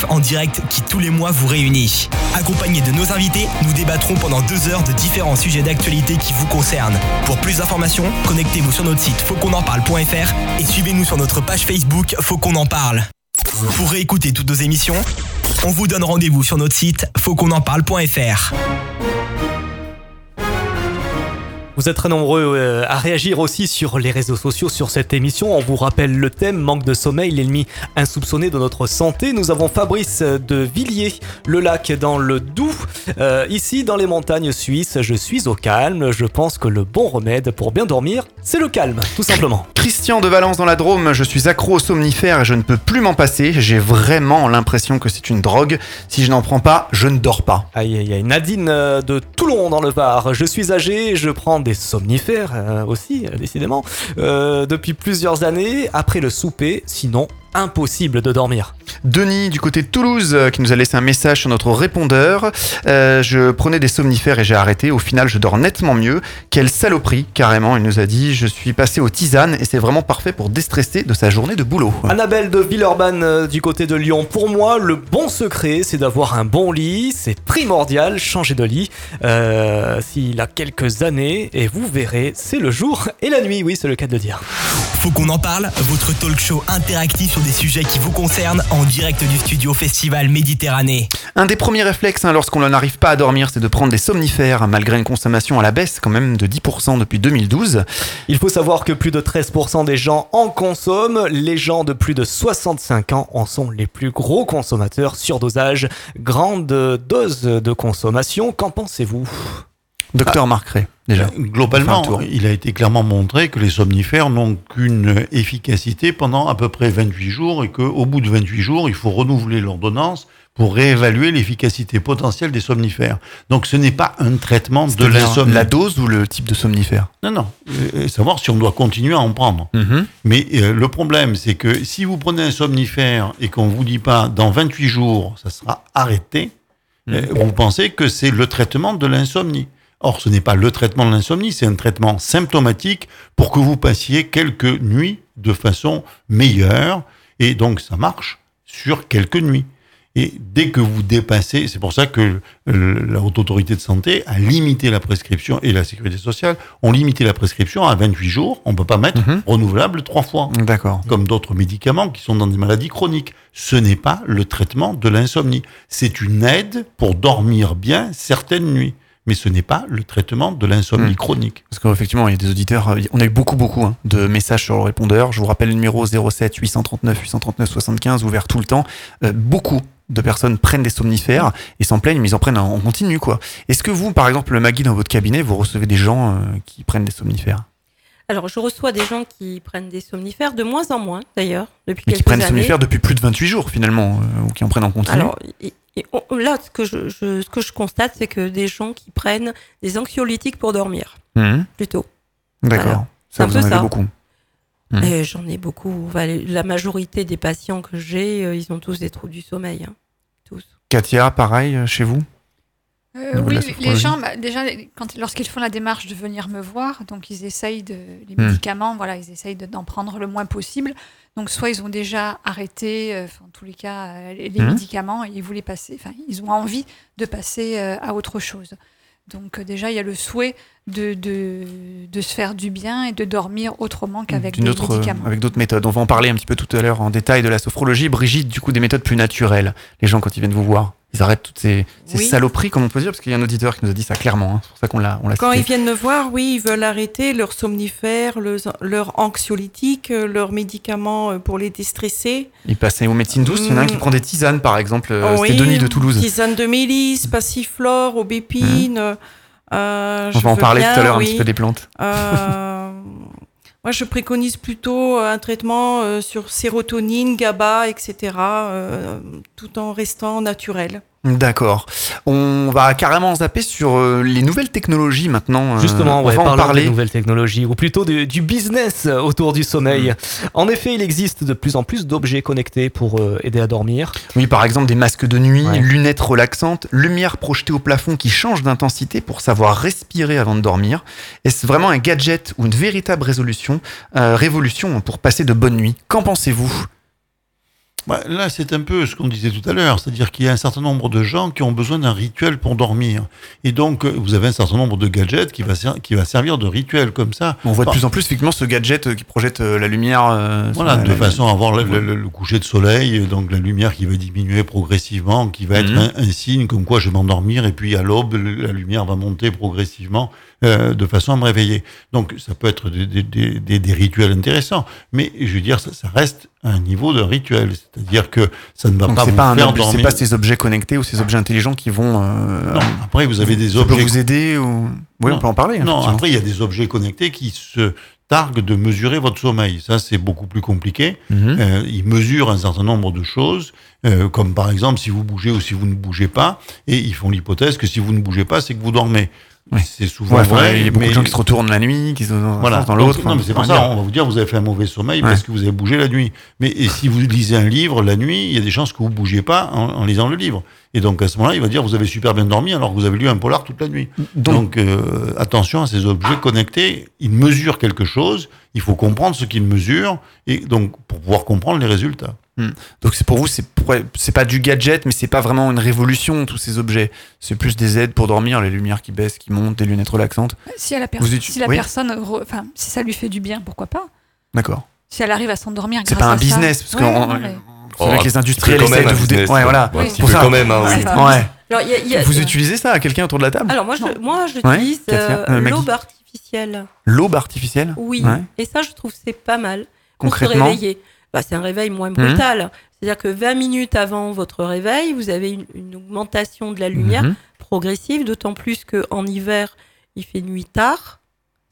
En direct qui tous les mois vous réunit. Accompagné de nos invités, nous débattrons pendant deux heures de différents sujets d'actualité qui vous concernent. Pour plus d'informations, connectez-vous sur notre site fautquonenparle.fr et suivez-nous sur notre page Facebook Faut qu'on en parle. Pour réécouter toutes nos émissions, on vous donne rendez-vous sur notre site fautquonenparle.fr.
Vous êtes très nombreux euh, à réagir aussi sur les réseaux sociaux sur cette émission. On vous rappelle le thème manque de sommeil, l'ennemi insoupçonné de notre santé. Nous avons Fabrice de Villiers, le lac dans le Doubs. Euh, ici, dans les montagnes suisses, je suis au calme. Je pense que le bon remède pour bien dormir, c'est le calme, tout simplement.
Christian de Valence dans la Drôme, je suis accro aux somnifères et je ne peux plus m'en passer. J'ai vraiment l'impression que c'est une drogue. Si je n'en prends pas, je ne dors pas.
Aïe aïe aïe. Nadine euh, de Toulon dans le Var. Je suis âgé, je prends des somnifères euh, aussi, euh, décidément, depuis plusieurs années, après le souper, sinon impossible de dormir.
Denis du côté de Toulouse euh, qui nous a laissé un message sur notre répondeur. Euh, je prenais des somnifères et j'ai arrêté. Au final, je dors nettement mieux. Quelle saloperie, carrément. Il nous a dit Je suis passé aux tisanes et c'est vraiment parfait pour déstresser de sa journée de boulot.
Annabelle de Villeurbanne euh, du côté de Lyon. Pour moi, le bon secret, c'est d'avoir un bon lit. C'est primordial, changer de lit. Euh, S'il a quelques années, et vous verrez, c'est le jour et la nuit. Oui, c'est le cas de le dire.
Faut qu'on en parle, votre talk show interactif sur des sujets qui vous concernent en direct du studio Festival Méditerranée.
Un des premiers réflexes hein, lorsqu'on n'arrive pas à dormir, c'est de prendre des somnifères, malgré une consommation à la baisse quand même de 10% depuis 2012.
Il faut savoir que plus de 13% des gens en consomment. Les gens de plus de 65 ans en sont les plus gros consommateurs. Surdosage, grande dose de consommation. Qu'en pensez-vous?
Docteur Marc Ray, déjà.
Globalement,
Enfin, un tour.
il a été clairement montré que les somnifères n'ont qu'une efficacité pendant à peu près 28 jours et qu'au bout de 28 jours, il faut renouveler l'ordonnance pour réévaluer l'efficacité potentielle des somnifères. Donc ce n'est pas un traitement de l'insomnie.
La dose ou le type de somnifère?
Non, non. Euh, savoir si on doit continuer à en prendre. Mais euh, le problème, c'est que si vous prenez un somnifère et qu'on vous dit pas dans 28 jours, ça sera arrêté, euh, vous pensez que c'est le traitement de l'insomnie. Or, ce n'est pas le traitement de l'insomnie, c'est un traitement symptomatique pour que vous passiez quelques nuits de façon meilleure. Et donc, ça marche sur quelques nuits. Et dès que vous dépassez, c'est pour ça que la Haute Autorité de Santé a limité la prescription et la Sécurité sociale ont limité la prescription à 28 jours. On ne peut pas mettre renouvelable trois fois.
D'accord.
Comme d'autres médicaments qui sont dans des maladies chroniques. Ce n'est pas le traitement de l'insomnie. C'est une aide pour dormir bien certaines nuits. Mais ce n'est pas le traitement de l'insomnie
Hmm.
chronique.
Parce qu'effectivement, il y a des auditeurs, euh, on a eu beaucoup, beaucoup hein, de messages sur le répondeur. Je vous rappelle le numéro 07 839 839 75, ouvert tout le temps. Euh, beaucoup de personnes prennent des somnifères et s'en plaignent, mais ils en prennent en continu, quoi. Est-ce que vous, par exemple, le Maggie, dans votre cabinet, vous recevez des gens euh, qui prennent des somnifères?
Alors, je reçois des gens qui prennent des somnifères, de moins en moins d'ailleurs, depuis
Mais qui
quelques
prennent des somnifères depuis plus de 28 jours, finalement, euh, ou qui en prennent en continu
Alors, et- et on- là, ce que je, je- ce que je constate, c'est que des gens qui prennent des anxiolytiques pour dormir,
Mhm.
plutôt.
D'accord.
Voilà.
Ça,
un
vous
peu
en avez
ça.
beaucoup. Mhm.
J'en ai beaucoup. La majorité des patients que j'ai, euh, ils ont tous des troubles du sommeil. hein. Tous.
Katia, pareil, euh, chez vous?
Euh, oui, les- gens, bah, déjà, quand, lorsqu'ils font la démarche de venir me voir, donc ils essayent de, les
Hmm.
médicaments, voilà, ils essayent de- d'en prendre le moins possible. Donc soit ils ont déjà arrêté, euh, en tous les cas, euh, les,
Hmm.
médicaments et ils voulaient passer, enfin, ils ont envie de passer euh, à autre chose. Donc déjà, il y a le souhait de, de, de se faire du bien et de dormir autrement qu'avec
D'une
des
autre,
médicaments.
avec d'autres méthodes. On va en parler un petit peu tout à l'heure en détail de la sophrologie. Brigitte, du coup, des méthodes plus naturelles. Les gens, quand ils viennent vous voir, ils arrêtent toutes ces, ces
Oui.
saloperies, comme on peut dire, parce qu'il y a un auditeur qui nous a dit ça clairement. hein. C'est pour ça qu'on l'a,
Quand
cité.
ils viennent me voir, oui, ils veulent arrêter leurs somnifères, leurs, leurs anxiolytiques, euh, leurs médicaments euh, pour les déstresser.
Ils passaient aux médecines douces. Il y en a un qui
Mm.
prend des tisanes, par exemple. euh,
Oui,
C'était Denis de Toulouse.
Tisane de mélisse, passiflore, aubépine. euh,
On
je
va en parler
bien,
tout à l'heure un petit peu des plantes.
Euh, moi, je préconise plutôt un traitement euh, sur sérotonine, GABA, etc., euh, tout en restant naturel.
D'accord. On va carrément zapper sur euh, les nouvelles technologies maintenant. euh,
Justement,
on
ouais,
va en parler.
des nouvelles technologies, ou plutôt de- du business autour du sommeil.
Mm.
En effet, il existe de plus en plus d'objets connectés pour euh, aider à dormir.
Oui, par exemple des masques de nuit,
Ouais.
lunettes relaxantes, lumière projetée au plafond qui change d'intensité pour savoir respirer avant de dormir. Est-ce vraiment un gadget ou une véritable résolution, euh, révolution pour passer de bonnes nuits? Qu'en pensez-vous?
Là, c'est un peu ce qu'on disait tout à l'heure, c'est-à-dire qu'il y a un certain nombre de gens qui ont besoin d'un rituel pour dormir. Et donc, euh, vous avez un certain nombre de gadgets qui va, ser- qui va servir de rituel comme ça.
On voit de plus en plus effectivement ce gadget euh, qui projette euh, la lumière. euh,
Voilà, de
la-
façon à avoir le, le- le- le coucher de soleil, donc la lumière qui va diminuer progressivement, qui va être
Mhm.
un, un signe comme quoi je vais m'endormir, et puis à l'aube, la lumière va monter progressivement euh, de façon à me réveiller. Donc ça peut être des, des- des- des- des rituels intéressants, mais je veux dire, ça, ça reste un niveau de rituel, c'est-à-dire que ça ne va
Donc
pas vous
pas, un
faire
objet- c'est
dormir.
pas ces objets connectés ou ces objets intelligents qui vont. euh,
Non, après vous avez des
ça peut
objets
vous aider ou. Oui, on
Non.
peut en parler.
Non,
effectivement.
après, il y a des objets connectés qui se targuent de mesurer votre sommeil. Ça, c'est beaucoup plus compliqué.
Mhm.
Euh, ils mesurent un certain nombre de choses, euh, comme par exemple si vous bougez ou si vous ne bougez pas, et ils font l'hypothèse que si vous ne bougez pas, c'est que vous dormez.
Oui.
C'est souvent
Ouais,
vrai.
il y a beaucoup de gens qui se retournent la nuit, qui se
voilà.
dans l'autre.
Non, mais c'est pour
on
ça, on va vous dire, vous avez fait un mauvais sommeil
Ouais.
parce que vous avez bougé la nuit. Mais et si vous lisez un livre la nuit, il y a des chances que vous ne bougiez pas en, en lisant le livre. Et donc à ce moment-là, il va dire, vous avez super bien dormi alors que vous avez lu un polar toute la nuit.
Donc,
Donc, euh, attention à ces objets connectés. Ils mesurent quelque chose. Il faut comprendre ce qu'ils mesurent et donc pour pouvoir comprendre les résultats.
Donc c'est pour vous, c'est pas du gadget, mais c'est pas vraiment une révolution tous ces objets. C'est plus des aides pour dormir, les lumières qui baissent, qui montent, des lunettes relaxantes.
Si, la, per-
Vous étu-
si la
oui.
personne, enfin, si ça lui fait du bien, pourquoi pas?
D'accord.
Si elle arrive à s'endormir
C'est pas un
ça.
business parce que
Ouais,
on-
non, mais-
c'est vrai que les industriels
quand même
essayent de vous.
business,
Ouais, voilà. Pour ça.
quand même, hein, oui.
C'est pas-
Ouais.
Alors, il y a- il y a-
Vous utilisez ça à quelqu'un autour de la table?
Alors moi, je, moi, j'utilise euh,
euh,
l'aube artificielle.
L'aube artificielle?
Oui.
Ouais.
Et ça, je trouve que c'est pas mal. Pour se
Concrètement?
réveiller. Bah, c'est un réveil moins brutal. C'est-à-dire que 20 minutes avant votre réveil, vous avez une, une augmentation de la lumière
Mhm.
progressive, d'autant plus qu'en hiver, il fait nuit tard.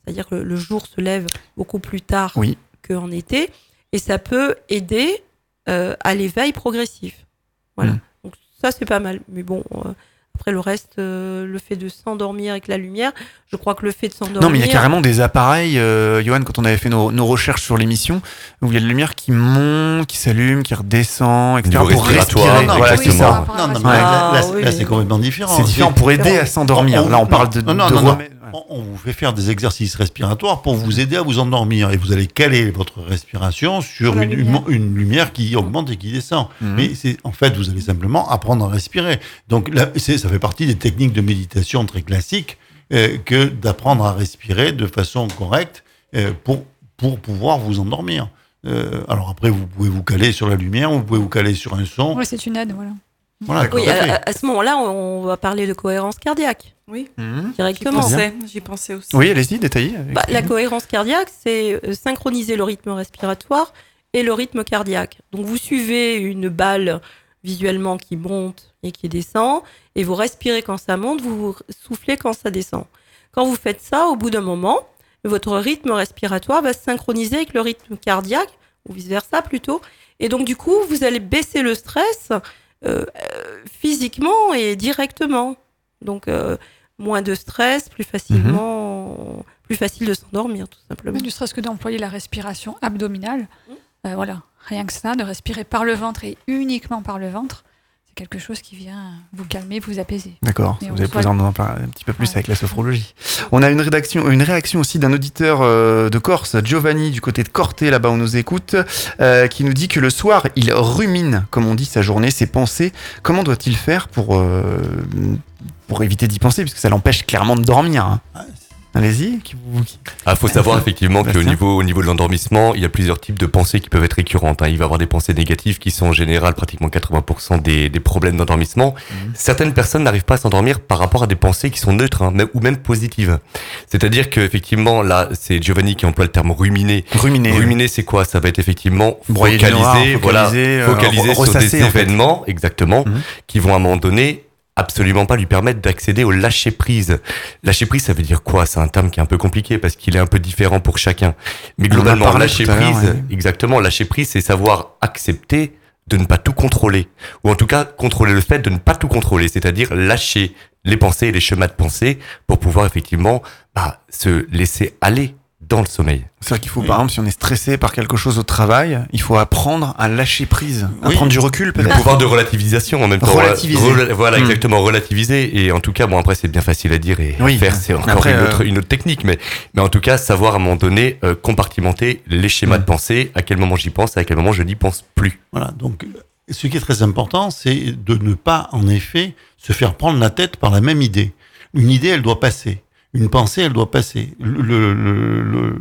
C'est-à-dire que le, le jour se lève beaucoup plus tard
Oui.
qu'en été. Et ça peut aider euh, à l'éveil progressif. Voilà.
Mhm.
Donc ça, c'est pas mal. Mais bon, euh, après le reste, euh, le fait de s'endormir avec la lumière, je crois que le fait de s'endormir...
Non, mais il y a carrément des appareils, euh, Johan, quand on avait fait nos, nos recherches sur l'émission, où il y a de la lumière qui monte, qui s'allume, qui redescend, etc. Pour
respiratoire,
respirer.
non,
voilà,
oui,
c'est
ça
Non, non, mais là,
Ah,
là,
oui,
là,
mais-
c'est complètement différent.
C'est différent pour aider à s'endormir. Là, on parle de,
non, non,
de
non, non. On, on vous fait faire des exercices respiratoires pour vous aider à vous endormir et vous allez caler votre respiration sur une, une,
lumière.
une lumière qui augmente et qui descend.
Mhm.
Mais c'est en fait, vous allez simplement apprendre à respirer. Donc là, c'est- ça fait partie des techniques de méditation très classiques euh, que d'apprendre à respirer de façon correcte euh, pour pour pouvoir vous endormir. Euh, alors après, vous pouvez vous caler sur la lumière, vous pouvez vous caler sur un son.
Ouais, c'est une aide, voilà.
Voilà,
Oui,
à
ce moment-là, on, va parler de cohérence cardiaque
Oui,
directement.
Pensais, j'y pensais aussi.
Oui, allez-y, détaillez.
Bah, la cohérence cardiaque, c'est euh, synchroniser le rythme respiratoire et le rythme cardiaque. Donc vous suivez une balle visuellement qui monte et qui descend, et vous respirez quand ça monte, vous soufflez quand ça descend. Quand vous faites ça, au bout d'un moment, votre rythme respiratoire va se synchroniser avec le rythme cardiaque, ou vice-versa plutôt, et donc du coup, vous allez baisser le stress physiquement et directement. Donc euh, moins de stress, plus facilement, plus facile de s'endormir tout simplement.
Ne serait-ce que d'employer la respiration abdominale. Euh, voilà, rien que ça, de respirer par le ventre et uniquement par le ventre, quelque chose qui vient vous calmer, vous apaiser.
D'accord, vous avez besoin d'en parler un petit peu plus
Ouais.
avec la sophrologie. On a une, rédaction, une réaction aussi d'un auditeur euh, de Corse, Giovanni, du côté de Corté, là-bas on nous écoute, euh, qui nous dit que le soir, il rumine, comme on dit, sa journée, ses pensées. Comment doit-il faire pour, euh, pour éviter d'y penser, puisque ça l'empêche clairement de dormir hein? Allez-y.
Ah, faut savoir effectivement qu'au niveau, au niveau de l'endormissement, il y a plusieurs types de pensées qui peuvent être récurrentes. hein. Il va y avoir des pensées négatives qui sont en général pratiquement 80% des, des problèmes d'endormissement.
Mhm.
Certaines personnes n'arrivent pas à s'endormir par rapport à des pensées qui sont neutres hein, même- ou même positives. C'est-à-dire que effectivement, là, c'est Giovanni qui emploie le terme ruminer.
Ruminer.
Ruminer, c'est quoi? Ça va être effectivement focaliser, voilà,
focaliser, euh,
sur
ressasser,
des
en fait.
événements, exactement,
Mhm.
qui vont à un moment donné absolument pas lui permettre d'accéder au lâcher prise. Lâcher prise, ça veut dire quoi? C'est un terme qui est un peu compliqué parce qu'il est un peu différent pour chacun. Mais globalement, lâcher prise,
ouais.
exactement, lâcher prise, c'est savoir accepter de ne pas tout contrôler, ou en tout cas contrôler le fait de ne pas tout contrôler, c'est-à-dire lâcher les pensées et les schémas de pensée pour pouvoir effectivement bah, se laisser aller dans le sommeil.
C'est-à-dire qu'il faut,
Oui.
par exemple, si on est stressé par quelque chose au travail, il faut apprendre à lâcher prise, à
Oui.
prendre du recul
Le pouvoir de relativisation en même temps.
Relativiser.
Rela- voilà,
Hmm.
exactement, relativiser. Et en tout cas, bon, après, c'est bien facile à dire et
Oui.
à faire, c'est encore
Après,
une,
euh,
autre, une autre technique. Mais, mais en tout cas, savoir à un moment donné euh, compartimenter les schémas
Hmm.
de pensée, à quel moment j'y pense, à quel moment je n'y pense plus.
Voilà, donc ce qui est très important, c'est de ne pas, en effet, se faire prendre la tête par la même idée. Une idée, elle doit passer. Une pensée, elle doit passer. Le- le- le- le-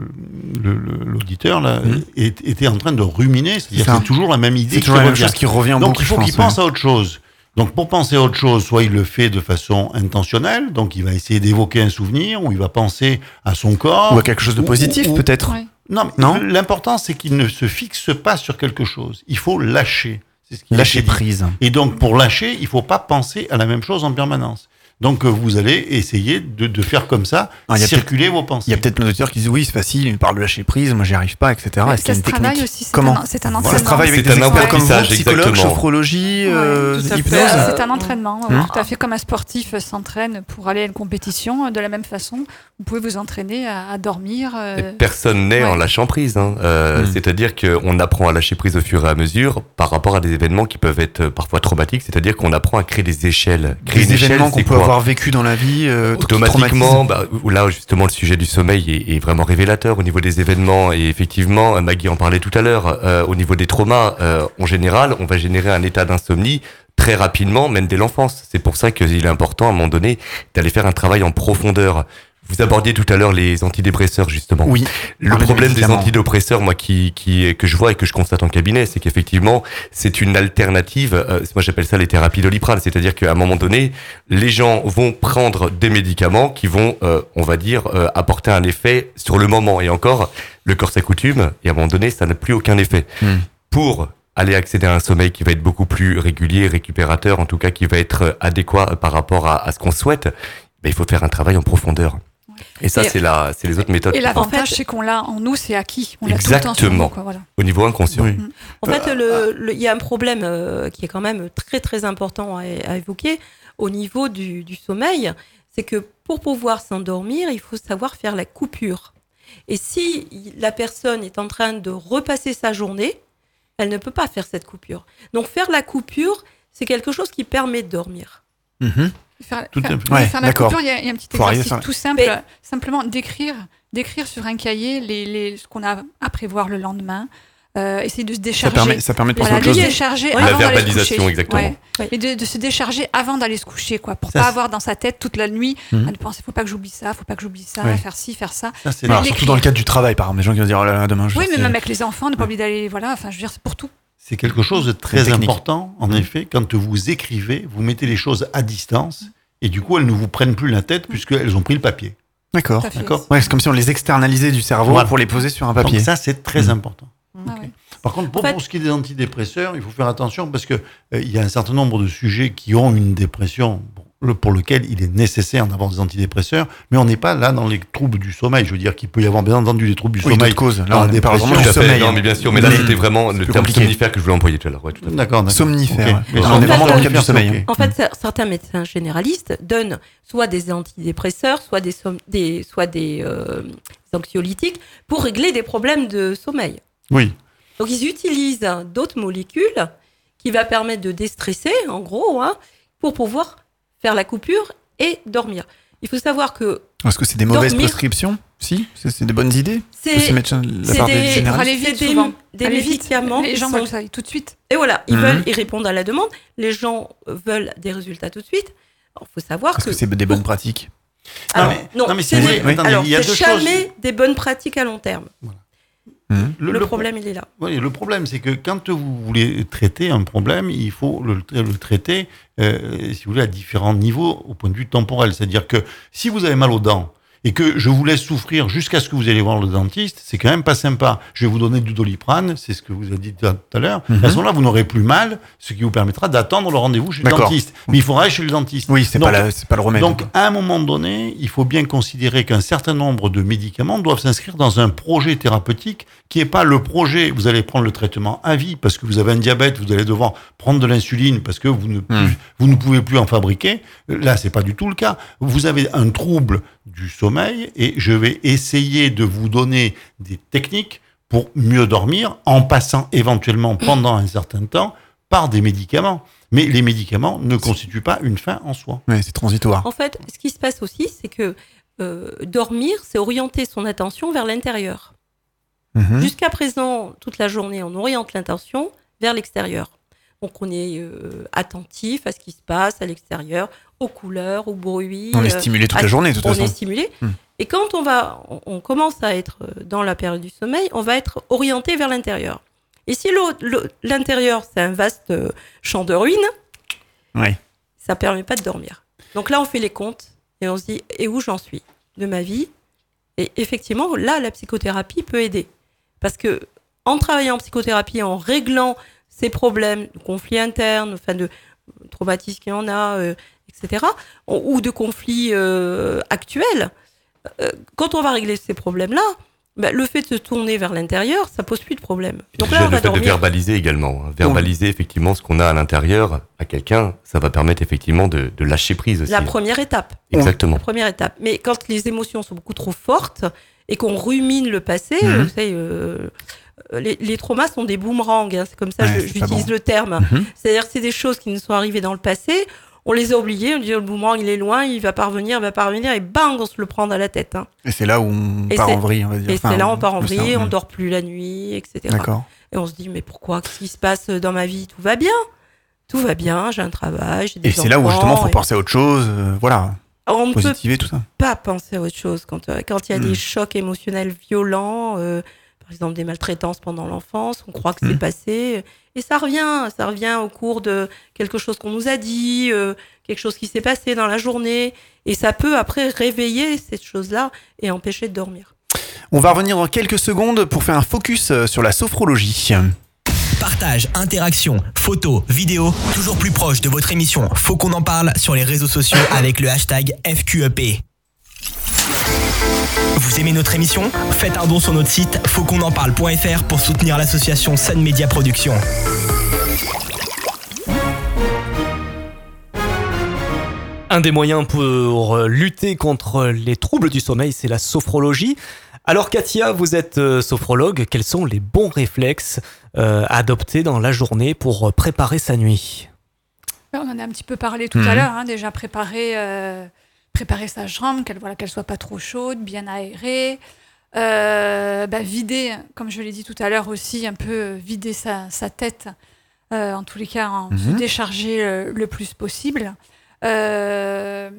le- le- L'auditeur là est- était en train de ruminer, c'est-à-dire
C'est
toujours la même idée.
C'est
qui
toujours la même
revient.
chose qui revient
Donc
beaucoup.
il faut qu'il
pense,
à autre chose. Donc pour penser à autre chose, soit il le fait de façon intentionnelle, donc il va essayer d'évoquer un souvenir, ou il va penser à son corps.
Ou à quelque chose de positif peut-être.
Ouais.
Non, mais
Non
l'important c'est qu'il ne se fixe pas sur quelque chose. Il faut lâcher. C'est ce
Lâcher prise.
Et donc, pour lâcher, il faut pas penser à la même chose en permanence. Donc, euh, vous allez essayer de, de faire comme ça,
Ah, il y a
circuler vos
Il
pensées.
y a peut-être nos auditeurs qui disent oui, c'est facile, il me parle de lâcher prise, moi j'y arrive pas, etc. Est-ce qu'il y a une technique
aussi, c'est
Comment
un- c'est un
Ça se
entraînement.
travaille avec
C'est
des
un
experts comme vous,
exactement.
sophrologie,
Ouais,
euh,
tout à fait.
hypnose.
Euh,
C'est un entraînement,
Hum.
tout à fait comme un sportif euh, s'entraîne pour aller à une compétition. De la même façon, vous pouvez vous entraîner à, à dormir. euh,
Personne n'est
ouais.
en lâchant prise. Hein. Euh,
Mm.
C'est-à-dire qu'on apprend à lâcher prise au fur et à mesure par rapport à des événements qui peuvent être euh, parfois traumatiques. C'est-à-dire qu'on apprend à créer des échelles. Créer
Des événements qu'on
c'est
peut
quoi
avoir vécu dans la vie, euh,
Automatiquement, bah, là justement le sujet du sommeil est, est vraiment révélateur au niveau des événements. Et effectivement Maggie en parlait tout à l'heure euh, au niveau des traumas euh, en général on va générer un état d'insomnie très rapidement même dès l'enfance. C'est pour ça qu'il est important à un moment donné d'aller faire un travail en profondeur vous abordiez tout à l'heure les antidépresseurs justement
Oui.
le problème des antidépresseurs, moi, qui, qui, que je vois et que je constate en cabinet, c'est qu'effectivement, c'est une alternative. euh, moi, j'appelle ça les thérapies doliprane. C'est-à-dire qu'à un moment donné, les gens vont prendre des médicaments qui vont, euh, on va dire, euh, apporter un effet sur le moment. Et encore, le corps s'accoutume et à un moment donné, ça n'a plus aucun effet.
Hmm.
Pour aller accéder à un sommeil qui va être beaucoup plus régulier, récupérateur, en tout cas qui va être euh, adéquat par rapport à, à ce qu'on souhaite, ben, il faut faire un travail en profondeur. Et ça, c'est la, c'est les autres méthodes.
Et l'avantage,
En fait-
c'est qu'on l'a en nous, c'est acquis. On l'a tout le temps sur
Exactement.
nous, quoi, voilà.
Au niveau inconscient.
Oui.
En fait, le- le- il y a un problème euh, qui est quand même très très important à, à évoquer au niveau du, du sommeil, c'est que pour pouvoir s'endormir, il faut savoir faire la coupure. Et si la personne est en train de repasser sa journée, elle ne peut pas faire cette coupure. Donc faire la coupure, c'est quelque chose qui permet de dormir.
Mhm.
Faire,
Tout
faire-
à fait.
Ouais,
faire la coupure, il y, a- il y a un petit exercice
à
tout simple,
Mais-
simplement d'écrire, d'écrire sur un cahier les, les, ce qu'on a à prévoir le lendemain, euh, essayer de se
Ça
décharger.
permet, ça permet de penser à
Voilà, de se décharger
Ouais.
La
avant d'aller se
verbalisation,
coucher.
exactement.
Ouais.
Ouais.
Et de, de se décharger avant d'aller se coucher, quoi, pour
Ça,
pas avoir dans sa tête toute la nuit
Mhm.
à ne penser faut pas que j'oublie ça, faut pas que j'oublie ça, faire ci, faire ça.
Ça,
Alors, surtout dans le cadre du travail, par exemple, des gens qui vont dire oh là là, demain je
Oui, mais même avec les enfants, ne pas oublier d'aller, voilà, enfin, je veux dire, c'est pour tout.
C'est quelque chose de très important, en effet, quand vous écrivez, vous mettez les choses à distance, et du coup, elles ne vous prennent plus la tête, puisqu'elles ont pris le papier.
D'accord. Ouais, c'est comme si on les externalisait du cerveau
Voilà.
pour les poser sur un
Donc
papier.
ça, c'est très
Mhm.
important.
Ah ouais.
Par contre, pour,
En fait-
pour ce qui est des antidépresseurs, il faut faire attention parce que euh, il y a un certain nombre de sujets qui ont une dépression bon, pour lequel il est nécessaire d'avoir des antidépresseurs, mais on n'est pas là dans les troubles du sommeil. Je veux dire qu'il peut y avoir bien entendu des troubles du
Oui,
sommeil.
causes. Là, on est par exemple
dépression.
du sommeil.
Non, mais bien sûr, mais là,
Mais
c'était vraiment le terme
compliqué.
somnifère que je voulais employer tout à l'heure. Ouais.
D'accord, d'accord.
Somnifère,
Ok.
ouais.
Mais
Alors, on est vraiment dans le cadre du sommeil.
En fait, cer- certains médecins généralistes donnent soit des antidépresseurs, soit des, som- des, soit des euh, anxiolytiques pour régler des problèmes de sommeil.
Oui.
Donc ils utilisent d'autres molécules qui va permettre de déstresser, en gros, hein, pour pouvoir faire la coupure et dormir. Il faut savoir que
Est-ce que c'est des mauvaises
Dormir.
prescriptions Si C'est des bonnes idées ces
c'est
part des
des-
vite,
c'est des,
souvent.
des
Aller vite.
médicaments
Les gens
sont-
veulent ça tout de suite.
Et voilà, ils
Mhm.
veulent y répondre à la demande. Les gens veulent des résultats tout de suite. Il faut savoir
Est-ce
que...
que c'est des bonnes pratiques
Alors,
Non, mais-
non,
non, mais
c'est
deux choses.
jamais des bonnes pratiques à long terme. Le, problème, il est là.
Oui, le problème, c'est que quand vous voulez traiter un problème, il faut le, le traiter, euh, si vous voulez, à différents niveaux au point de vue temporel. C'est-à-dire que si vous avez mal aux dents et que je vous laisse souffrir jusqu'à ce que vous allez voir le dentiste, c'est quand même pas sympa. Je vais vous donner du doliprane, c'est ce que vous avez dit tout à l'heure.
Mhm.
À ce moment-là, vous n'aurez plus mal, ce qui vous permettra d'attendre le rendez-vous chez le dentiste. Mais il faudra aller chez le dentiste.
Oui, c'est pas, la- pas le remède.
donc, à un moment donné, il faut bien considérer qu'un certain nombre de médicaments doivent s'inscrire dans un projet thérapeutique qui n'est pas le projet, vous allez prendre le traitement à vie parce que vous avez un diabète, vous allez devoir prendre de l'insuline parce que vous ne,
Hmm.
vous ne pouvez plus en fabriquer. Là, c'est pas du tout le cas. Vous avez un trouble du sommeil et je vais essayer de vous donner des techniques pour mieux dormir en passant éventuellement pendant un certain temps par des médicaments. Mais les médicaments ne constituent pas une fin en soi.
Ouais, c'est transitoire.
En fait, ce qui se passe aussi, c'est que euh, dormir, c'est orienter son attention vers l'intérieur.
Mhm.
Jusqu'à présent, toute la journée, on oriente l'intention vers l'extérieur. Donc on est euh, attentif à ce qui se passe à l'extérieur, aux couleurs, aux bruits.
On est
euh,
stimulé toute
à-
la journée, de toute
on
façon.
est stimulé.
Hmm.
Et quand on va, on, on commence à être euh, dans la période du sommeil, on va être orienté vers l'intérieur. Et si l'intérieur, c'est un vaste euh, champ de ruines,
Ouais.
ça permet pas de dormir. Donc là, on fait les comptes et on se dit, et où j'en suis de ma vie? Et effectivement, là, la psychothérapie peut aider. Parce que en travaillant en psychothérapie, en réglant ces problèmes de conflits internes, enfin de traumatismes qu'il y en a, euh, etc., ou- de conflits euh, actuels, euh, quand on va régler ces problèmes-là, bah, le fait de se tourner vers l'intérieur, ça pose plus de problème. Donc là, on
le fait de verbaliser également. hein. Verbaliser effectivement ce qu'on a à l'intérieur à quelqu'un, ça va permettre effectivement de, de lâcher prise aussi.
La première étape.
Exactement.
La première étape. Mais quand les émotions sont beaucoup trop fortes et qu'on rumine le passé,
Mhm.
vous savez, euh, les, les traumas sont des boomerangs. hein, c'est comme ça que j'utilise
bon.
le terme.
Mhm.
C'est-à-dire que c'est des choses qui nous sont arrivées dans le passé. On les a oubliées. On dit le boomerang, il est loin, il va pas revenir, il va pas revenir. Et bang, on se le prend dans la tête. hein.
Et c'est là où on
Et
part en vrille, on va dire.
Et
Enfin,
c'est là on part en
le
vrille, on dort plus la nuit, etc.
D'accord.
Et on se dit, mais pourquoi Qu'est-ce qui se passe dans ma vie? Tout va bien. Tout va bien, j'ai un travail, j'ai des
Et c'est là où justement,
enfants,
faut
et-
penser à autre chose. euh, voilà.
On ne peut
Positiver tout ça.
pas penser à autre chose quand euh, quand il y a des chocs émotionnels violents, euh, par exemple des maltraitances pendant l'enfance, on croit que c'est passé et ça revient, ça revient au cours de quelque chose qu'on nous a dit, euh, quelque chose qui s'est passé dans la journée et ça peut après réveiller cette chose-là et empêcher de dormir.
On va revenir dans quelques secondes pour faire un focus euh, sur la sophrologie.
Partage, interaction, photos, vidéos, toujours plus proche de votre émission. Faut qu'on en parle sur les réseaux sociaux avec le hashtag FQEP. Vous aimez notre émission? Faites un don sur notre site fautquonenparle.fr pour soutenir l'association Sun Media Productions.
Un des moyens pour euh, lutter contre les troubles du sommeil, c'est la sophrologie. Alors Katia, vous êtes euh, sophrologue, quels sont les bons réflexes euh, à adopter dans la journée pour préparer sa nuit?
Ouais, On en a un petit peu parlé tout
Mhm.
à l'heure, hein, déjà préparer, euh, préparer sa chambre, qu'elle voilà, qu'elle soit pas trop chaude, bien aérée. Euh, bah, vider, comme je l'ai dit tout à l'heure aussi, un peu euh, vider sa, sa tête, euh, en tous les cas, en se
Mhm.
décharger le plus possible. Euh,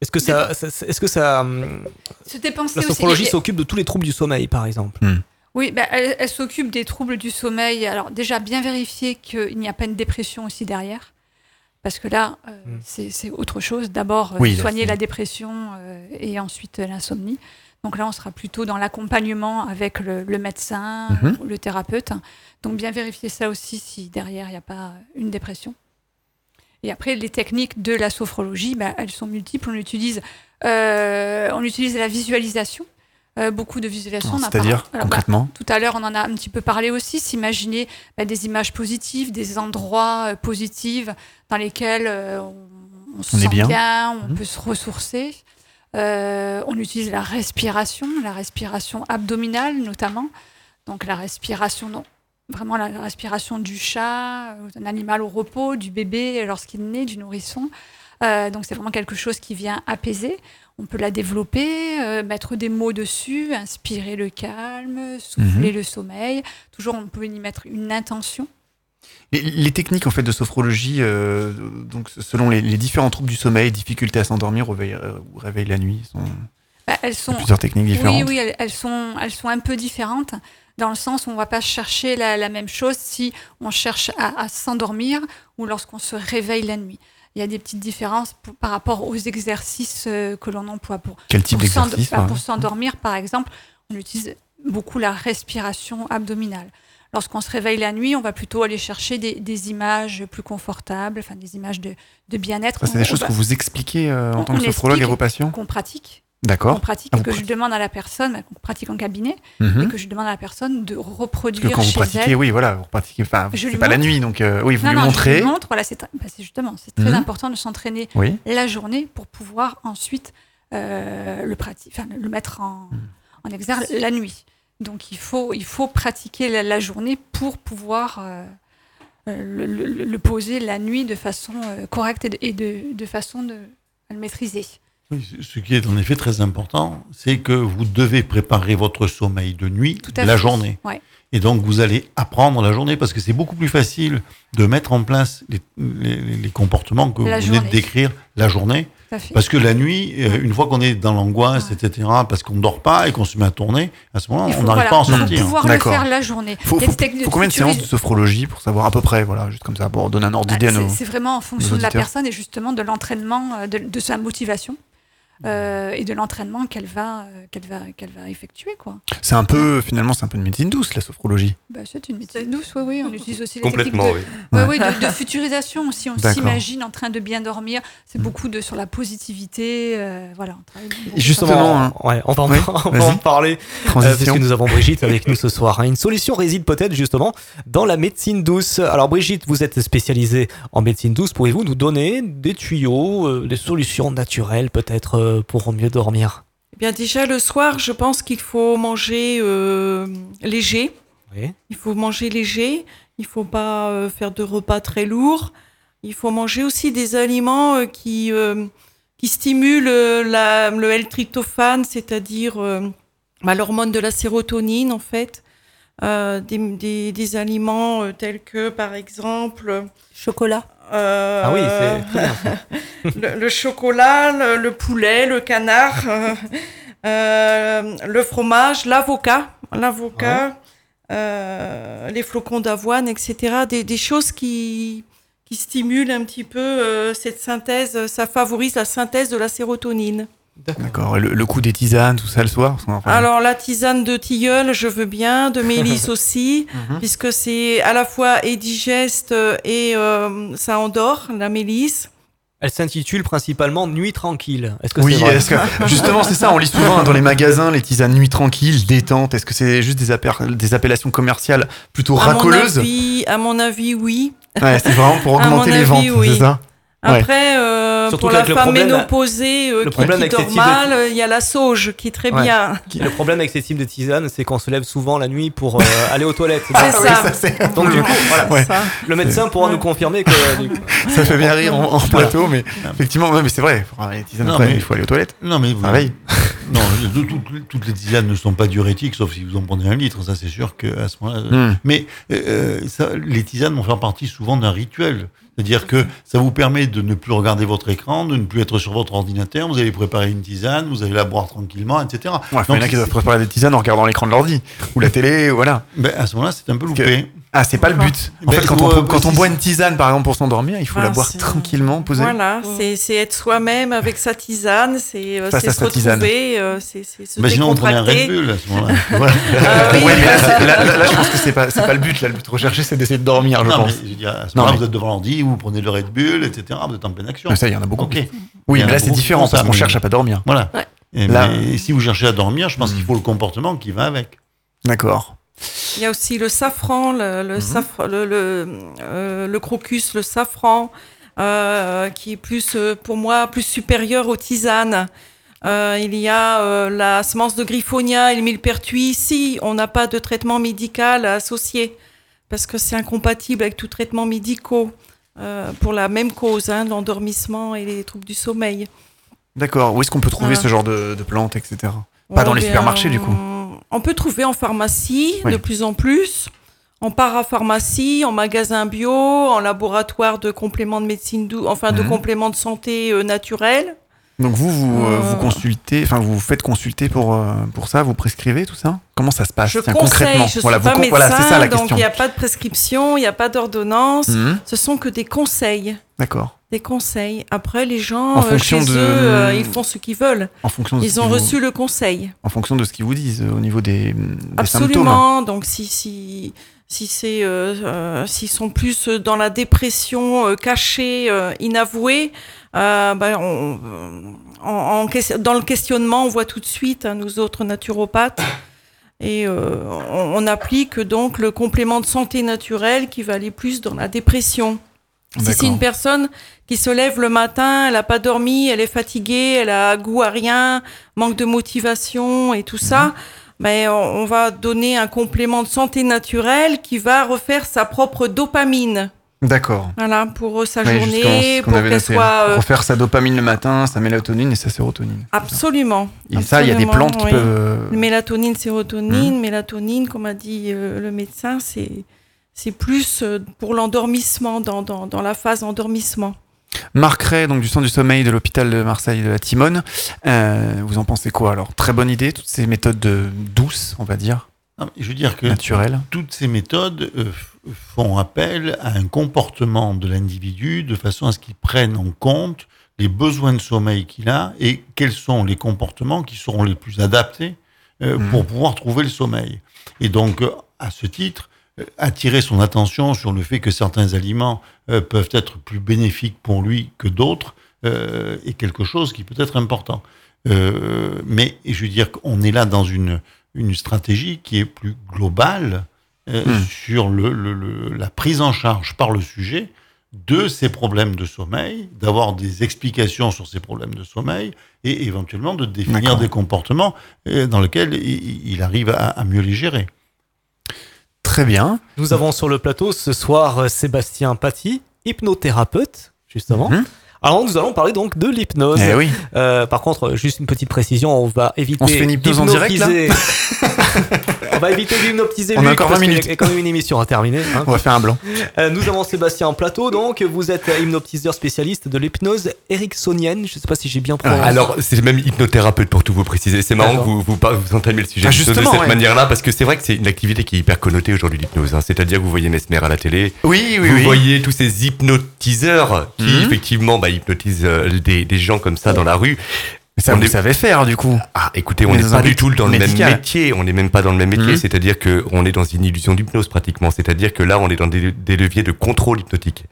Est-ce que ça, est-ce que ça, hum,
se dépenser
la sophrologie s'occupe de tous les troubles du sommeil, par exemple?
Oui, bah, elle, elle s'occupe des troubles du sommeil. Alors déjà, bien vérifier qu'il n'y a pas une dépression aussi derrière. Parce que là, euh,
Mm.
c'est autre chose. D'abord, euh,
Oui,
soigner la dépression euh, et ensuite l'insomnie. Donc là, on sera plutôt dans l'accompagnement avec le, le médecin
Mhm.
ou le thérapeute. Donc bien vérifier ça aussi si derrière, il n'y a pas une dépression. Et après, les techniques de la sophrologie, bah, elles sont multiples. On utilise, euh, on utilise la visualisation. Euh, beaucoup de visualisation.
C'est-à-dire,
alors, bah,
concrètement
tout à l'heure, on en a un petit peu parlé aussi, s'imaginer bah, des images positives, des endroits euh, positifs dans lesquels euh, on, on se
On est
sent
bien.
on
Mhm.
peut se ressourcer. On utilise la respiration, la respiration abdominale notamment. Donc la respiration, non, vraiment la respiration du chat, d'un animal au repos, du bébé lorsqu'il naît, du nourrisson. Euh, donc c'est vraiment quelque chose qui vient apaiser. On peut la développer, euh, mettre des mots dessus, inspirer le calme, souffler
Mhm.
le sommeil. Toujours, on peut y mettre une intention.
Les, les techniques en fait de sophrologie, euh, donc selon les, les différents troubles du sommeil, difficulté à s'endormir, réveil, euh, ou réveil la nuit, sont
Bah, elles sont
plusieurs techniques différentes.
Oui, oui, elles, elles sont, elles sont un peu différentes dans le sens où on va pas chercher la, la même chose si on cherche à, à s'endormir ou lorsqu'on se réveille la nuit. Il y a des petites différences pour- par rapport aux exercices euh, que l'on emploie pour,
Quel type d'exercice
pour s'endormir, par exemple, on utilise beaucoup la respiration abdominale. Lorsqu'on se réveille la nuit, on va plutôt aller chercher des, des images plus confortables, enfin des images de, de bien-être.
C'est des
On-
choses que vous expliquez euh, en
on-
tant que sophrologue
explique
vos patients
qu'on pratique.
D'accord.
pratique,
Ah,
que je demande à la personne, bah, qu'on pratique en cabinet,
Mhm.
et que je demande à la personne de
Parce
reproduire
que quand vous pratiquez,
elle.
oui, voilà, vous pratiquez. Enfin, c'est pas la nuit, donc euh, oui, vous
Non,
lui
non, je
montrez.
lui montre, voilà, c'est bah, c'est justement, c'est très
Mhm.
important de s'entraîner
Oui.
la journée pour pouvoir ensuite euh, le, le mettre en, en exergue la nuit. Donc il faut, il faut pratiquer la, la journée pour pouvoir euh, le, le- le poser la nuit de façon correcte et de, et de, de façon de, à le maîtriser.
Oui, ce qui est en effet très important, c'est que vous devez préparer votre sommeil de nuit
Tout à
la
fait.
journée.
Ouais.
Et donc, vous allez apprendre la journée parce que c'est beaucoup plus facile de mettre en place les, les- les comportements que
La
vous venez de décrire la journée. Parce que la nuit, euh, une fois qu'on est dans l'angoisse, etc., parce qu'on ne dort pas et qu'on se met à tourner, à ce moment-là,
Il
on n'arrive
voilà,
pas à en
il faut
sortir.
pouvoir le faire la journée.
Faut, faut- combien de séances de sophrologie pour savoir à peu près, voilà, juste comme ça, pour donner un ordre
Bah,
d'idée à
c'est-
nos.
C'est vraiment en fonction de la personne et justement de l'entraînement, euh, de, de sa motivation euh, et de l'entraînement qu'elle va, euh, qu'elle va, qu'elle va effectuer. Quoi.
C'est un peu, finalement, c'est un peu une médecine douce, la sophrologie.
Bah, c'est une médecine douce, oui, oui. On utilise aussi les
Complètement,
techniques
oui.
de, ouais, ouais, de, de futurisation aussi. On s'imagine en train de bien dormir. C'est beaucoup de sur la positivité. euh, voilà, on
justement, hein.
ouais, on va en,
Oui,
on va en parler. Euh, puisque nous avons Brigitte avec nous ce soir. hein. Une solution réside peut-être justement dans la médecine douce. Alors Brigitte, vous êtes spécialisée en médecine douce. Pouvez-vous nous donner des tuyaux, euh, des solutions naturelles peut-être pour mieux dormir
Eh bien déjà le soir, je pense qu'il faut manger euh, léger.
Oui.
Il faut manger léger. Il faut pas euh, faire de repas très lourds. Il faut manger aussi des aliments euh, qui euh, qui stimulent euh, la, le L-tryptophane, c'est-à-dire euh, bah, l'hormone de la sérotonine en fait. Euh, des, des, des aliments euh, tels que par exemple
Chocolat.
Euh,
Ah oui, c'est très bien. ça.
le, le chocolat, le, le poulet, le canard, euh, euh, le fromage, l'avocat, l'avocat, euh, les flocons d'avoine, etc. Des, des choses qui, qui stimulent un petit peu euh, cette synthèse, ça favorise la synthèse de la sérotonine.
D'accord. Le, le coup des tisanes, tout ça le soir.
Alors la tisane de tilleul, je veux bien, de mélisse aussi,
Mhm.
puisque c'est à la fois et digeste euh, et euh, ça endort, la mélisse.
Elle s'intitule principalement Nuit tranquille. Est-ce que
Oui,
c'est vrai
est-ce que, justement, c'est ça. On lit souvent hein, dans les magasins les tisanes nuit tranquille, détente. Est-ce que c'est juste des, appel- des appellations commerciales plutôt
À mon
racoleuses
avis, à mon avis, oui.
Ouais, c'est vraiment pour
À mon
augmenter les
avis,
ventes,
oui.
c'est ça?
Après, euh, pour la femme
problème-
ménopausée euh, qui, dort mal, il y a la sauge qui est très
Ouais.
bien.
Le problème avec ces types de tisanes, c'est qu'on se lève souvent la nuit pour euh, aller aux toilettes.
C'est ça.
ça,
Donc du coup, voilà.
Ouais.
Ça.
Le médecin pourra nous confirmer que euh, du coup,
Ça fait bien rire en, en plateau, mais effectivement, ouais, mais c'est vrai. Faut avoir les tisanes
Non,
après,
mais-
il faut aller aux toilettes.
Non, mais vous,
Ça veille.
non, tout- tout- toutes les tisanes ne sont pas diurétiques, sauf si vous en prenez un litre. Ça, c'est sûr qu'à ce moment-là.
Hmm.
Mais euh, ça, les tisanes vont faire partie souvent d'un rituel. C'est-à-dire que ça vous permet de ne plus regarder votre écran, de ne plus être sur votre ordinateur. Vous allez préparer une tisane, vous allez la boire tranquillement, etc.
Ouais, il y en
Donc,
a qui doivent préparer des tisanes en regardant l'écran de l'ordi ou la télé, voilà.
ben, à ce moment-là, c'est un peu loupé.
Ah, c'est pas le but. En
Ben,
fait, quand on, quand on
si-
boit une tisane, par exemple, pour s'endormir, il faut la
Ah,
boire tranquillement, posée.
Voilà, c'est c'est être soi-même avec sa tisane, c'est euh, c'est
à
se
sa tisane.
retrouver, euh, c'est c'est se
sinon, on prenait un Red. Bull à ce moment-là. Voilà.
Ah oui.
Ouais, mais là, c'est- là, là, là, je pense que c'est pas, c'est pas le but. Là, le but recherché, c'est d'essayer de dormir, je
non, mais
pense.
je veux dire, à ce
Non, mais-
vous êtes devant l'ordi, vous prenez le Red Bull, etc. Vous êtes en pleine action.
Mais ça, il y en a beaucoup.
Ok.
Oui, mais là, c'est différent parce qu'on
mais-
cherche à pas dormir.
Voilà. Et
Là-
mais si vous cherchez à dormir, je pense qu'il faut le comportement qui va avec.
D'accord.
Il y a aussi le safran, le, le, le, euh, le crocus, le safran, euh, qui est plus, euh, pour moi, plus supérieur aux tisanes. Euh, il y a la semence de griffonia et le millepertuis. Ici, on n'a pas de traitement médical associé parce que c'est incompatible avec tout traitement médicaux euh, pour la même cause, hein, l'endormissement et les troubles du sommeil.
D'accord. Où est-ce qu'on peut trouver
Voilà.
ce genre de, de plantes, etc. Pas dans les supermarchés, du coup.
On- peut trouver en pharmacie
Oui.
de plus en plus, en parapharmacie, en magasin bio, en laboratoire de compléments de médecine douce, enfin de
Mhm.
compléments de santé euh, naturels.
Donc vous, vous, euh,
Euh.
vous consultez, enfin vous faites consulter pour, euh, pour ça, vous prescrivez tout ça? Comment ça se passe
je
Tiens, concrètement?
je
voilà,
suis pas médecin,
voilà, c'est ça la
donc
question.
il n'y a pas de prescription, il n'y a pas d'ordonnance.
Mhm.
Ce sont que des conseils.
D'accord.
Des conseils. Après, les gens,
En
euh,
fonction
chez
de-
eux, euh, ils font ce qu'ils veulent.
En fonction de
Ils ont
vous-
reçu le conseil.
En fonction de ce qu'ils vous disent euh, au niveau des, des symptômes.
Absolument. Donc, si, si, si c'est, euh, s'ils sont plus dans la dépression euh, cachée, euh, inavouée, ben, on- dans le questionnement, on voit tout de suite, hein, nous autres naturopathes, et on, on applique donc le complément de santé naturel qui va aller plus dans la dépression. Si c'est une personne qui se lève le matin, elle n'a pas dormi, elle est fatiguée, elle a goût à rien, manque de motivation et tout ça, ben, on, on va donner un complément de santé naturelle qui va refaire sa propre dopamine.
D'accord.
Voilà, pour euh, sa journée, pour qu'elle
noté.
soit. euh,
Refaire sa dopamine le matin, sa mélatonine et sa sérotonine.
absolument.
Et ça, il y a des plantes qui peuvent. euh,
Mélatonine,
Mmh.
sérotonine. Mélatonine, comme a dit euh, le médecin, c'est c'est plus euh, pour l'endormissement, dans, dans, dans la phase endormissement.
Marc Ray, donc du centre du sommeil de l'hôpital de Marseille de la Timone. Euh, vous en pensez quoi alors? Très bonne idée, toutes ces méthodes de- douces, on va dire,
Non, je veux dire que
naturelles.
toutes ces méthodes euh, font appel à un comportement de l'individu de façon à ce qu'il prenne en compte les besoins de sommeil qu'il a et quels sont les comportements qui seront les plus adaptés euh,
Mhm.
pour pouvoir trouver le sommeil. Et donc, euh, à ce titre, euh, attirer son attention sur le fait que certains aliments euh, peuvent être plus bénéfiques pour lui que d'autres euh, est quelque chose qui peut être important. Euh, mais je veux dire qu'on est là dans une, une stratégie qui est plus globale euh,
Hmm.
sur le, le- le- la prise en charge par le sujet de ces problèmes de sommeil, d'avoir des explications sur ces problèmes de sommeil et éventuellement de définir des comportements euh, dans lesquels il, il arrive à, à mieux les gérer.
Très bien.
Nous avons sur le plateau ce soir euh, Sébastien Paty, hypnothérapeute, justement.
Mhm.
Alors nous allons parler donc de l'hypnose.
Eh oui.
Euh, par contre, juste une petite précision, on va éviter
On se fait une hypnose en direct, là
on va éviter d'hypnotiser
On a encore
parce
20
qu'il y a-
minutes.
Il y a quand même une émission à terminer. hein.
On va faire un blanc.
Euh, nous avons Sébastien en plateau, donc vous êtes hypnotiseur spécialiste de l'hypnose ericksonienne. Je ne sais pas si j'ai bien prononcé.
Alors, c'est même hypnothérapeute pour tout vous préciser. C'est marrant que vous, vous, vous entamez le sujet
Ah,
de cette
ouais.
manière-là, parce que c'est vrai que c'est une activité qui est hyper connotée aujourd'hui, l'hypnose. hein. C'est-à-dire que vous voyez Mesmer à la télé,
Oui, oui,
vous
oui.
voyez tous ces hypnotiseurs qui,
Mhm.
effectivement, bah, hypnotisent euh, des, des gens comme ça dans la rue.
Mais ça,
On
vous
est-
savez faire, du coup.
Ah, écoutez, on n'est pas du tout dans le même métier. On n'est même pas dans le même métier.
Mhm.
C'est-à-dire que on est dans une illusion d'hypnose pratiquement. C'est-à-dire que là, on est dans des, des leviers de contrôle hypnotique.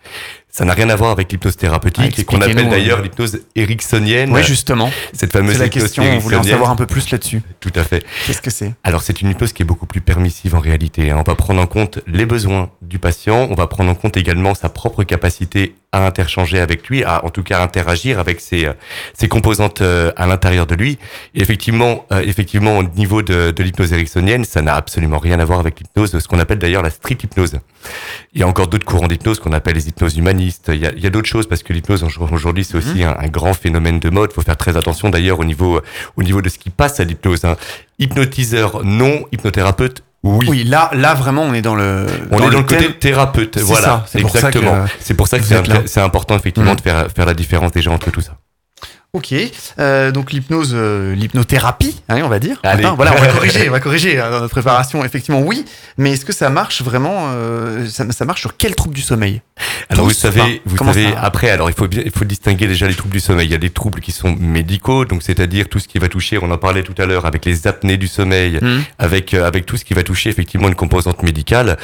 Ça n'a rien à voir avec l'hypnose
Ah,
thérapeutique et qu'on appelle
expliquez-nous,
d'ailleurs
euh.
l'hypnose ericksonienne.
Oui, justement.
cette fameuse
C'est la
hypnose
question. On voulait en savoir un peu plus là-dessus.
Tout à fait.
Qu'est-ce que c'est?
Alors c'est une hypnose qui est beaucoup plus permissive en réalité. hein. On va prendre en compte les besoins du patient, on va prendre en compte également sa propre capacité à interchanger avec lui, à en tout cas interagir avec ses, euh, ses composantes euh, à l'intérieur de lui. Et effectivement, euh, effectivement, au niveau de, de l'hypnose ericksonienne, ça n'a absolument rien à voir avec l'hypnose, ce qu'on appelle d'ailleurs la street hypnose. Il y a encore d'autres courants d'hypnose qu'on appelle les hypnoses humanistes. Il y a, il y a d'autres choses parce que l'hypnose aujourd'hui c'est aussi un, un grand phénomène de mode. Il faut faire très attention d'ailleurs au niveau au niveau de ce qui passe à l'hypnose. hein. Hypnotiseur non, hypnothérapeute oui.
Oui, là, là, vraiment, on est dans le.
On est dans le côté
thème.
thérapeute, voilà,
ça,
exactement.
euh,
C'est pour ça que c'est un- c'est important effectivement
Mhm.
de faire faire la différence déjà entre tout ça.
Ok, euh, donc l'hypnose, euh, l'hypnothérapie, hein, on va dire.
Allez.
Attends, voilà, on va corriger, on va corriger hein, dans notre préparation. Effectivement, oui, mais est-ce que ça marche vraiment euh, ça, ça marche sur quel trouble du sommeil?
Alors vous savez,
enfin,
vous
comment
savez
ça-
après, alors il faut bien, il faut distinguer déjà les troubles du sommeil. Il y a des troubles qui sont médicaux, donc c'est-à-dire tout ce qui va toucher, on en parlait tout à l'heure, avec les apnées du sommeil, avec euh, avec tout ce qui va toucher effectivement une composante médicale.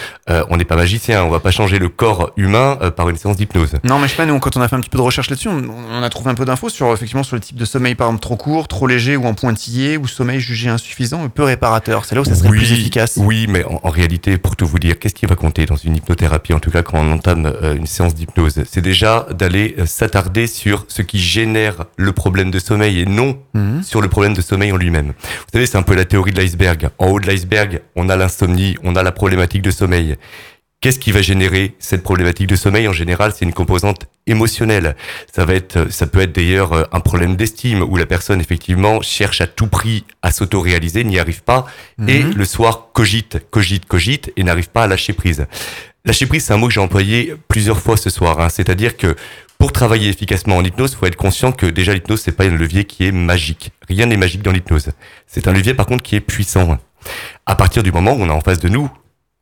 On n'est pas magicien, on va pas changer le corps humain par une séance d'hypnose.
Non, mais je sais pas, nous, quand on a fait un petit peu de recherche là-dessus, on, on a trouvé un peu d'infos sur, effectivement, sur le type de sommeil, par exemple, trop court, trop léger ou en pointillé, ou sommeil jugé insuffisant ou peu réparateur. C'est là où ça serait plus efficace.
Oui, mais en, en réalité, pour tout vous dire, qu'est-ce qui va compter dans une hypnothérapie, en tout cas quand on entame euh, une séance d'hypnose? C'est déjà d'aller euh, s'attarder sur ce qui génère le problème de sommeil et non
Mhm.
sur le problème de sommeil en lui-même. Vous savez, c'est un peu la théorie de l'iceberg. En haut de l'iceberg, on a l'insomnie, on a la problématique de sommeil. Qu'est-ce qui va générer cette problématique de sommeil? En général, c'est une composante émotionnelle. Ça va être, ça peut être d'ailleurs euh, un problème d'estime où la personne effectivement cherche à tout prix à s'auto-réaliser, n'y arrive pas, et
Mhm.
le soir cogite, cogite, cogite et n'arrive pas à lâcher prise. Lâcher prise, c'est un mot que j'ai employé plusieurs fois ce soir. hein. C'est-à-dire que pour travailler efficacement en hypnose, faut être conscient que déjà l'hypnose c'est pas un levier qui est magique. Rien n'est magique dans l'hypnose. C'est un levier par contre qui est puissant. À partir du moment où on a en face de nous,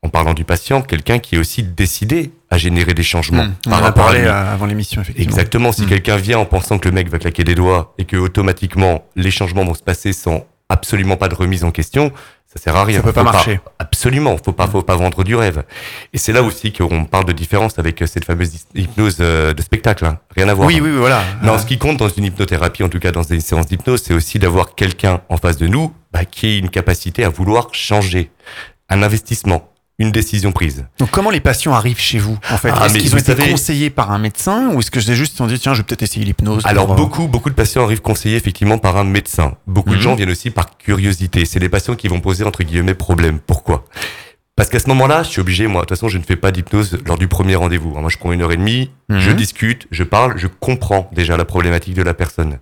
en parlant du patient, quelqu'un qui est aussi décidé à générer des changements
Mhm. On
par
en a
à
parlé avant l'émission, effectivement.
Exactement. Si
Mm.
quelqu'un vient en pensant que le mec va claquer des doigts et que automatiquement les changements vont se passer sans absolument pas de remise en question, ça sert à rien.
Ça peut pas marcher.
absolument, faut pas, faut pas vendre du rêve. Et c'est là aussi qu'on parle de différence avec euh, cette fameuse hypnose euh, de spectacle. hein. Rien à voir.
Oui, oui, oui, voilà.
Non, ce qui compte dans une hypnothérapie, en tout cas dans des séances d'hypnose, c'est aussi d'avoir quelqu'un en face de nous bah, qui ait une capacité à vouloir changer. Un investissement, une décision prise.
Donc comment les patients arrivent chez vous en fait?
Ah,
Est-ce qu'ils ont été
savez-
conseillés par un médecin ou est-ce que c'est juste dit tiens je vais peut-être essayer l'hypnose
Alors
pour,
beaucoup, beaucoup de patients arrivent conseillés effectivement par un médecin. Beaucoup de
Mhm.
gens viennent aussi par curiosité. C'est des patients qui vont poser entre guillemets problème. Pourquoi? Parce qu'à ce moment-là, je suis obligé, moi, de toute façon, je ne fais pas d'hypnose lors du premier rendez-vous. Moi, je prends une heure et demie,
Mhm.
je discute, je parle, je comprends déjà la problématique de la personne.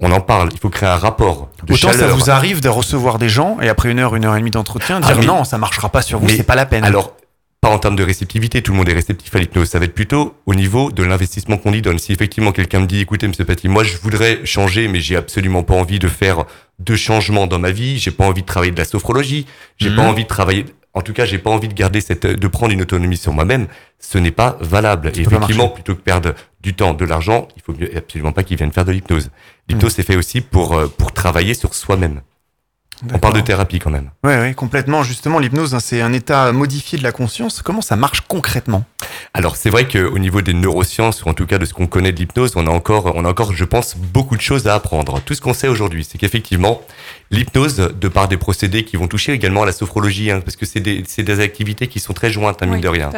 On en parle, il faut créer un rapport de
Autant ça vous arrive de recevoir des gens et après une heure, une heure et demie d'entretien, dire
Ah, mais-
non, ça marchera pas sur vous,
Mais-
c'est pas la peine.
Alors, pas en termes de réceptivité, tout le monde est réceptif à l'hypnose. Ça va être plutôt au niveau de l'investissement qu'on y donne. Si effectivement quelqu'un me dit, écoutez, monsieur Paty, moi je voudrais changer, mais j'ai absolument pas envie de faire de changements dans ma vie, j'ai pas envie de travailler de la sophrologie, j'ai
Mhm.
pas envie de travailler, en tout cas, j'ai pas envie de garder cette, de prendre une autonomie sur moi-même, ce n'est pas valable. Et effectivement, plutôt que perdre du temps, de l'argent, il faut absolument pas qu'ils viennent faire de l'hypnose. L'hypnose,
Mhm.
c'est fait aussi pour, euh, pour travailler sur soi-même. On parle de thérapie quand même.
Ouais, complètement. Justement, l'hypnose, hein, c'est un état modifié de la conscience. Comment ça marche concrètement?
Alors c'est vrai qu'au niveau des neurosciences, ou en tout cas de ce qu'on connaît de l'hypnose, on a encore, on a encore, je pense, beaucoup de choses à apprendre. Tout ce qu'on sait aujourd'hui, c'est qu'effectivement, l'hypnose, de par des procédés qui vont toucher également à la sophrologie, hein, parce que c'est des, c'est des activités qui sont très jointes, à mine
Oui,
de rien.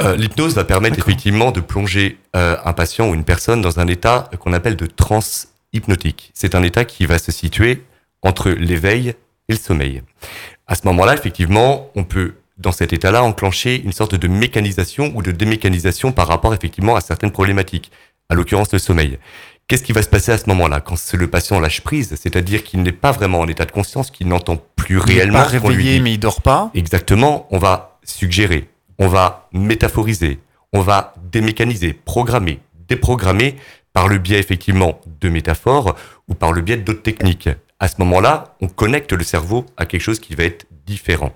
Euh, l'hypnose va permettre effectivement de plonger euh, un patient ou une personne dans un état qu'on appelle de transe hypnotique. C'est un état qui va se situer entre l'éveil et le sommeil. À ce moment-là, effectivement, on peut, dans cet état-là, enclencher une sorte de mécanisation ou de démécanisation par rapport effectivement à certaines problématiques, à l'occurrence le sommeil. Qu'est-ce qui va se passer à ce moment-là quand le patient lâche prise, c'est-à-dire qu'il n'est pas vraiment en état de conscience, qu'il n'entend plus
Il
réellement
pas
ce qu'on lui
réveillé, mais il dort pas.
Exactement, on va suggérer, on va métaphoriser, on va démécaniser, programmer, déprogrammer par le biais effectivement de métaphores ou par le biais d'autres techniques. À ce moment-là, on connecte le cerveau à quelque chose qui va être différent.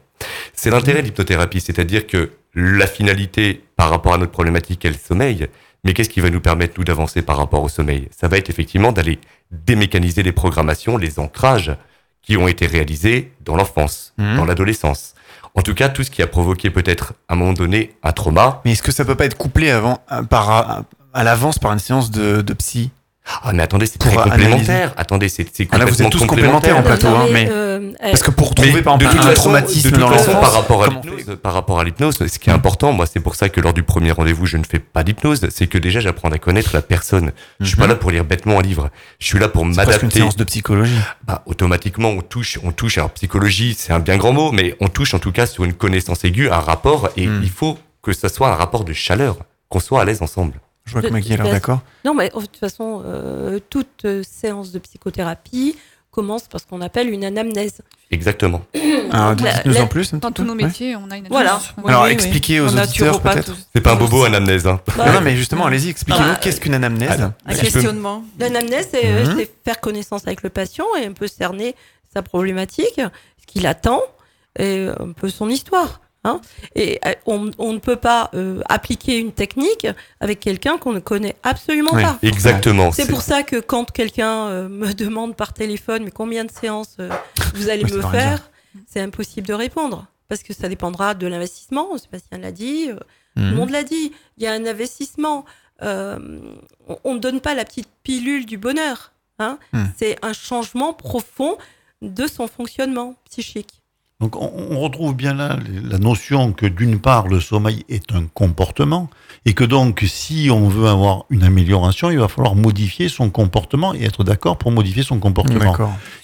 C'est l'intérêt de l'hypnothérapie, c'est-à-dire que la finalité par rapport à notre problématique est le sommeil, mais qu'est-ce qui va nous permettre, nous, d'avancer par rapport au sommeil? Ça va être effectivement d'aller démécaniser les programmations, les ancrages qui ont été réalisés dans l'enfance,
Mhm.
dans l'adolescence. En tout cas, tout ce qui a provoqué peut-être à un moment donné un trauma.
Mais est-ce que ça peut pas être couplé avant, euh, par, à, à l'avance par une séance de, de psy?
Ah, mais attendez, c'est très complémentaire. Attendez, c'est c'est
Ah, là, vous êtes tous complémentaires en plateau,
Non,
hein,
mais, euh,
Parce que pour
Mais
trouver par
de
exemple
toute
un
façon,
traumatisme
de toute
dans
façon, par rapport à l'hypnose, par rapport à l'hypnose, ce qui est important, moi, c'est pour ça que lors du premier rendez-vous, je ne fais pas d'hypnose, c'est que déjà, j'apprends à connaître la personne. Je suis pas
Mhm.
là pour lire bêtement un livre. Je suis là pour
C'est presque une
m'adapter.
séance de psychologie.
Bah, automatiquement, on touche, on touche. Alors, psychologie, c'est un bien grand mot, mais on touche en tout cas sur une connaissance aiguë, un rapport, et
Hmm.
il faut que ça soit un rapport de chaleur, qu'on soit à l'aise ensemble.
Je vois que Maggie a l'air d'accord.
Non, mais de toute façon, euh, toute euh, séance de psychothérapie commence par ce qu'on appelle une anamnèse.
Exactement.
La-
dites-nous en plus.
Dans tous nos
Ouais.
métiers, on a une
Voilà.
anamnèse.
Alors,
Oui, oui.
expliquez aux
En
auditeurs peut-être.
C'est pas un bobo, anamnèse, hein.
Bah,
Non, non, mais justement, allez-y, expliquez-nous
bah,
qu'est-ce qu'une anamnèse.
Un
Si je peux-
questionnement.
L'anamnèse, c'est euh,
Mhm.
c'est faire connaissance avec le patient et un peu cerner sa problématique, ce qu'il attend et un peu son histoire. Hein. et euh, on, on ne peut pas euh, appliquer une technique avec quelqu'un qu'on ne connaît absolument
Oui.
pas.
Exactement.
C'est pour ça que quand quelqu'un euh, me demande par téléphone mais combien de séances euh, vous allez
Oui,
me faire, c'est impossible de répondre parce que ça dépendra de l'investissement. Sébastien l'a dit, tout le
Mhm.
monde l'a dit. Il y a un investissement. On- ne donne pas la petite pilule du bonheur. Hein
Hmm.
C'est un changement profond de son fonctionnement psychique.
Donc on, on retrouve bien là la notion que d'une part le sommeil est un comportement et que donc si on veut avoir une amélioration, il va falloir modifier son comportement et être d'accord pour modifier son comportement.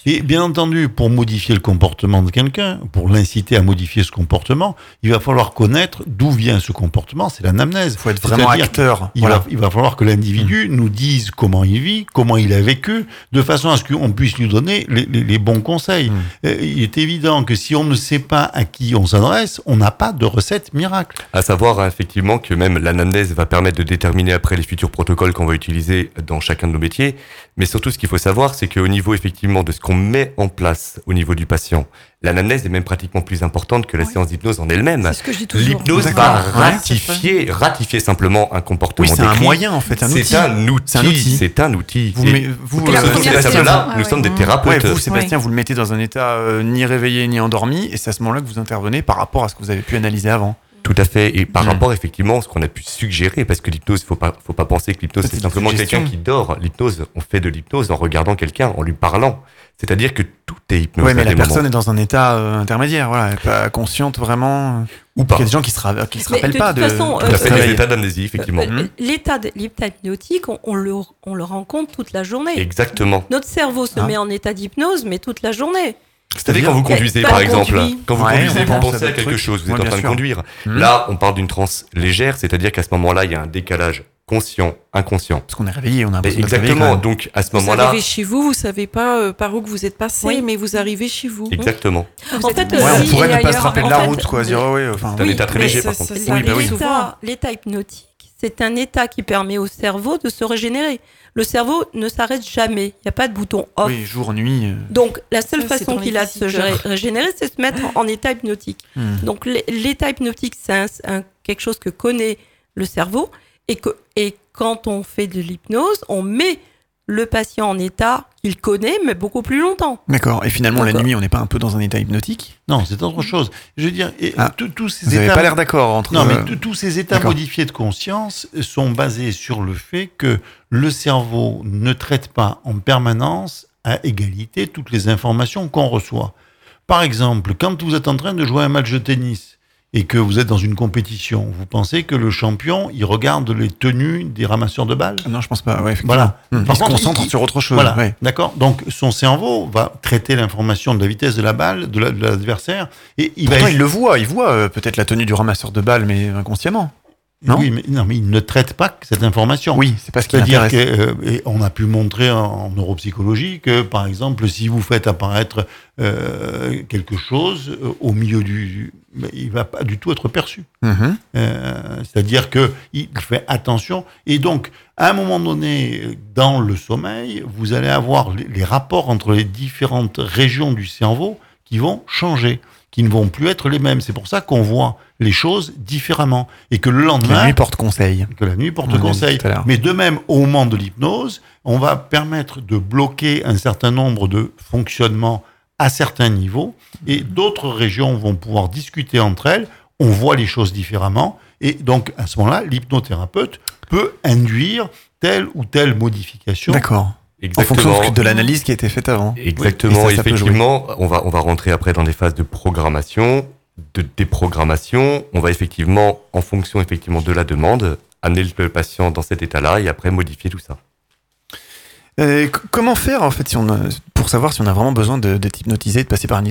Et bien entendu, pour modifier le comportement de quelqu'un, pour l'inciter à modifier ce comportement, il va falloir connaître d'où vient ce comportement, c'est l'anamnèse.
Il faut être vraiment acteur.
Il,
Voilà.
va, il va falloir que l'individu nous dise comment il vit, comment il a vécu, de façon à ce qu'on puisse lui donner les, les- les bons conseils.
Mm.
Euh, il est évident que si on ne sait pas à qui on s'adresse, on n'a pas de recette miracle.
À savoir effectivement que même l'anamnèse va permettre de déterminer après les futurs protocoles qu'on va utiliser dans chacun de nos métiers. Mais surtout, ce qu'il faut savoir, c'est qu'au niveau effectivement de ce qu'on met en place au niveau du patient, l'anamnèse est même pratiquement plus importante que la séance d'hypnose en elle-même.
C'est ce que je dis toujours.
L'hypnose va
Ouais,
ratifier, ratifier simplement un comportement
Oui, c'est un moyen en fait, un outil.
C'est un outil.
C'est un outil.
C'est un outil.
Vous,
Et
vous, euh,
ouais,
nous sommes des thérapeutes.
Ouais, vous, Sébastien, vous le mettez dans un état euh, ni réveillé ni endormi, et c'est à ce moment-là que vous intervenez par rapport à ce que vous avez pu analyser avant.
Tout à fait. Et par
Mm.
rapport, effectivement, à ce qu'on a pu suggérer, parce que l'hypnose, faut pas, faut pas penser que l'hypnose,
C'est
simplement quelqu'un qui dort. L'hypnose, on fait de l'hypnose en regardant quelqu'un, en lui parlant. C'est-à-dire que tout est hypnose.
Ouais, mais
à
la personne
moments.
est dans un état euh, intermédiaire, voilà, elle est pas consciente vraiment.
Ou
Il
pas.
y a des gens qui se, ra- qui se rappellent
de
pas
toute
de.
façon,
Tout
euh,
à fait,
réveiller.
états d'amnésie, effectivement.
Euh, L'état l'état hypnotique, on, on le, on le rencontre toute la journée.
Exactement.
Notre cerveau se
Ah.
met en état d'hypnose, mais toute la journée.
Vous savez, quand vous conduisez, par exemple,
conduit.
quand vous
Ouais,
conduisez,
on
vous pensez à quelque chose, vous
Ouais,
êtes en train de conduire.
Mhm.
Là, on parle d'une transe légère, c'est-à-dire qu'à ce moment-là, il y a un décalage conscient, inconscient.
Parce qu'on est réveillé, on a réveillé
exactement. Donc, à ce
Vous
moment-là,
arrivez chez vous, vous savez pas euh, par où que vous êtes passé,
Oui.
mais vous arrivez chez vous.
exactement.
En fait,
Ouais, on
Oui,
pourrait ne pas se rappeler de la route, quoi. Dire, ouais, enfin.
C'est un
Oui,
état très léger, par contre.
L'état-
oui.
hypnotique, c'est un état qui permet au cerveau de se régénérer. Le cerveau ne s'arrête jamais. Il n'y a pas de bouton off.
Oui, jour, nuit. euh,
Donc, la seule
Ça,
façon qu'il a de se régénérer, c'est de se mettre en, état hypnotique.
hmm.
Donc, l'é- l'état hypnotique, c'est un- un- quelque chose que connaît le cerveau. Et, que, et quand on fait de l'hypnose, on met le patient en état qu'il connaît, mais beaucoup plus longtemps.
D'accord. Et finalement, la nuit, on n'est pas un peu dans un état hypnotique?
Non, c'est autre chose. Je veux dire, et
Ah,
tous- ces
Vous n'avez
états.
pas l'air d'accord entre.
Non, mais tous- ces états modifiés de conscience sont basés sur le fait que le cerveau ne traite pas en permanence à égalité toutes les informations qu'on reçoit. Par exemple, quand vous êtes en train de jouer un match de tennis et que vous êtes dans une compétition, vous pensez que le champion, il regarde les tenues des ramasseurs de balles?
Non, je pense pas. Ouais.
Voilà.
Hmm.
Par
Il se concentre
il-
sur autre chose.
Voilà,
ouais.
d'accord. Donc son cerveau va traiter l'information de la vitesse de la balle, de la- de l'adversaire, et il
Pourtant,
va.
il le voit. Il voit euh, peut-être la tenue du ramasseur de balles, mais inconsciemment. Non
oui, mais, non, mais il ne traite pas cette information.
Oui, c'est pas ce qui
C'est-à-dire
l'intéresse.
qu'on a pu montrer en, en neuropsychologie que, par exemple, si vous faites apparaître euh, quelque chose euh, au milieu du, mais il va pas du tout être perçu.
Mhm.
Euh, C'est-à-dire que il fait attention. Et donc, à un moment donné, dans le sommeil, vous allez avoir les, les rapports entre les différentes régions du cerveau qui vont changer, qui ne vont plus être les mêmes. C'est pour ça qu'on voit les choses différemment. Et que le
La
lendemain,
nuit porte conseil.
que la nuit porte
On l'a
conseil. Mais de même, au moment de l'hypnose, on va permettre de bloquer un certain nombre de fonctionnements à certains niveaux et d'autres régions vont pouvoir discuter entre elles. On voit les choses différemment et donc à ce moment-là, l'hypnothérapeute peut induire telle ou telle modification.
En fonction de l'analyse qui a été faite avant.
Exactement,
Oui, ça,
effectivement, on va, on va rentrer après dans des phases de programmation, de déprogrammation. On va effectivement, en fonction effectivement de la demande, amener le patient dans cet état-là et après modifier tout ça.
Euh, comment faire en fait si on a- pour savoir si on a vraiment besoin d'être hypnotisé, de passer par un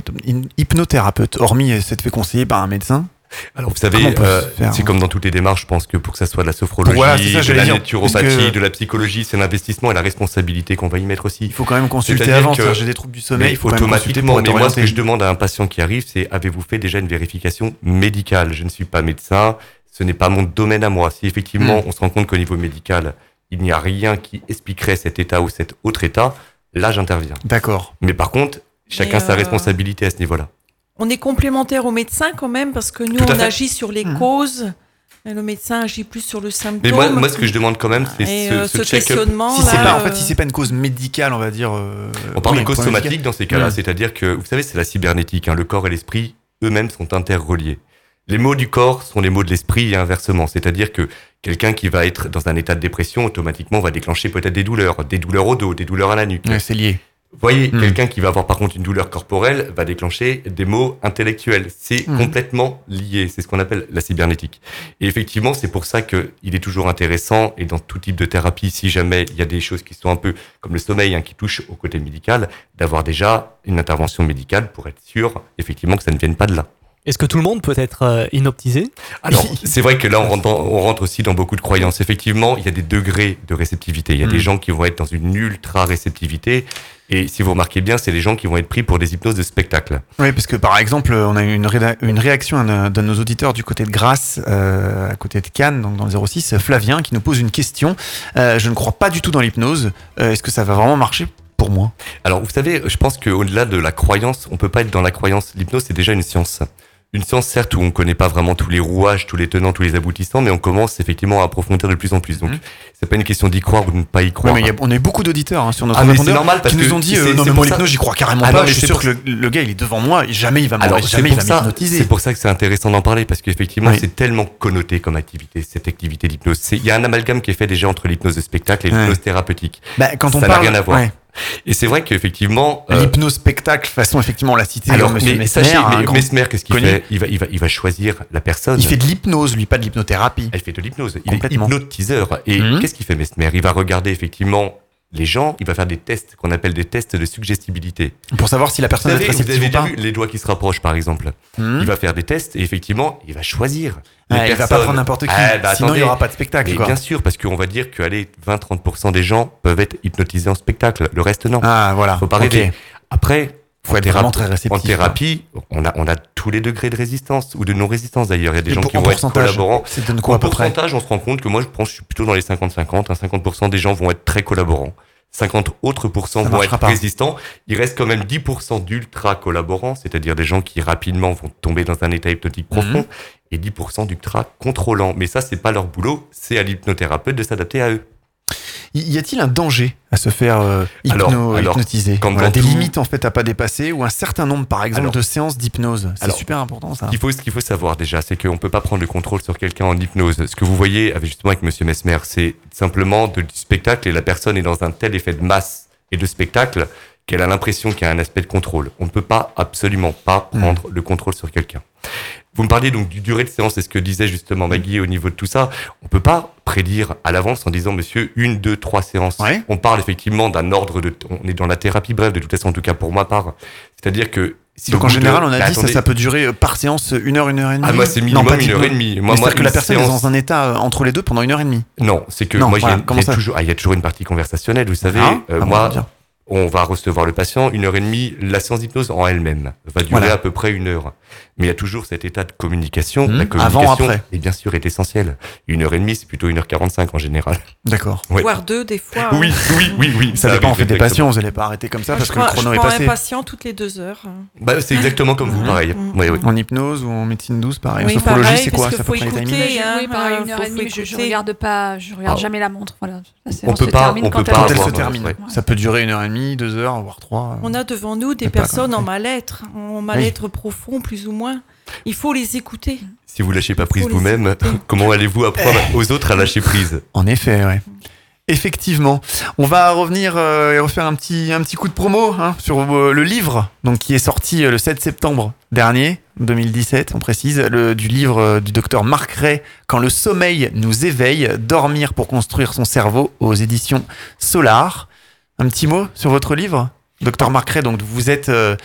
hypnothérapeute, hormis euh, s'être fait conseiller par un médecin?
Alors vous savez, euh, c'est
hein
comme dans toutes les démarches, je pense que pour que ça soit de la sophrologie,
Voilà, c'est ça,
de la naturopathie, de la psychologie, c'est l'investissement et la responsabilité qu'on va y mettre aussi.
Il faut quand même consulter avant. J'ai des troubles du sommeil.
Mais il faut automatiquement, mais moi ce que je demande à un patient qui arrive, c'est avez-vous fait déjà une vérification médicale? Je ne suis pas médecin, ce n'est pas mon domaine à moi. Si effectivement
Hmm.
on se rend compte qu'au niveau médical, il n'y a rien qui expliquerait cet état ou cet autre état, là j'interviens.
D'accord.
Mais par contre, chacun sa
euh,
responsabilité à ce niveau-là.
On est complémentaire au médecin quand même parce que nous, on
fait.
agit sur les
Mhm.
causes. Et le médecin agit plus sur le symptôme.
Mais moi, moi ce que je demande quand même, c'est ce,
euh,
ce
ce questionnement,
Si c'est
là,
pas en
euh,
fait si c'est pas une cause médicale, on va dire. euh,
On parle
oui,
de cause somatique dans ces cas-là, c'est-à-dire que, vous savez, c'est la cybernétique, hein, le corps et l'esprit eux-mêmes sont interreliés. Les mots du corps sont les mots de l'esprit et inversement, c'est-à-dire que quelqu'un qui va être dans un état de dépression, automatiquement va déclencher peut-être des douleurs, des douleurs au dos, des douleurs à la nuque.
Ouais, c'est lié.
Voyez,
Mm.
quelqu'un qui va avoir par contre une douleur corporelle va déclencher des maux intellectuels. C'est
Mm.
complètement lié. C'est ce qu'on appelle la cybernétique. Et effectivement, c'est pour ça que il est toujours intéressant et dans tout type de thérapie, si jamais il y a des choses qui sont un peu comme le sommeil, hein, qui touchent au côté médical, d'avoir déjà une intervention médicale pour être sûr, effectivement, que ça ne vienne pas de là.
Est-ce que tout le monde peut être euh, inoptisé?
Alors, c'est vrai que là, on rentre, dans- on rentre aussi dans beaucoup de croyances. Effectivement, il y a des degrés de réceptivité. Il y a des gens qui vont être dans une ultra réceptivité. Et si vous remarquez bien, c'est les gens qui vont être pris pour des hypnoses de spectacle.
Oui, parce que par exemple, on a eu une, réda- une réaction d'un d'un de nos auditeurs du côté de Grasse, euh, à côté de Cannes, donc dans le 06, Flavien, qui nous pose une question. Euh, je ne crois pas du tout dans l'hypnose. Euh, Est-ce que ça va vraiment marcher pour moi?
Alors, vous savez, je pense qu'au-delà de la croyance, on peut pas être dans la croyance. L'hypnose, c'est déjà une science. Une science, certes, où on connaît pas vraiment tous les rouages, tous les tenants, tous les aboutissants, mais on commence effectivement à approfondir de plus en plus. Donc,
Mhm.
c'est pas une question d'y croire ou de ne pas y
Ouais,
croire.
mais a- on a eu beaucoup d'auditeurs hein, sur notre
Ah, mais c'est normal parce
qui nous ont dit euh, non mais
pour
moi
ça-
l'hypnose j'y crois carrément
Ah
pas
non, mais
je suis sûr
pour-
que le, le gars il est devant moi et jamais il va
Alors,
jamais il
pour
va
ça-
m'hypnotiser
C'est pour ça que c'est intéressant d'en parler parce qu'effectivement,
Oui.
c'est tellement connoté comme activité, cette activité d'hypnose. C'est- Il y a un amalgame qui est fait déjà entre l'hypnose de spectacle et
Ouais.
l'hypnose thérapeutique.
Bah, quand on
ça n'a
parle
rien à voir. Et c'est vrai qu'effectivement, euh,
l'hypnose spectacle façon effectivement on l'a cité
alors,
monsieur
mais
Messmer,
sachez,
un
mais
grand-
Mesmer, qu'est-ce qu'il fait? Il va, il va, il va choisir la personne.
il fait de l'hypnose lui pas de l'hypnothérapie
Elle fait de l'hypnose. Il est hypnotiseur. Et
Mhm.
qu'est-ce qu'il fait Mesmer? Il va regarder effectivement les gens. Il va faire des tests qu'on appelle des tests de suggestibilité.
pour savoir si la personne est
vous
réceptive
avez
ou pas
vu les doigts qui se rapprochent, par exemple.
Mhm.
Il va faire des tests et effectivement, il va choisir. les
il va pas prendre n'importe qui
Ah, bah,
sinon il
attendez.
y aura pas de spectacle quoi.
bien sûr, parce qu'on va dire que allez, 20-30% des gens peuvent être hypnotisés en spectacle. Le reste, non.
ah voilà
Faut pas
Ok.
rêver. Après,
faut être
en
vraiment très réceptif
En thérapie, on a, on a tous les degrés de résistance ou de non-résistance d'ailleurs. Il y a des
Et
gens qui vont être collaborants.
c'est donne quoi
en pourcentage, on se rend compte que moi, je pense que je suis plutôt dans les 50-50. hein. 50% des gens vont être très collaborants. 50 autres pourcents vont être
pas.
résistants. Il reste quand même 10% d'ultra collaborants, c'est-à-dire des gens qui rapidement vont tomber dans un état hypnotique profond,
Mhm.
et 10% d'ultra contrôlants. Mais ça, c'est pas leur boulot, c'est à l'hypnothérapeute de s'adapter à eux.
Y a-t-il un danger à se faire euh, hypno-
Alors- alors,
hypnotiser Voilà, Des
tout-
limites en fait à pas dépasser ou un certain nombre par exemple
Alors-
de séances d'hypnose C'est super important ça.
Ce qu'il faut, savoir déjà, c'est qu'on peut pas prendre le contrôle sur quelqu'un en hypnose. Ce que vous voyez avec, justement avec Monsieur Mesmer, c'est simplement de- du spectacle et la personne est dans un tel effet de masse et de spectacle qu'elle a l'impression qu'il y a un aspect de contrôle. On ne peut pas, absolument pas prendre le contrôle sur quelqu'un. Vous me parliez donc du durée de séance, c'est ce que disait justement Maggie au niveau de tout ça. On peut pas prédire à l'avance en disant, monsieur, une, deux, trois séances.
Ouais.
On parle effectivement d'un ordre de, on est dans la thérapie brève de toute façon, en tout cas pour ma part. C'est-à-dire que si
Donc en
de-
général, on a
Bah,
dit ça,
attendez.
ça peut durer euh, par séance une heure, une heure et demie.
Ah, moi, c'est
Non,
minimum
pas
une heure et demie. Moi, moi,
que la personne est dans un état euh, entre les deux pendant une heure et demie.
Non, c'est que
Non,
moi, il y a-
voilà, comment
il
ça
toujours, ah, y a toujours une partie conversationnelle, vous savez.
Ah,
Euh,
ah
moi,
bien.
on va recevoir le patient une heure et demie. La séance d'hypnose en elle-même va durer
Voilà.
à peu près une heure. Mais il y a toujours cet état de communication.
Mhm.
La communication,
Avant, après.
et bien sûr, est essentielle. Une heure et demie, c'est plutôt une heure quarante-cinq en général.
D'accord.
Ouais.
Voire deux, des fois.
Oui,
hein.
oui, oui, oui.
Ça dépend en fait des patients, vous allez pas arrêter comme ça parce que le
prends-
chrono
je
est
prends
passé.
un patient toutes les deux heures.
Bah, c'est exactement comme vous,
Mhm.
pareil. Ouais, ouais.
En hypnose ou en médecine douce, pareil.
Oui,
en sophrologie, c'est quoi
parce
C'est à
que
peu
faut
près les
écouter.
timings
oui, pareil, une heure
faut-
et demie,
faut
mais je, regarde pas, je regarde
Ah.
jamais la montre. Voilà.
On peut pas- on peut pas
Quand elle
est
se
avoir,
termine.
ouais.
Ça peut durer une heure et demie, deux heures, voire trois.
On a devant nous des personnes en
ça.
mal-être, en mal-être profond, plus ou moins. Il faut les écouter.
Si vous lâchez pas prise vous-même, comment allez-vous apprendre aux autres à lâcher prise
En effet, ouais. Effectivement, on va revenir euh, et refaire un petit, un petit coup de promo hein, sur euh, le livre donc, qui est sorti euh, le 7 septembre dernier, 2017, on précise, le, du livre euh, du docteur Marc Ray, Quand le sommeil nous éveille, dormir pour construire son cerveau aux éditions Solar. Un petit mot sur votre livre? Docteur Marc Ray, donc vous êtes euh,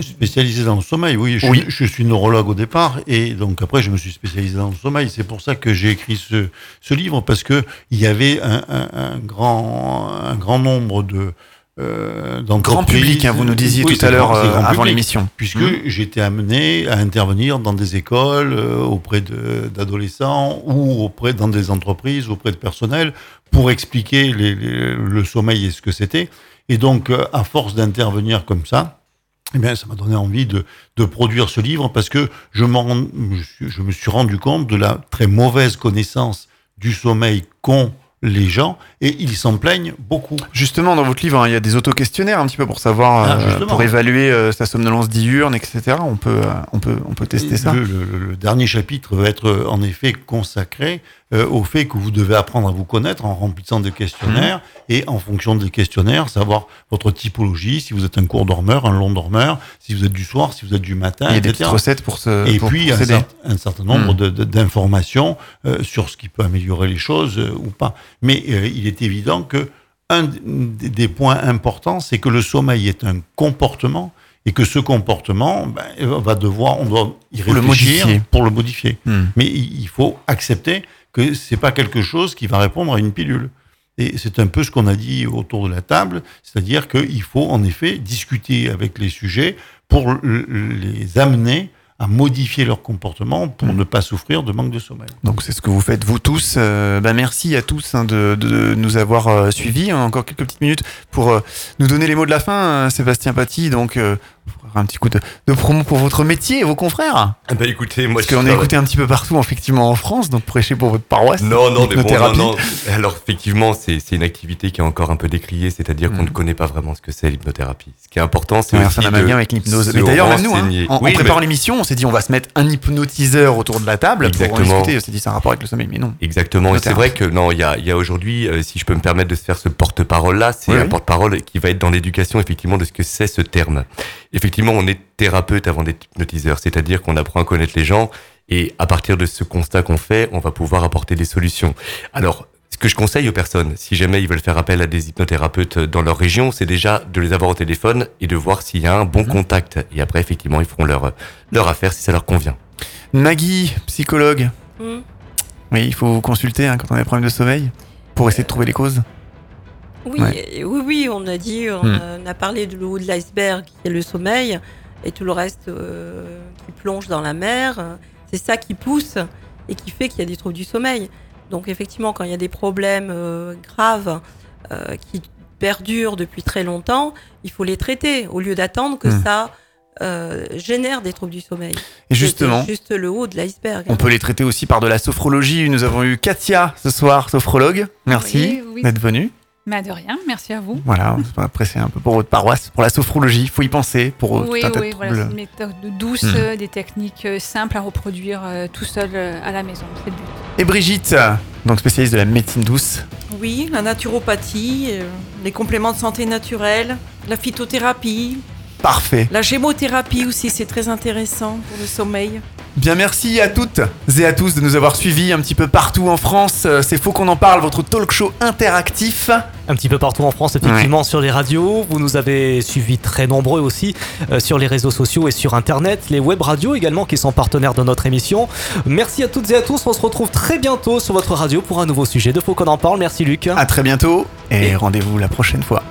Spécialisé dans le sommeil, oui. Je,
Oui.
je suis neurologue au départ et donc après je me suis spécialisé dans le sommeil. C'est pour ça que j'ai écrit ce, ce livre parce que il y avait un, un- un grand, un grand nombre de euh,
grand public, hein, vous nous disiez
Oui,
tout à l'heure euh, avant l'émission.
Puisque
Mhm.
j'étais amené à intervenir dans des écoles, euh, auprès d'adolescents ou auprès dans des entreprises, auprès de personnel, pour expliquer les- les- le sommeil et ce que c'était. Et donc, euh, à force d'intervenir comme ça, eh bien, ça m'a donné envie de, de produire ce livre parce que je, je me suis rendu compte de la très mauvaise connaissance du sommeil qu'ont les gens et ils s'en plaignent beaucoup.
Justement, dans votre livre, hein, il y a des auto-questionnaires un petit peu pour savoir,
Ah,
euh, pour évaluer euh, sa somnolence diurne, etc. On peut, euh, on peut, on peut tester ça.
Le, le- le- le dernier chapitre va être euh, en effet consacré euh, au fait que vous devez apprendre à vous connaître en remplissant des questionnaires
Mmh.
et en fonction des questionnaires, savoir votre typologie, si vous êtes un court dormeur, un long dormeur, si vous êtes du soir, si vous êtes du matin,
Il y a des petites recettes pour se
Et
pour
puis un, cer- un certain nombre
Mm.
de- d'informations sur ce qui peut améliorer les choses ou pas. Mais euh, il est évident que un des points importants, c'est que le sommeil est un comportement et que ce comportement ben, va devoir, on doit y réfléchir pour le modifier.
Hmm.
Mais il faut accepter que c'est pas quelque chose qui va répondre à une pilule. Et c'est un peu ce qu'on a dit autour de la table, c'est-à-dire qu'il faut en effet discuter avec les sujets pour les amener à modifier leur comportement pour ne pas souffrir de manque de sommeil.
Donc c'est ce que vous faites vous tous. Euh, bah, merci à tous hein, de, de nous avoir euh, suivis. Encore quelques petites minutes pour euh, nous donner les mots de la fin, Sébastien Paty. Donc un petit coup de, de promo pour votre métier et vos confrères.
Ah Bah écoutez, moi
Parce qu'on est écouté un petit peu partout, effectivement, en France. Donc prêchez pour votre paroisse.
Non, non, mais bon, non, non. Alors, effectivement, c'est une activité qui est encore un peu décriée, c'est-à-dire qu'on
Mhm.
ne connaît pas vraiment ce que c'est l'hypnothérapie. Ce qui est important, c'est
ça n'a pas lien avec l'hypnose.
se
Mais d'ailleurs, même nous, hein, en, préparant
mais-
l'émission, on s'est dit on va se mettre un hypnotiseur autour de la table pour en
Exactement.
discuter. On s'est dit c'est un rapport avec le sommeil, mais non.
Exactement. Et c'est vrai que non, il y a, il y a aujourd'hui, euh, si je peux me permettre de se faire ce porte-parole là, c'est
Oui,
un
oui.
porte-parole qui va être dans l'éducation effectivement de ce que c'est ce terme. Effectivement, on est thérapeute avant d'être hypnotiseur, c'est-à-dire qu'on apprend à connaître les gens et à partir de ce constat qu'on fait, on va pouvoir apporter des solutions. Alors, ce que je conseille aux personnes, si jamais ils veulent faire appel à des hypnothérapeutes dans leur région, c'est déjà de les avoir au téléphone et de voir s'il y a un bon contact. Et après, effectivement, ils feront leur, leur affaire si ça leur convient.
Maggie, psychologue.
Hmm.
Oui, il faut vous consulter hein, quand on a des problèmes de sommeil pour essayer de trouver les causes.
Oui, oui, oui, on a dit, on,
Hmm.
a, on a parlé de l'eau de l'iceberg qui est le sommeil et tout le reste euh, qui plonge dans la mer. euh, C'est ça qui pousse et qui fait qu'il y a des troubles du sommeil. Donc effectivement, quand il y a des problèmes euh, graves euh, qui perdurent depuis très longtemps, il faut les traiter au lieu d'attendre que
Hmm.
ça euh, génère des troubles du sommeil.
Et justement,
C'est juste le haut de l'iceberg.
on
hein.
peut les traiter aussi par de la sophrologie. Nous avons eu Katia ce soir, sophrologue. Merci
Oui, oui.
d'être venue.
Mais de rien, merci à vous.
Voilà, on va presser un peu pour votre paroisse, pour la sophrologie. Il faut y penser pour
Oui,
tout un tas
oui,
de
voilà, c'est une méthode douce,
Hmm.
euh, des techniques euh, simples à reproduire euh, tout seul euh, à la maison. C'est le but.
Et Brigitte, donc spécialiste de la médecine douce.
Oui, la naturopathie, euh, les compléments de santé naturels, la phytothérapie,
Parfait.
la gémothérapie aussi, c'est très intéressant pour le sommeil.
Bien, merci à toutes et à tous de nous avoir suivis un petit peu partout en France. Euh, C'est faux qu'on en parle, votre talk show interactif.
Un petit peu partout en France, effectivement, sur les radios. Vous nous avez suivis très nombreux aussi euh, sur les réseaux sociaux et sur Internet. Les web radios également qui sont partenaires de notre émission. Merci à toutes et à tous. On se retrouve très bientôt sur votre radio pour un nouveau sujet de Faut qu'on en parle. Merci Luc.
À très bientôt et rendez-vous la prochaine fois.